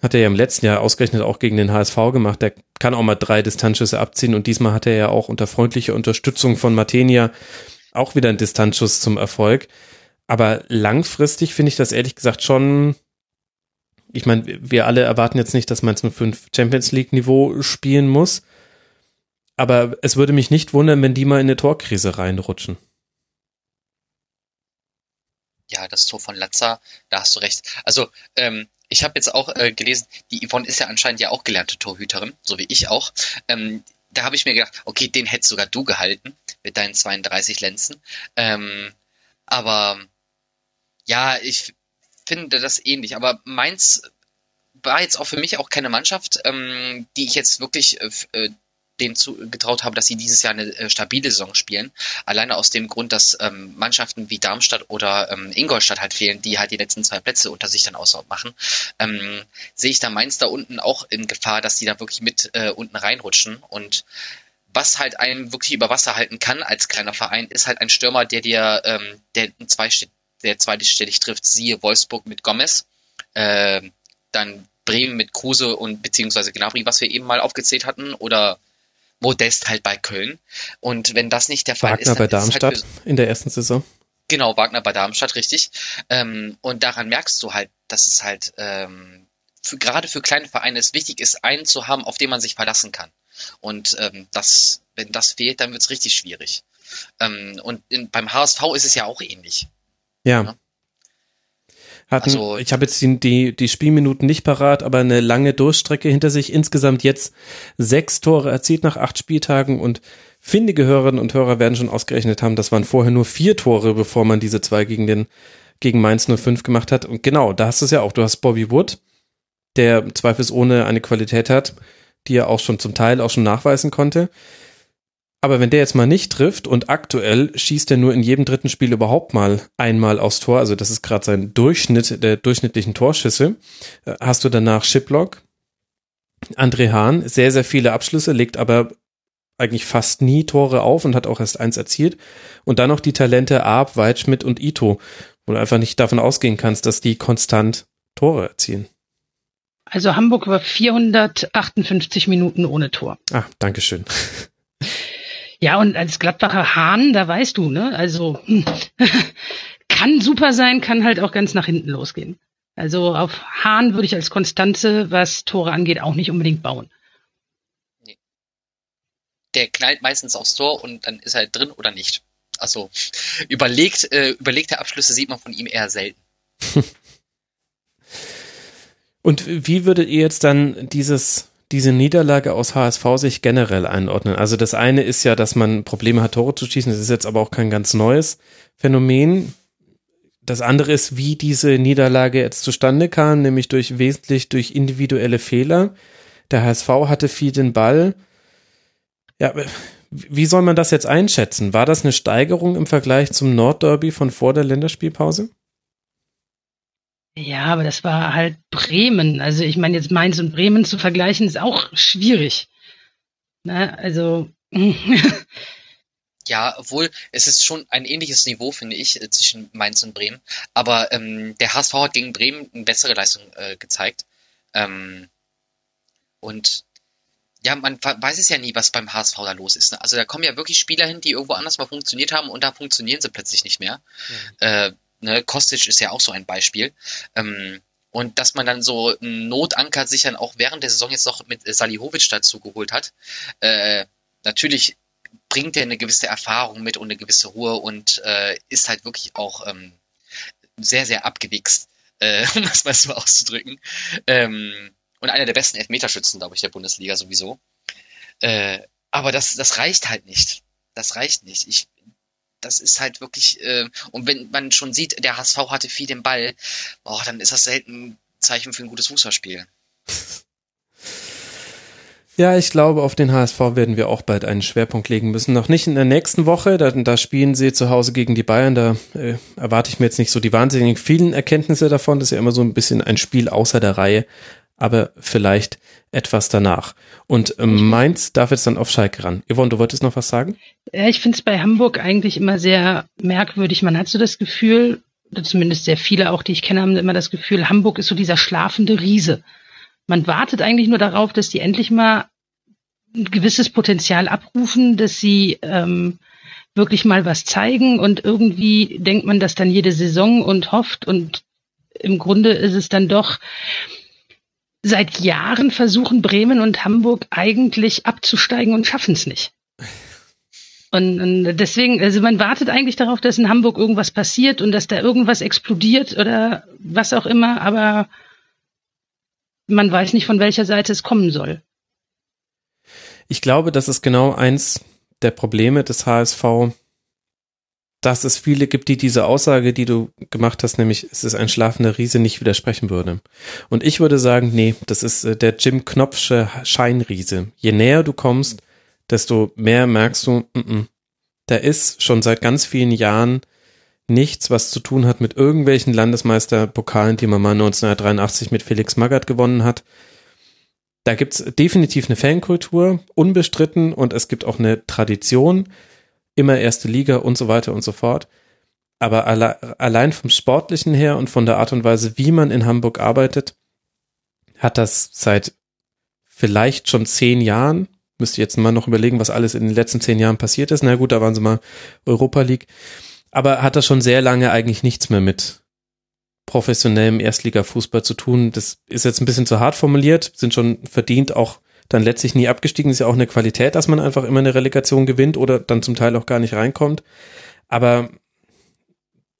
Speaker 4: hat er ja im letzten Jahr ausgerechnet auch gegen den HSV gemacht. Der kann auch mal drei Distanzschüsse abziehen und diesmal hat er ja auch unter freundlicher Unterstützung von Matenia auch wieder einen Distanzschuss zum Erfolg. Aber langfristig finde ich das ehrlich gesagt schon. Ich meine, wir alle erwarten jetzt nicht, dass man zum 5 Champions League Niveau spielen muss. Aber es würde mich nicht wundern, wenn die mal in eine Torkrise reinrutschen.
Speaker 6: Ja, das Tor von Latza, da hast du recht. Also, ähm, ich habe jetzt auch äh, gelesen, die Yvonne ist ja anscheinend ja auch gelernte Torhüterin, so wie ich auch. Ähm, da habe ich mir gedacht, okay, den hättest sogar du gehalten mit deinen 32 Lenzen. Ähm, aber ja, ich finde das ähnlich. Aber Mainz war jetzt auch für mich auch keine Mannschaft, ähm, die ich jetzt wirklich äh, äh denen zugetraut habe, dass sie dieses Jahr eine äh, stabile Saison spielen. Alleine aus dem Grund, dass ähm, Mannschaften wie Darmstadt oder ähm, Ingolstadt halt fehlen, die halt die letzten zwei Plätze unter sich dann ausmachen, ähm, sehe ich da Mainz da unten auch in Gefahr, dass die da wirklich mit äh, unten reinrutschen. Und was halt einen wirklich über Wasser halten kann als kleiner Verein, ist halt ein Stürmer, der dir, ähm, der zwei der zweistellig trifft, siehe Wolfsburg mit Gomez, äh, dann Bremen mit Kruse und beziehungsweise Gnabry, was wir eben mal aufgezählt hatten, oder Modest halt bei Köln. Und wenn das nicht der Fall
Speaker 4: Wagner
Speaker 6: ist,
Speaker 4: bei Darmstadt halt in der ersten Saison.
Speaker 6: Genau, Wagner bei Darmstadt, richtig. Ähm, und daran merkst du halt, dass es halt ähm, für, gerade für kleine Vereine es wichtig ist, einen zu haben, auf den man sich verlassen kann. Und ähm, das, wenn das fehlt, dann wird es richtig schwierig. Ähm, und in, beim HSV ist es ja auch ähnlich.
Speaker 4: Ja. ja? hatten, also, ich habe jetzt die, die, die Spielminuten nicht parat, aber eine lange Durchstrecke hinter sich. Insgesamt jetzt sechs Tore erzielt nach acht Spieltagen und findige Hörerinnen und Hörer werden schon ausgerechnet haben, das waren vorher nur vier Tore, bevor man diese zwei gegen den gegen Mainz 05 gemacht hat. Und genau, da hast du es ja auch. Du hast Bobby Wood, der zweifelsohne eine Qualität hat, die er auch schon zum Teil auch schon nachweisen konnte. Aber wenn der jetzt mal nicht trifft und aktuell schießt er nur in jedem dritten Spiel überhaupt mal einmal aufs Tor, also das ist gerade sein Durchschnitt der durchschnittlichen Torschüsse, äh, hast du danach Shiplock, André Hahn, sehr, sehr viele Abschlüsse, legt aber eigentlich fast nie Tore auf und hat auch erst eins erzielt. Und dann noch die Talente Arp, Weidschmidt und Ito, wo du einfach nicht davon ausgehen kannst, dass die konstant Tore erzielen.
Speaker 5: Also Hamburg war 458 Minuten ohne Tor.
Speaker 4: Ah, Dankeschön.
Speaker 5: Ja, und als Gladbacher Hahn, da weißt du, ne? Also kann super sein, kann halt auch ganz nach hinten losgehen. Also auf Hahn würde ich als Konstanze, was Tore angeht, auch nicht unbedingt bauen. Nee.
Speaker 6: Der knallt meistens aufs Tor und dann ist er drin oder nicht. Also überlegt, äh, überlegte Abschlüsse sieht man von ihm eher selten.
Speaker 4: und wie würdet ihr jetzt dann dieses diese Niederlage aus HSV sich generell einordnen? Also das eine ist ja, dass man Probleme hat, Tore zu schießen. Das ist jetzt aber auch kein ganz neues Phänomen. Das andere ist, wie diese Niederlage jetzt zustande kam, nämlich durch wesentlich durch individuelle Fehler. Der HSV hatte viel den Ball. Ja, wie soll man das jetzt einschätzen? War das eine Steigerung im Vergleich zum Nordderby von vor der Länderspielpause?
Speaker 5: Ja, aber das war halt Bremen. Also ich meine, jetzt Mainz und Bremen zu vergleichen, ist auch schwierig. Na, also.
Speaker 6: ja, obwohl es ist schon ein ähnliches Niveau, finde ich, äh, zwischen Mainz und Bremen. Aber ähm, der HSV hat gegen Bremen eine bessere Leistung äh, gezeigt. Ähm, und ja, man weiß es ja nie, was beim HSV da los ist. Ne? Also da kommen ja wirklich Spieler hin, die irgendwo anders mal funktioniert haben und da funktionieren sie plötzlich nicht mehr. Mhm. Äh, Ne? Kostic ist ja auch so ein Beispiel. Ähm, und dass man dann so einen Notanker sich dann auch während der Saison jetzt noch mit Salihovic dazu geholt hat. Äh, natürlich bringt er eine gewisse Erfahrung mit und eine gewisse Ruhe und äh, ist halt wirklich auch ähm, sehr, sehr abgewichst, äh, um das mal so auszudrücken. Ähm, und einer der besten Elfmeterschützen, glaube ich, der Bundesliga sowieso. Äh, aber das, das reicht halt nicht. Das reicht nicht. Ich das ist halt wirklich, äh, und wenn man schon sieht, der HSV hatte viel den Ball, boah, dann ist das selten ein Zeichen für ein gutes Fußballspiel.
Speaker 4: Ja, ich glaube, auf den HSV werden wir auch bald einen Schwerpunkt legen müssen. Noch nicht in der nächsten Woche, da, da spielen sie zu Hause gegen die Bayern. Da äh, erwarte ich mir jetzt nicht so die wahnsinnig vielen Erkenntnisse davon. Das ist ja immer so ein bisschen ein Spiel außer der Reihe aber vielleicht etwas danach. Und ähm, Mainz darf jetzt dann auf Schalke ran. Yvonne, du wolltest noch was sagen?
Speaker 5: Ja, ich finde es bei Hamburg eigentlich immer sehr merkwürdig. Man hat so das Gefühl, zumindest sehr viele auch, die ich kenne, haben immer das Gefühl, Hamburg ist so dieser schlafende Riese. Man wartet eigentlich nur darauf, dass die endlich mal ein gewisses Potenzial abrufen, dass sie ähm, wirklich mal was zeigen und irgendwie denkt man das dann jede Saison und hofft und im Grunde ist es dann doch seit Jahren versuchen Bremen und Hamburg eigentlich abzusteigen und schaffen es nicht. Und, und, deswegen, also man wartet eigentlich darauf, dass in Hamburg irgendwas passiert und dass da irgendwas explodiert oder was auch immer, aber man weiß nicht, von welcher Seite es kommen soll.
Speaker 4: Ich glaube, das ist genau eins der Probleme des HSV, dass es viele gibt, die diese Aussage, die du gemacht hast, nämlich es ist ein schlafender Riese, nicht widersprechen würde. Und ich würde sagen, nee, das ist äh, der Jim Knopfsche Scheinriese. Je näher du kommst, desto mehr merkst du, m -m, da ist schon seit ganz vielen Jahren nichts, was zu tun hat mit irgendwelchen Landesmeisterpokalen, die man mal 1983 mit Felix Magath gewonnen hat. Da gibt's definitiv eine Fankultur, unbestritten, und es gibt auch eine Tradition, immer erste Liga und so weiter und so fort. Aber alle, allein vom Sportlichen her und von der Art und Weise, wie man in Hamburg arbeitet, hat das seit vielleicht schon zehn Jahren, müsste jetzt mal noch überlegen, was alles in den letzten zehn Jahren passiert ist. Na gut, da waren sie mal Europa League aber hat das schon sehr lange eigentlich nichts mehr mit professionellem Erstligafußball zu tun. Das ist jetzt ein bisschen zu hart formuliert, sind schon verdient auch dann letztlich nie abgestiegen. Ist ja auch eine Qualität, dass man einfach immer eine Relegation gewinnt oder dann zum Teil auch gar nicht reinkommt. Aber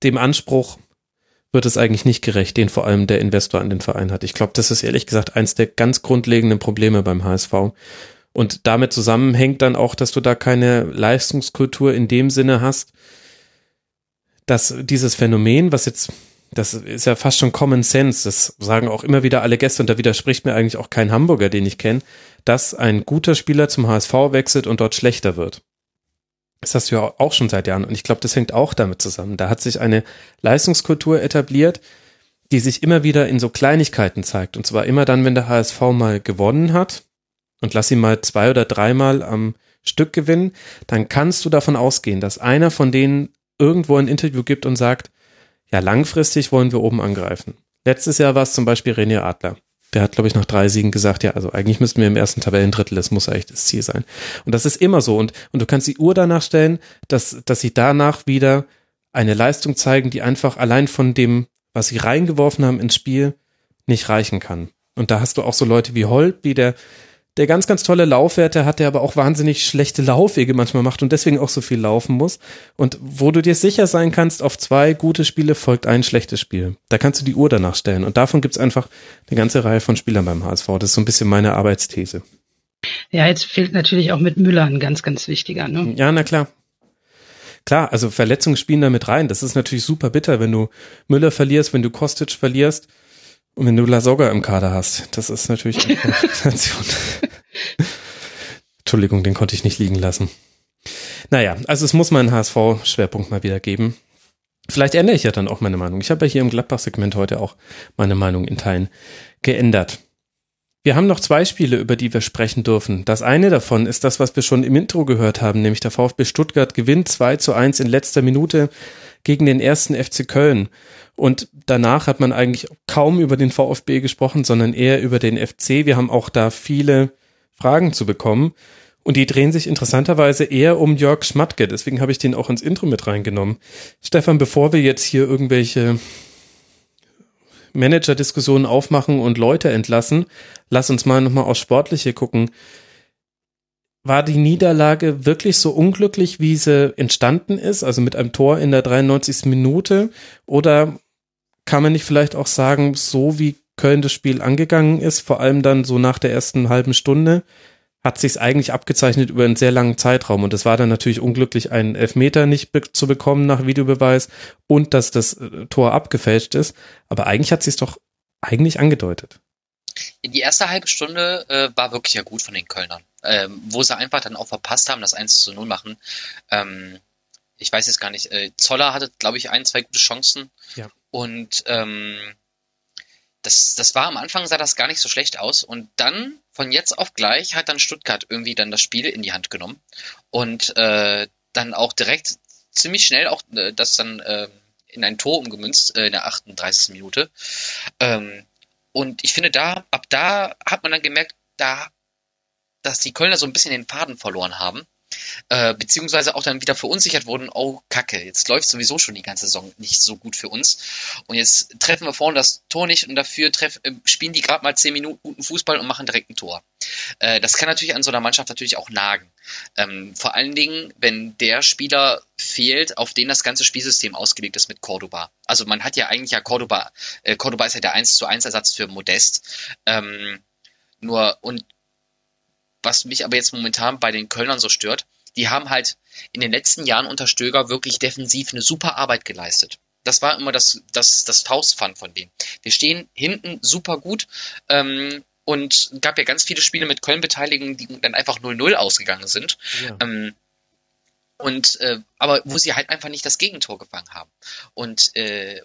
Speaker 4: dem Anspruch wird es eigentlich nicht gerecht, den vor allem der Investor an den Verein hat. Ich glaube, das ist ehrlich gesagt eins der ganz grundlegenden Probleme beim HSV. Und damit zusammenhängt dann auch, dass du da keine Leistungskultur in dem Sinne hast, dass dieses Phänomen, was jetzt, das ist ja fast schon Common Sense, das sagen auch immer wieder alle Gäste und da widerspricht mir eigentlich auch kein Hamburger, den ich kenne, dass ein guter Spieler zum HSV wechselt und dort schlechter wird. Das hast du ja auch schon seit Jahren und ich glaube, das hängt auch damit zusammen. Da hat sich eine Leistungskultur etabliert, die sich immer wieder in so Kleinigkeiten zeigt. Und zwar immer dann, wenn der HSV mal gewonnen hat und lass ihn mal zwei oder dreimal am Stück gewinnen, dann kannst du davon ausgehen, dass einer von denen irgendwo ein Interview gibt und sagt, ja, langfristig wollen wir oben angreifen. Letztes Jahr war es zum Beispiel René Adler. Der hat, glaube ich, nach drei Siegen gesagt, ja, also eigentlich müssten wir im ersten Tabellendrittel, das muss eigentlich das Ziel sein. Und das ist immer so. Und, und du kannst die Uhr danach stellen, dass, dass sie danach wieder eine Leistung zeigen, die einfach allein von dem, was sie reingeworfen haben ins Spiel, nicht reichen kann. Und da hast du auch so Leute wie Holtby, der der ganz, ganz tolle Laufwerte hat, der aber auch wahnsinnig schlechte Laufwege manchmal macht und deswegen auch so viel laufen muss. Und wo du dir sicher sein kannst, auf zwei gute Spiele folgt ein schlechtes Spiel. Da kannst du die Uhr danach stellen. Und davon gibt's einfach eine ganze Reihe von Spielern beim HSV. Das ist so ein bisschen meine Arbeitsthese.
Speaker 5: Ja, jetzt fehlt natürlich auch mit Müller ein ganz, ganz wichtiger. Ne?
Speaker 4: Ja, na klar. Klar, also Verletzungen spielen da mit rein. Das ist natürlich super bitter, wenn du Müller verlierst, wenn du Kostic verlierst. Und wenn du Lasogga im Kader hast, das ist natürlich eine Kombination. Entschuldigung, den konnte ich nicht liegen lassen. Naja, also es muss meinen HSV-Schwerpunkt mal wieder geben. Vielleicht ändere ich ja dann auch meine Meinung. Ich habe ja hier im Gladbach-Segment heute auch meine Meinung in Teilen geändert. Wir haben noch zwei Spiele, über die wir sprechen dürfen. Das eine davon ist das, was wir schon im Intro gehört haben, nämlich der VfB Stuttgart gewinnt 2 zu 1 in letzter Minute gegen den ersten FC Köln. Und danach hat man eigentlich kaum über den VfB gesprochen, sondern eher über den FC. Wir haben auch da viele Fragen zu bekommen. Und die drehen sich interessanterweise eher um Jörg Schmatke. Deswegen habe ich den auch ins Intro mit reingenommen. Stefan, bevor wir jetzt hier irgendwelche Manager-Diskussionen aufmachen und Leute entlassen, lass uns mal nochmal aufs Sportliche gucken. War die Niederlage wirklich so unglücklich, wie sie entstanden ist, also mit einem Tor in der 93. Minute? Oder kann man nicht vielleicht auch sagen, so wie Köln das Spiel angegangen ist, vor allem dann so nach der ersten halben Stunde, hat sich eigentlich abgezeichnet über einen sehr langen Zeitraum. Und es war dann natürlich unglücklich, einen Elfmeter nicht be zu bekommen nach Videobeweis und dass das äh, Tor abgefälscht ist. Aber eigentlich hat sie es doch eigentlich angedeutet.
Speaker 6: Die erste halbe Stunde äh, war wirklich ja gut von den Kölnern, ähm, wo sie einfach dann auch verpasst haben, das 1 zu 0 machen. Ähm, ich weiß jetzt gar nicht, äh, Zoller hatte, glaube ich, ein, zwei gute Chancen. Ja. Und ähm, das, das war am Anfang sah das gar nicht so schlecht aus. Und dann, von jetzt auf gleich, hat dann Stuttgart irgendwie dann das Spiel in die Hand genommen. Und äh, dann auch direkt ziemlich schnell auch äh, das dann äh, in ein Tor umgemünzt, äh, in der 38. Minute. Ähm, und ich finde, da, ab da hat man dann gemerkt, da, dass die Kölner so ein bisschen den Faden verloren haben äh, beziehungsweise auch dann wieder verunsichert wurden, oh Kacke, jetzt läuft sowieso schon die ganze Saison nicht so gut für uns und jetzt treffen wir vorne das Tor nicht und dafür treff, äh, spielen die gerade mal zehn Minuten guten Fußball und machen direkt ein Tor. Äh, das kann natürlich an so einer Mannschaft natürlich auch nagen. Ähm, vor allen Dingen, wenn der Spieler fehlt, auf den das ganze Spielsystem ausgelegt ist mit Cordoba. Also man hat ja eigentlich ja Cordoba, äh, Cordoba ist ja der 1 zu 1 Ersatz für Modest. Ähm, nur, und was mich aber jetzt momentan bei den Kölnern so stört, die haben halt in den letzten Jahren unter Stöger wirklich defensiv eine super Arbeit geleistet. Das war immer das, das, das Faustpfand von denen. Wir stehen hinten super gut. Ähm, und gab ja ganz viele Spiele mit Köln-Beteiligung, die dann einfach 0-0 ausgegangen sind. Ja. Ähm, und äh, aber wo sie halt einfach nicht das Gegentor gefangen haben. Und äh,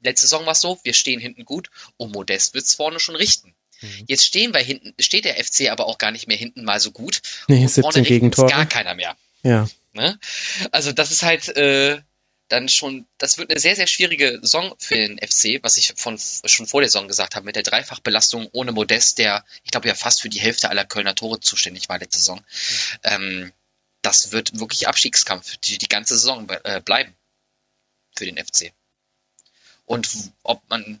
Speaker 6: letzte Saison war es so, wir stehen hinten gut und Modest wird's vorne schon richten. Mhm. Jetzt stehen wir hinten, steht der FC aber auch gar nicht mehr hinten mal so gut.
Speaker 4: Nee, und vorne Gegentore.
Speaker 6: gar keiner mehr.
Speaker 4: Ja.
Speaker 6: Ne? Also das ist halt äh, dann schon, das wird eine sehr, sehr schwierige Saison für den FC, was ich von, schon vor der Saison gesagt habe, mit der Dreifachbelastung ohne Modest, der, ich glaube ja fast für die Hälfte aller Kölner Tore zuständig war letzte Saison. Mhm. Ähm, das wird wirklich Abstiegskampf die, die ganze Saison äh, bleiben für den FC. Und ob man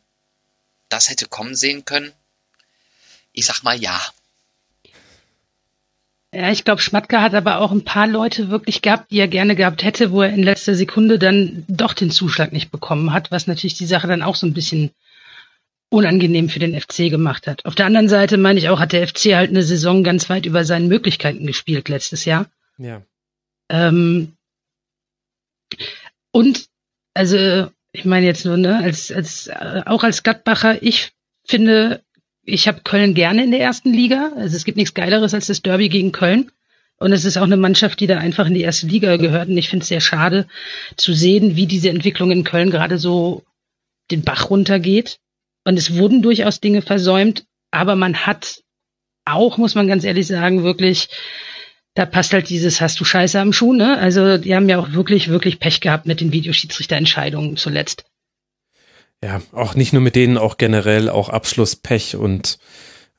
Speaker 6: das hätte kommen sehen können, ich sag mal ja.
Speaker 5: Ja, ich glaube, Schmatke hat aber auch ein paar Leute wirklich gehabt, die er gerne gehabt hätte, wo er in letzter Sekunde dann doch den Zuschlag nicht bekommen hat, was natürlich die Sache dann auch so ein bisschen unangenehm für den FC gemacht hat. Auf der anderen Seite meine ich auch, hat der FC halt eine Saison ganz weit über seinen Möglichkeiten gespielt letztes Jahr.
Speaker 4: Ja.
Speaker 5: Ähm, und also ich meine jetzt nur, ne, als, als äh, auch als Gladbacher, ich finde, ich habe Köln gerne in der ersten Liga. Also es gibt nichts Geileres als das Derby gegen Köln. Und es ist auch eine Mannschaft, die da einfach in die erste Liga gehört. Und ich finde es sehr schade zu sehen, wie diese Entwicklung in Köln gerade so den Bach runtergeht. Und es wurden durchaus Dinge versäumt, aber man hat auch, muss man ganz ehrlich sagen, wirklich, da passt halt dieses Hast du Scheiße am Schuh, ne? Also die haben ja auch wirklich, wirklich Pech gehabt mit den Videoschiedsrichterentscheidungen zuletzt
Speaker 4: ja, auch nicht nur mit denen, auch generell auch Abschlusspech und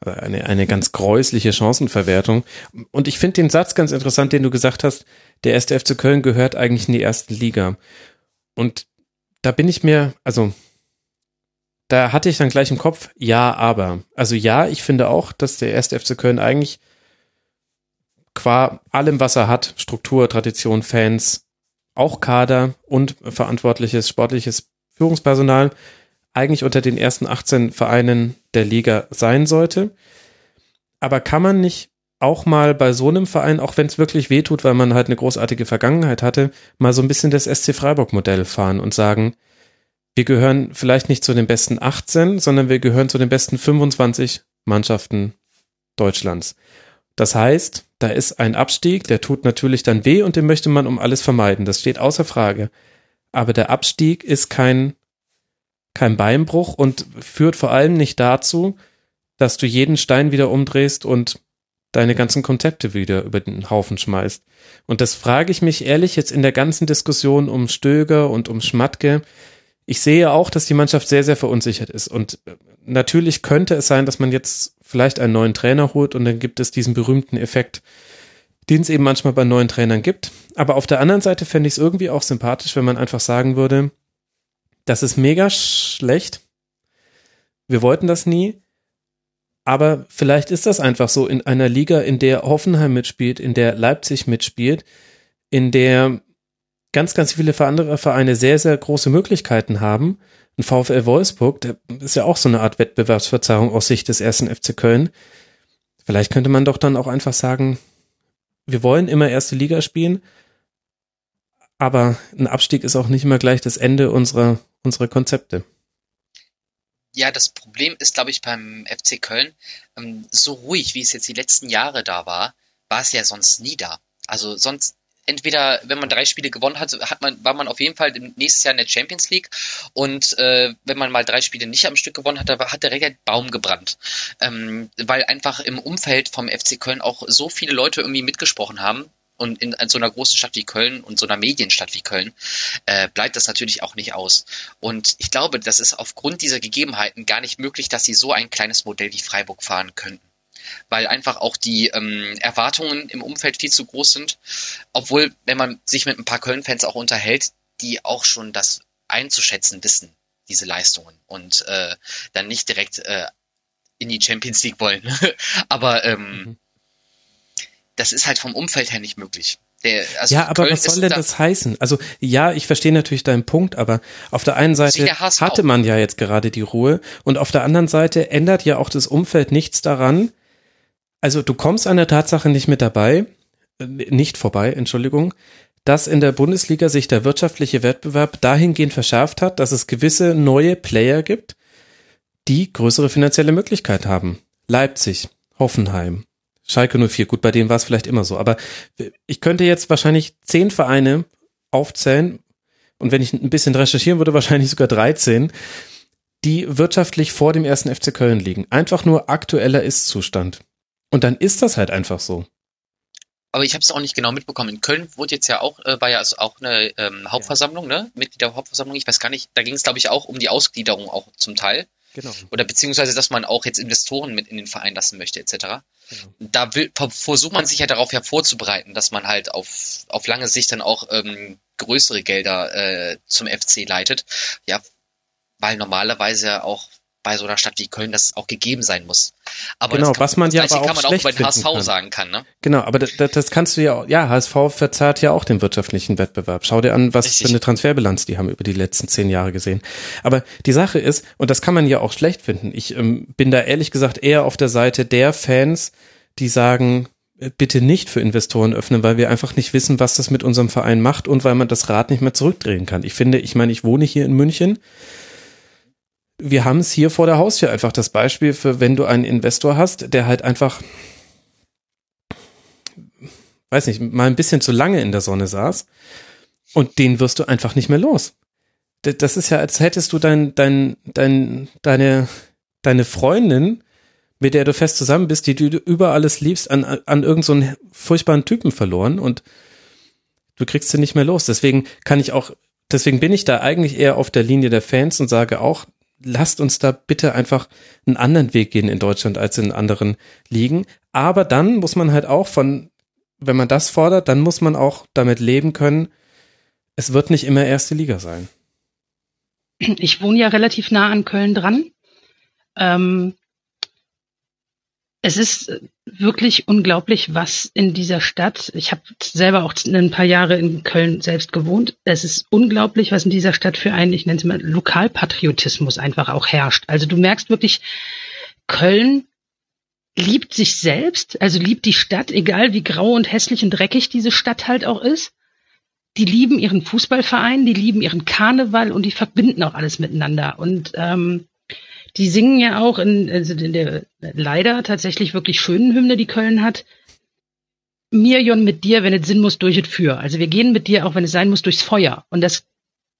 Speaker 4: äh, eine, eine ganz gräusliche Chancenverwertung. Und ich finde den Satz ganz interessant, den du gesagt hast, der erste FC Köln gehört eigentlich in die erste Liga. Und da bin ich mir, also da hatte ich dann gleich im Kopf, ja, aber. Also ja, ich finde auch, dass der erste FC Köln eigentlich qua allem, was er hat, Struktur, Tradition, Fans, auch Kader und verantwortliches sportliches Führungspersonal eigentlich unter den ersten 18 Vereinen der Liga sein sollte. Aber kann man nicht auch mal bei so einem Verein, auch wenn es wirklich wehtut, weil man halt eine großartige Vergangenheit hatte, mal so ein bisschen das SC Freiburg-Modell fahren und sagen, wir gehören vielleicht nicht zu den besten 18, sondern wir gehören zu den besten 25 Mannschaften Deutschlands. Das heißt, da ist ein Abstieg, der tut natürlich dann weh und den möchte man um alles vermeiden. Das steht außer Frage aber der Abstieg ist kein, kein Beinbruch und führt vor allem nicht dazu, dass du jeden Stein wieder umdrehst und deine ganzen Konzepte wieder über den Haufen schmeißt. Und das frage ich mich ehrlich jetzt in der ganzen Diskussion um Stöger und um Schmatke. Ich sehe auch, dass die Mannschaft sehr, sehr verunsichert ist. Und natürlich könnte es sein, dass man jetzt vielleicht einen neuen Trainer holt und dann gibt es diesen berühmten Effekt, den es eben manchmal bei neuen Trainern gibt. Aber auf der anderen Seite fände ich es irgendwie auch sympathisch, wenn man einfach sagen würde, das ist mega schlecht. Wir wollten das nie. Aber vielleicht ist das einfach so in einer Liga, in der Hoffenheim mitspielt, in der Leipzig mitspielt, in der ganz, ganz viele andere Vereine sehr, sehr große Möglichkeiten haben. Ein VfL Wolfsburg, der ist ja auch so eine Art Wettbewerbsverzerrung aus Sicht des ersten FC Köln. Vielleicht könnte man doch dann auch einfach sagen, wir wollen immer erste Liga spielen, aber ein Abstieg ist auch nicht immer gleich das Ende unserer, unserer Konzepte.
Speaker 6: Ja, das Problem ist, glaube ich, beim FC Köln, ähm, so ruhig, wie es jetzt die letzten Jahre da war, war es ja sonst nie da. Also sonst entweder, wenn man drei Spiele gewonnen hat, hat man, war man auf jeden Fall nächstes Jahr in der Champions League und äh, wenn man mal drei Spiele nicht am Stück gewonnen hat, hat der Regel Baum gebrannt. Ähm, weil einfach im Umfeld vom FC Köln auch so viele Leute irgendwie mitgesprochen haben, und in, so einer großen Stadt wie Köln und so einer Medienstadt wie Köln äh, bleibt das natürlich auch nicht aus. Und ich glaube, das ist aufgrund dieser Gegebenheiten gar nicht möglich, dass sie so ein kleines Modell wie Freiburg fahren könnten weil einfach auch die ähm, Erwartungen im Umfeld viel zu groß sind. Obwohl, wenn man sich mit ein paar Köln-Fans auch unterhält, die auch schon das einzuschätzen wissen, diese Leistungen und äh, dann nicht direkt äh, in die Champions League wollen. Aber ähm, mhm. das ist halt vom Umfeld her nicht möglich.
Speaker 4: Der, also ja, aber Köln was soll denn da das heißen? Also ja, ich verstehe natürlich deinen Punkt, aber auf der einen Seite hatte man ja jetzt gerade die Ruhe und auf der anderen Seite ändert ja auch das Umfeld nichts daran, also du kommst an der Tatsache nicht mit dabei, äh, nicht vorbei, Entschuldigung, dass in der Bundesliga sich der wirtschaftliche Wettbewerb dahingehend verschärft hat, dass es gewisse neue Player gibt, die größere finanzielle Möglichkeit haben. Leipzig, Hoffenheim, Schalke 04, gut, bei denen war es vielleicht immer so, aber ich könnte jetzt wahrscheinlich zehn Vereine aufzählen und wenn ich ein bisschen recherchieren würde, wahrscheinlich sogar 13, die wirtschaftlich vor dem ersten FC Köln liegen. Einfach nur aktueller Ist-Zustand. Und dann ist das halt einfach so.
Speaker 6: Aber ich habe es auch nicht genau mitbekommen. In Köln wurde jetzt ja auch, äh, war ja also auch eine ähm, Hauptversammlung, ne? Mitglied der Hauptversammlung. Ich weiß gar nicht, da ging es, glaube ich, auch um die Ausgliederung auch zum Teil. Genau. Oder beziehungsweise, dass man auch jetzt Investoren mit in den Verein lassen möchte, etc. Genau. Da will, versucht man sich ja darauf ja vorzubereiten, dass man halt auf, auf lange Sicht dann auch ähm, größere Gelder äh, zum FC leitet. Ja, weil normalerweise ja auch bei so einer Stadt wie Köln das auch gegeben sein muss.
Speaker 4: Aber genau,
Speaker 6: kann,
Speaker 4: was man ja aber auch
Speaker 6: kann man
Speaker 4: auch
Speaker 6: bei HSV kann. sagen kann, ne?
Speaker 4: Genau, aber das, das kannst du ja, ja, HSV verzerrt ja auch den wirtschaftlichen Wettbewerb. Schau dir an, was Richtig. für eine Transferbilanz die haben über die letzten zehn Jahre gesehen. Aber die Sache ist, und das kann man ja auch schlecht finden, ich ähm, bin da ehrlich gesagt eher auf der Seite der Fans, die sagen, äh, bitte nicht für Investoren öffnen, weil wir einfach nicht wissen, was das mit unserem Verein macht und weil man das Rad nicht mehr zurückdrehen kann. Ich finde, ich meine, ich wohne hier in München wir haben es hier vor der Haustür einfach das Beispiel für, wenn du einen Investor hast, der halt einfach, weiß nicht, mal ein bisschen zu lange in der Sonne saß und den wirst du einfach nicht mehr los. Das ist ja, als hättest du dein, dein, dein, deine, deine Freundin, mit der du fest zusammen bist, die du über alles liebst, an, an irgendeinen so furchtbaren Typen verloren und du kriegst sie nicht mehr los. Deswegen kann ich auch, deswegen bin ich da eigentlich eher auf der Linie der Fans und sage auch, lasst uns da bitte einfach einen anderen Weg gehen in Deutschland als in anderen Ligen. Aber dann muss man halt auch von, wenn man das fordert, dann muss man auch damit leben können, es wird nicht immer erste Liga sein.
Speaker 5: Ich wohne ja relativ nah an Köln dran. Ähm, es ist wirklich unglaublich, was in dieser Stadt, ich habe selber auch ein paar Jahre in Köln selbst gewohnt, es ist unglaublich, was in dieser Stadt für einen, ich nenne es mal, Lokalpatriotismus einfach auch herrscht. Also du merkst wirklich, Köln liebt sich selbst, also liebt die Stadt, egal wie grau und hässlich und dreckig diese Stadt halt auch ist. Die lieben ihren Fußballverein, die lieben ihren Karneval und die verbinden auch alles miteinander. Und ähm, die singen ja auch in, also in der leider tatsächlich wirklich schönen Hymne, die Köln hat. Mir, Jon, mit dir, wenn es Sinn muss, durch es für. Also wir gehen mit dir, auch wenn es sein muss, durchs Feuer. Und das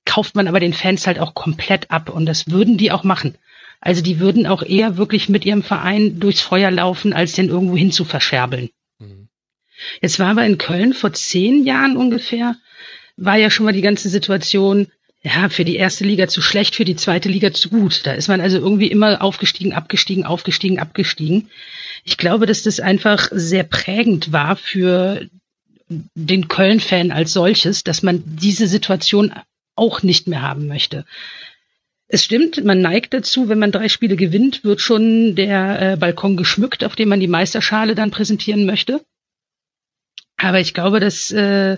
Speaker 5: kauft man aber den Fans halt auch komplett ab. Und das würden die auch machen. Also die würden auch eher wirklich mit ihrem Verein durchs Feuer laufen, als den irgendwo hin zu verscherbeln. Mhm. Jetzt war aber in Köln vor zehn Jahren ungefähr, war ja schon mal die ganze Situation, ja, für die erste Liga zu schlecht, für die zweite Liga zu gut. Da ist man also irgendwie immer aufgestiegen, abgestiegen, aufgestiegen, abgestiegen. Ich glaube, dass das einfach sehr prägend war für den Köln-Fan als solches, dass man diese Situation auch nicht mehr haben möchte. Es stimmt, man neigt dazu, wenn man drei Spiele gewinnt, wird schon der äh, Balkon geschmückt, auf dem man die Meisterschale dann präsentieren möchte. Aber ich glaube, dass äh,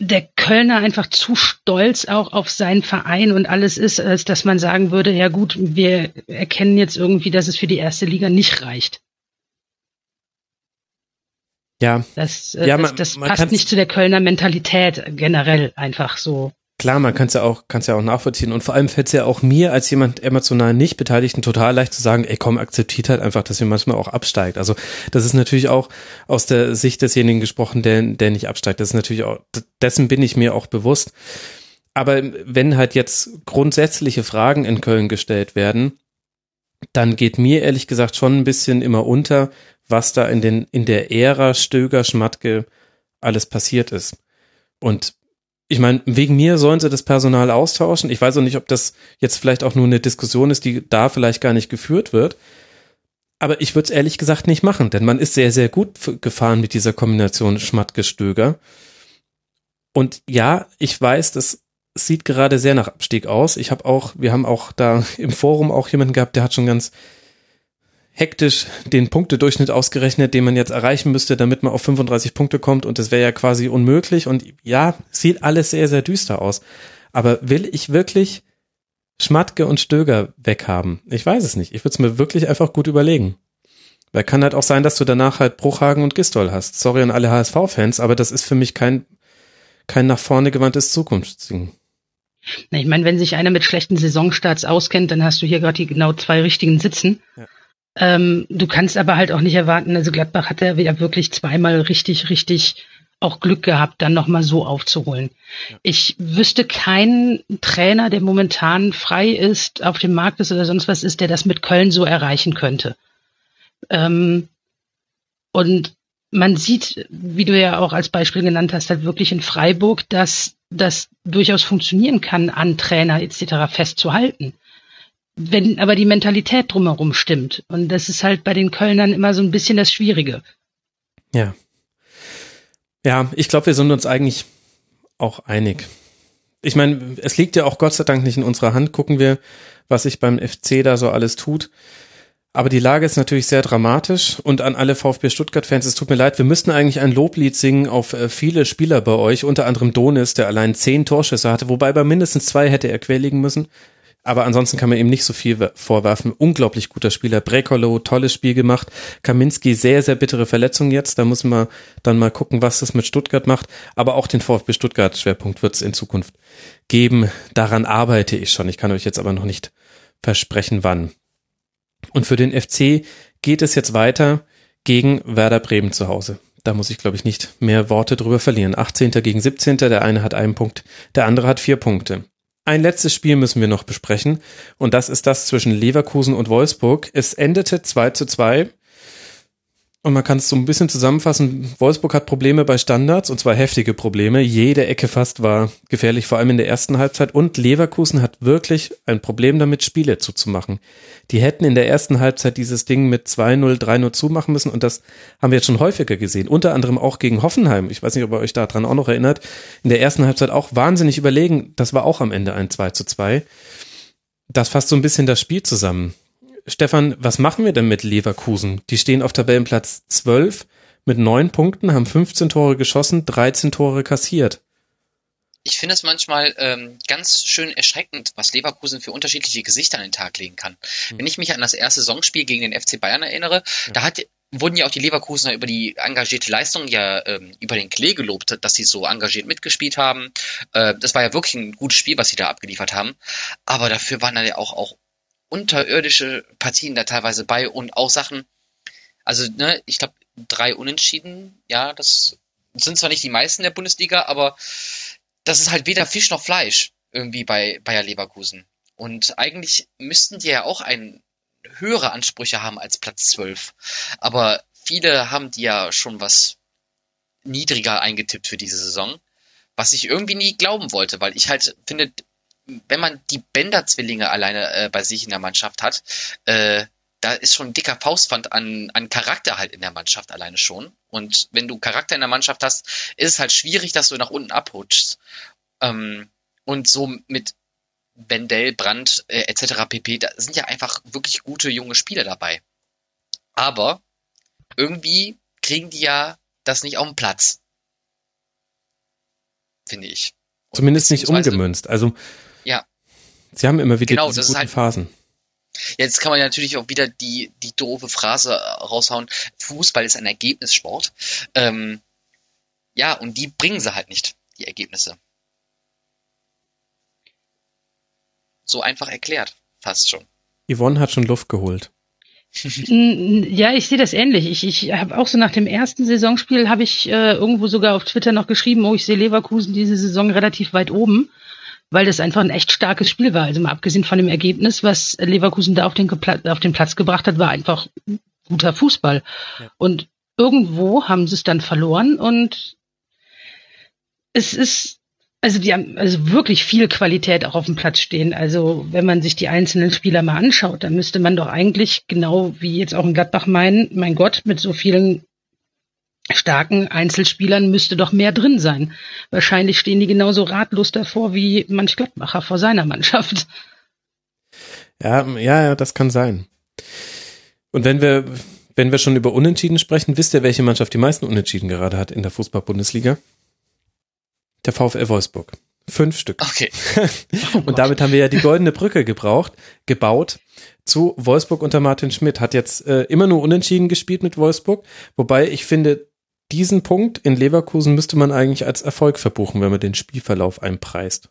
Speaker 5: der Kölner einfach zu stolz auch auf seinen Verein und alles ist, als dass man sagen würde, ja gut, wir erkennen jetzt irgendwie, dass es für die erste Liga nicht reicht.
Speaker 4: Ja.
Speaker 5: Das, äh, ja, man, das, das passt nicht zu der Kölner Mentalität generell einfach so.
Speaker 4: Klar, man kann es ja auch, kann ja auch nachvollziehen. Und vor allem fällt es ja auch mir als jemand emotional nicht Beteiligten total leicht zu sagen, ey komm, akzeptiert halt einfach, dass ihr manchmal auch absteigt. Also das ist natürlich auch aus der Sicht desjenigen gesprochen, der, der nicht absteigt. Das ist natürlich auch, dessen bin ich mir auch bewusst. Aber wenn halt jetzt grundsätzliche Fragen in Köln gestellt werden, dann geht mir ehrlich gesagt schon ein bisschen immer unter, was da in den, in der Ära Stöger, Schmatke alles passiert ist. Und ich meine, wegen mir sollen sie das Personal austauschen. Ich weiß auch nicht, ob das jetzt vielleicht auch nur eine Diskussion ist, die da vielleicht gar nicht geführt wird. Aber ich würde es ehrlich gesagt nicht machen, denn man ist sehr, sehr gut gefahren mit dieser Kombination Schmattgestöger. Und ja, ich weiß, das sieht gerade sehr nach Abstieg aus. Ich habe auch, wir haben auch da im Forum auch jemanden gehabt, der hat schon ganz hektisch den Punktedurchschnitt ausgerechnet, den man jetzt erreichen müsste, damit man auf 35 Punkte kommt und das wäre ja quasi unmöglich und ja, sieht alles sehr, sehr düster aus. Aber will ich wirklich Schmatke und Stöger weghaben? Ich weiß es nicht. Ich würde es mir wirklich einfach gut überlegen. Weil kann halt auch sein, dass du danach halt Bruchhagen und Gistol hast. Sorry an alle HSV-Fans, aber das ist für mich kein, kein nach vorne gewandtes Zukunftsding.
Speaker 5: Ich meine, wenn sich einer mit schlechten Saisonstarts auskennt, dann hast du hier gerade die genau zwei richtigen Sitzen. Ja. Ähm, du kannst aber halt auch nicht erwarten, also Gladbach hat ja wirklich zweimal richtig, richtig auch Glück gehabt, dann nochmal so aufzuholen. Ja. Ich wüsste keinen Trainer, der momentan frei ist, auf dem Markt ist oder sonst was ist, der das mit Köln so erreichen könnte. Ähm, und man sieht, wie du ja auch als Beispiel genannt hast, halt wirklich in Freiburg, dass das durchaus funktionieren kann, an Trainer etc. festzuhalten. Wenn aber die Mentalität drumherum stimmt. Und das ist halt bei den Kölnern immer so ein bisschen das Schwierige.
Speaker 4: Ja. Ja, ich glaube, wir sind uns eigentlich auch einig. Ich meine, es liegt ja auch Gott sei Dank nicht in unserer Hand. Gucken wir, was sich beim FC da so alles tut. Aber die Lage ist natürlich sehr dramatisch und an alle VfB Stuttgart-Fans, es tut mir leid, wir müssten eigentlich ein Loblied singen auf äh, viele Spieler bei euch, unter anderem Donis, der allein zehn Torschüsse hatte, wobei bei mindestens zwei hätte er querlegen müssen. Aber ansonsten kann man ihm nicht so viel vorwerfen. Unglaublich guter Spieler. Brekolo, tolles Spiel gemacht. Kaminski, sehr, sehr bittere Verletzung jetzt. Da muss man dann mal gucken, was das mit Stuttgart macht. Aber auch den VfB Stuttgart Schwerpunkt wird es in Zukunft geben. Daran arbeite ich schon. Ich kann euch jetzt aber noch nicht versprechen, wann. Und für den FC geht es jetzt weiter gegen Werder Bremen zu Hause. Da muss ich, glaube ich, nicht mehr Worte drüber verlieren. 18. gegen 17. Der eine hat einen Punkt, der andere hat vier Punkte. Ein letztes Spiel müssen wir noch besprechen und das ist das zwischen Leverkusen und Wolfsburg. Es endete 2 zu 2 und man kann es so ein bisschen zusammenfassen. Wolfsburg hat Probleme bei Standards und zwar heftige Probleme. Jede Ecke fast war gefährlich, vor allem in der ersten Halbzeit. Und Leverkusen hat wirklich ein Problem damit, Spiele zuzumachen. Die hätten in der ersten Halbzeit dieses Ding mit 2-0, 3-0 zumachen müssen und das haben wir jetzt schon häufiger gesehen. Unter anderem auch gegen Hoffenheim. Ich weiß nicht, ob ihr euch daran auch noch erinnert. In der ersten Halbzeit auch wahnsinnig überlegen. Das war auch am Ende ein 2 zu 2. Das fasst so ein bisschen das Spiel zusammen. Stefan, was machen wir denn mit Leverkusen? Die stehen auf Tabellenplatz 12 mit neun Punkten, haben 15 Tore geschossen, 13 Tore kassiert.
Speaker 6: Ich finde es manchmal ähm, ganz schön erschreckend, was Leverkusen für unterschiedliche Gesichter an den Tag legen kann. Mhm. Wenn ich mich an das erste Saisonspiel gegen den FC Bayern erinnere, ja. da hat wurden ja auch die Leverkusener über die engagierte Leistung ja ähm, über den Klee gelobt, dass sie so engagiert mitgespielt haben. Äh, das war ja wirklich ein gutes Spiel, was sie da abgeliefert haben. Aber dafür waren dann ja auch, auch unterirdische Partien da teilweise bei und auch Sachen, also ne, ich glaube drei Unentschieden, ja, das sind zwar nicht die meisten der Bundesliga, aber das ist halt weder Fisch noch Fleisch irgendwie bei Bayer Leverkusen. Und eigentlich müssten die ja auch ein höhere Ansprüche haben als Platz 12. Aber viele haben die ja schon was niedriger eingetippt für diese Saison, was ich irgendwie nie glauben wollte, weil ich halt finde, wenn man die Bender-Zwillinge alleine äh, bei sich in der Mannschaft hat, äh, da ist schon ein dicker Faustpfand an, an Charakter halt in der Mannschaft alleine schon. Und wenn du Charakter in der Mannschaft hast, ist es halt schwierig, dass du nach unten abrutschst. Ähm, und so mit Wendell, Brandt äh, etc. pp. Da sind ja einfach wirklich gute junge Spieler dabei. Aber irgendwie kriegen die ja das nicht auf den Platz. Finde ich.
Speaker 4: Und Zumindest nicht umgemünzt. Also
Speaker 6: ja.
Speaker 4: Sie haben immer wieder genau, diese guten halt, Phasen.
Speaker 6: Jetzt kann man ja natürlich auch wieder die, die doofe Phrase raushauen, Fußball ist ein Ergebnissport. Ähm, ja, und die bringen sie halt nicht, die Ergebnisse. So einfach erklärt, fast schon.
Speaker 4: Yvonne hat schon Luft geholt.
Speaker 5: Ja, ich sehe das ähnlich. Ich, ich habe auch so nach dem ersten Saisonspiel habe ich äh, irgendwo sogar auf Twitter noch geschrieben, oh, ich sehe Leverkusen diese Saison relativ weit oben weil das einfach ein echt starkes Spiel war. Also mal abgesehen von dem Ergebnis, was Leverkusen da auf den, auf den Platz gebracht hat, war einfach guter Fußball. Ja. Und irgendwo haben sie es dann verloren und es ist, also die haben also wirklich viel Qualität auch auf dem Platz stehen. Also wenn man sich die einzelnen Spieler mal anschaut, dann müsste man doch eigentlich genau wie jetzt auch in Gladbach meinen, mein Gott, mit so vielen starken Einzelspielern müsste doch mehr drin sein. Wahrscheinlich stehen die genauso ratlos davor wie manch Gladbacher vor seiner Mannschaft.
Speaker 4: Ja, ja, ja, das kann sein. Und wenn wir, wenn wir schon über Unentschieden sprechen, wisst ihr, welche Mannschaft die meisten Unentschieden gerade hat in der Fußball-Bundesliga? Der VfL Wolfsburg. Fünf Stück.
Speaker 6: Okay.
Speaker 4: und damit haben wir ja die goldene Brücke gebraucht, gebaut zu Wolfsburg unter Martin Schmidt. Hat jetzt äh, immer nur unentschieden gespielt mit Wolfsburg, wobei ich finde, diesen Punkt in Leverkusen müsste man eigentlich als Erfolg verbuchen, wenn man den Spielverlauf einpreist.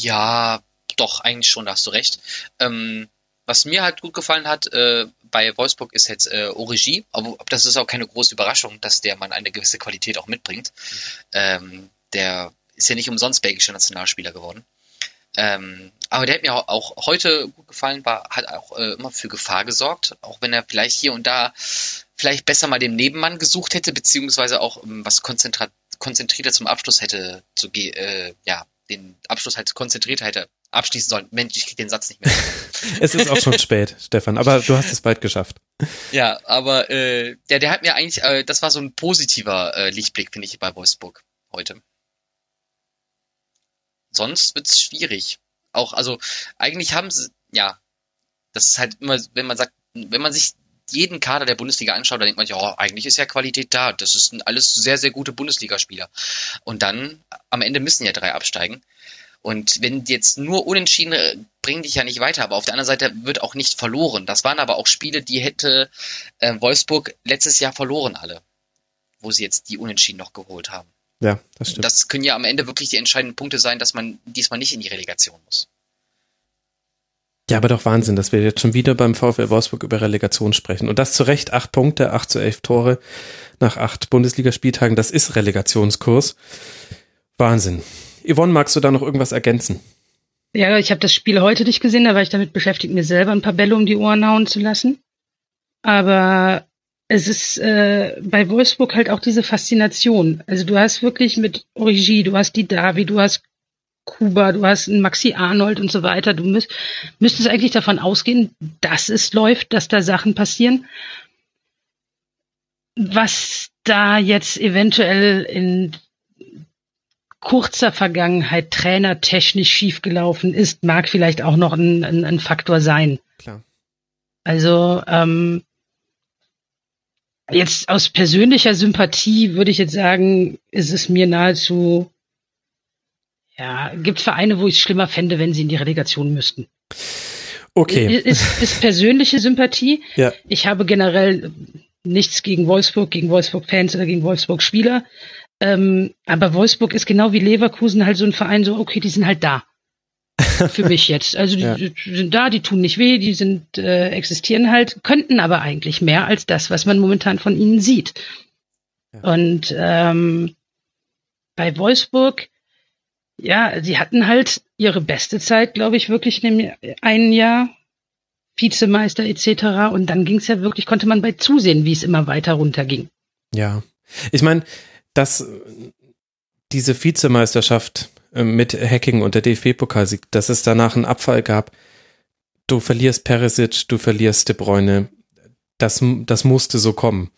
Speaker 6: Ja, doch, eigentlich schon, da hast du recht. Ähm, was mir halt gut gefallen hat äh, bei Wolfsburg ist jetzt äh, Origi, aber das ist auch keine große Überraschung, dass der Mann eine gewisse Qualität auch mitbringt. Ähm, der ist ja nicht umsonst belgischer Nationalspieler geworden. Ähm, aber der hat mir auch, heute gut gefallen, war, hat auch äh, immer für Gefahr gesorgt, auch wenn er vielleicht hier und da vielleicht besser mal den Nebenmann gesucht hätte, beziehungsweise auch um, was konzentrierter zum Abschluss hätte zu gehen, äh, ja, den Abschluss halt konzentriert hätte abschließen sollen. Mensch, ich krieg den Satz nicht mehr.
Speaker 4: es ist auch schon spät, Stefan, aber du hast es bald geschafft.
Speaker 6: Ja, aber äh, der, der hat mir eigentlich, äh, das war so ein positiver äh, Lichtblick, finde ich, bei Wolfsburg heute. Sonst wird's schwierig. Auch, also eigentlich haben sie, ja, das ist halt immer, wenn man sagt, wenn man sich jeden Kader der Bundesliga anschaut, dann denkt man, ja, eigentlich ist ja Qualität da. Das sind alles sehr, sehr gute Bundesligaspieler. Und dann, am Ende müssen ja drei absteigen. Und wenn jetzt nur unentschieden äh, bringen dich ja nicht weiter, aber auf der anderen Seite wird auch nicht verloren. Das waren aber auch Spiele, die hätte äh, Wolfsburg letztes Jahr verloren alle, wo sie jetzt die Unentschieden noch geholt haben.
Speaker 4: Ja, das stimmt.
Speaker 6: Das können ja am Ende wirklich die entscheidenden Punkte sein, dass man diesmal nicht in die Relegation muss.
Speaker 4: Ja, aber doch Wahnsinn, dass wir jetzt schon wieder beim VfL Wolfsburg über Relegation sprechen. Und das zu Recht, acht Punkte, acht zu elf Tore nach acht Bundesligaspieltagen, das ist Relegationskurs. Wahnsinn. Yvonne, magst du da noch irgendwas ergänzen?
Speaker 5: Ja, ich habe das Spiel heute nicht gesehen, da war ich damit beschäftigt, mir selber ein paar Bälle um die Ohren hauen zu lassen. Aber es ist äh, bei Wolfsburg halt auch diese Faszination. Also du hast wirklich mit Origi, du hast die Davi, du hast Kuba, du hast einen Maxi Arnold und so weiter. Du müsst, müsstest eigentlich davon ausgehen, dass es läuft, dass da Sachen passieren. Was da jetzt eventuell in kurzer Vergangenheit trainertechnisch schiefgelaufen ist, mag vielleicht auch noch ein, ein, ein Faktor sein.
Speaker 4: Klar.
Speaker 5: Also ähm, jetzt aus persönlicher Sympathie würde ich jetzt sagen, ist es mir nahezu, ja, gibt Vereine, wo ich es schlimmer fände, wenn sie in die Relegation müssten.
Speaker 4: Okay.
Speaker 5: Ist, ist persönliche Sympathie.
Speaker 4: Ja.
Speaker 5: Ich habe generell nichts gegen Wolfsburg, gegen Wolfsburg-Fans oder gegen Wolfsburg-Spieler. Ähm, aber Wolfsburg ist genau wie Leverkusen halt so ein Verein, so, okay, die sind halt da. Für mich jetzt. Also die, ja. sind da, die tun nicht weh, die sind, äh, existieren halt, könnten aber eigentlich mehr als das, was man momentan von ihnen sieht. Ja. Und ähm, bei Wolfsburg, ja, sie hatten halt ihre beste Zeit, glaube ich, wirklich in dem einen Jahr. Vizemeister etc. Und dann ging es ja wirklich, konnte man bei zusehen, wie es immer weiter runterging.
Speaker 4: Ja. Ich meine, dass diese Vizemeisterschaft mit Hacking und der DFB-Pokalsieg, dass es danach einen Abfall gab. Du verlierst Perisic, du verlierst De Bruyne. Das, das musste so kommen.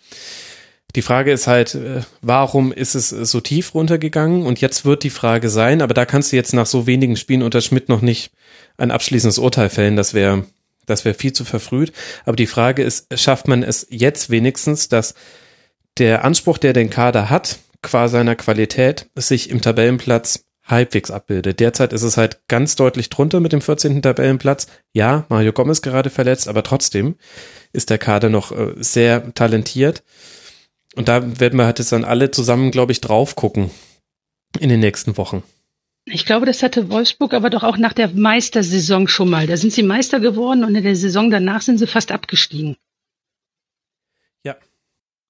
Speaker 4: Die Frage ist halt, äh, warum ist es so tief runtergegangen? Und jetzt wird die Frage sein, aber da kannst du jetzt nach so wenigen Spielen unter Schmidt noch nicht ein abschließendes Urteil fällen. Das wäre, das wäre viel zu verfrüht. Aber die Frage ist, schafft man es jetzt wenigstens, dass der Anspruch, der den Kader hat, qua seiner Qualität sich im Tabellenplatz halbwegs abbildet. Derzeit ist es halt ganz deutlich drunter mit dem 14. Tabellenplatz. Ja, Mario Gomez gerade verletzt, aber trotzdem ist der Kader noch äh, sehr talentiert. Und da werden wir halt jetzt dann alle zusammen, glaube ich, drauf gucken in den nächsten Wochen.
Speaker 5: Ich glaube, das hatte Wolfsburg aber doch auch nach der Meistersaison schon mal. Da sind sie Meister geworden und in der Saison danach sind sie fast abgestiegen.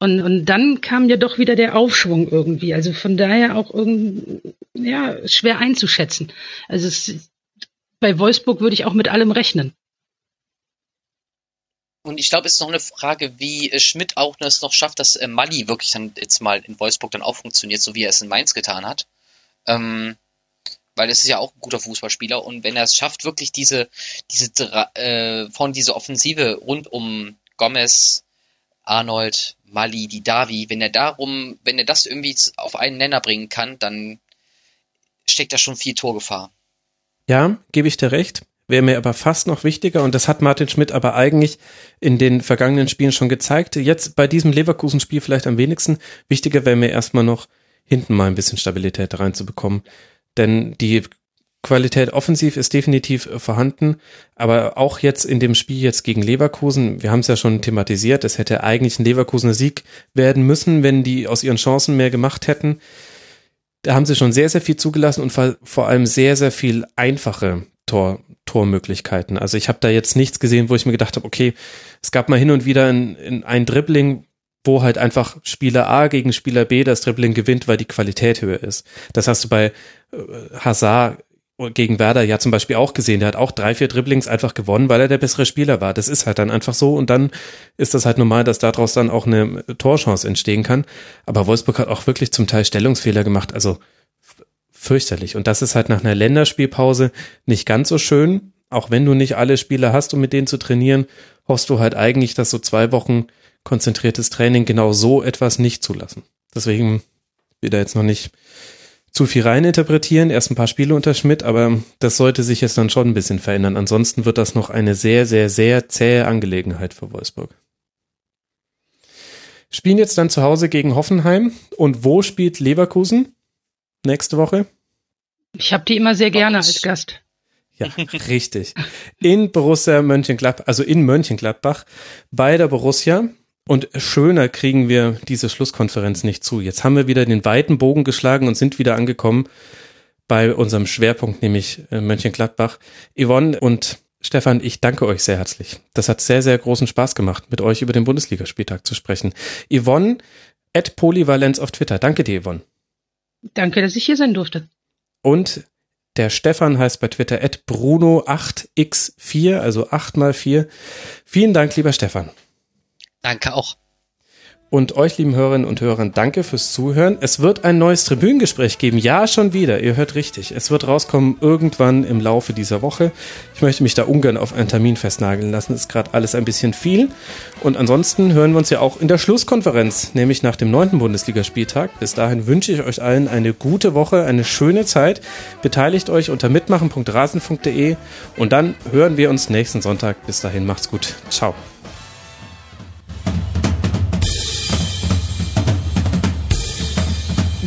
Speaker 5: Und, und dann kam ja doch wieder der Aufschwung irgendwie. Also von daher auch irgendwie, ja, schwer einzuschätzen. Also es, bei Wolfsburg würde ich auch mit allem rechnen.
Speaker 6: Und ich glaube, es ist noch eine Frage, wie äh, Schmidt auch es noch schafft, dass äh, Mali wirklich dann jetzt mal in Wolfsburg dann auch funktioniert, so wie er es in Mainz getan hat. Ähm, weil es ist ja auch ein guter Fußballspieler und wenn er es schafft, wirklich diese, diese äh, von diese Offensive rund um Gomez, Arnold, Mali, die Davi, wenn er darum, wenn er das irgendwie auf einen Nenner bringen kann, dann steckt da schon viel Torgefahr.
Speaker 4: Ja, gebe ich dir recht. Wäre mir aber fast noch wichtiger, und das hat Martin Schmidt aber eigentlich in den vergangenen Spielen schon gezeigt. Jetzt bei diesem Leverkusen-Spiel vielleicht am wenigsten. Wichtiger wäre mir erstmal noch hinten mal ein bisschen Stabilität reinzubekommen. Denn die Qualität offensiv ist definitiv vorhanden, aber auch jetzt in dem Spiel jetzt gegen Leverkusen, wir haben es ja schon thematisiert, es hätte eigentlich ein Leverkusener Sieg werden müssen, wenn die aus ihren Chancen mehr gemacht hätten. Da haben sie schon sehr, sehr viel zugelassen und vor allem sehr, sehr viel einfache Tor, Tormöglichkeiten. Also ich habe da jetzt nichts gesehen, wo ich mir gedacht habe, okay, es gab mal hin und wieder in, in ein Dribbling, wo halt einfach Spieler A gegen Spieler B das Dribbling gewinnt, weil die Qualität höher ist. Das hast du bei äh, Hazard gegen Werder ja zum Beispiel auch gesehen. Der hat auch drei, vier Dribblings einfach gewonnen, weil er der bessere Spieler war. Das ist halt dann einfach so und dann ist das halt normal, dass daraus dann auch eine Torchance entstehen kann. Aber Wolfsburg hat auch wirklich zum Teil Stellungsfehler gemacht, also fürchterlich. Und das ist halt nach einer Länderspielpause nicht ganz so schön. Auch wenn du nicht alle Spieler hast, um mit denen zu trainieren, hoffst du halt eigentlich, dass so zwei Wochen konzentriertes Training genau so etwas nicht zulassen. Deswegen da jetzt noch nicht zu viel reininterpretieren. Erst ein paar Spiele unter Schmidt, aber das sollte sich jetzt dann schon ein bisschen verändern. Ansonsten wird das noch eine sehr, sehr, sehr zähe Angelegenheit für Wolfsburg. Spielen jetzt dann zu Hause gegen Hoffenheim. Und wo spielt Leverkusen nächste Woche?
Speaker 5: Ich habe die immer sehr gerne als Gast.
Speaker 4: Ja, richtig. In Borussia Mönchengladbach, also in Mönchengladbach, bei der Borussia. Und schöner kriegen wir diese Schlusskonferenz nicht zu. Jetzt haben wir wieder den weiten Bogen geschlagen und sind wieder angekommen bei unserem Schwerpunkt, nämlich äh, Mönchengladbach. Yvonne und Stefan, ich danke euch sehr herzlich. Das hat sehr, sehr großen Spaß gemacht, mit euch über den Bundesligaspieltag zu sprechen. Yvonne at Polyvalenz auf Twitter. Danke dir, Yvonne.
Speaker 5: Danke, dass ich hier sein durfte.
Speaker 4: Und der Stefan heißt bei Twitter at Bruno8x4, also 8 mal 4. Vielen Dank, lieber Stefan.
Speaker 6: Danke auch.
Speaker 4: Und euch, lieben Hörerinnen und Hörern, danke fürs Zuhören. Es wird ein neues Tribünengespräch geben. Ja, schon wieder. Ihr hört richtig. Es wird rauskommen irgendwann im Laufe dieser Woche. Ich möchte mich da ungern auf einen Termin festnageln lassen. Ist gerade alles ein bisschen viel. Und ansonsten hören wir uns ja auch in der Schlusskonferenz, nämlich nach dem neunten Bundesligaspieltag. Bis dahin wünsche ich euch allen eine gute Woche, eine schöne Zeit. Beteiligt euch unter mitmachen.rasen.de und dann hören wir uns nächsten Sonntag. Bis dahin macht's gut. Ciao.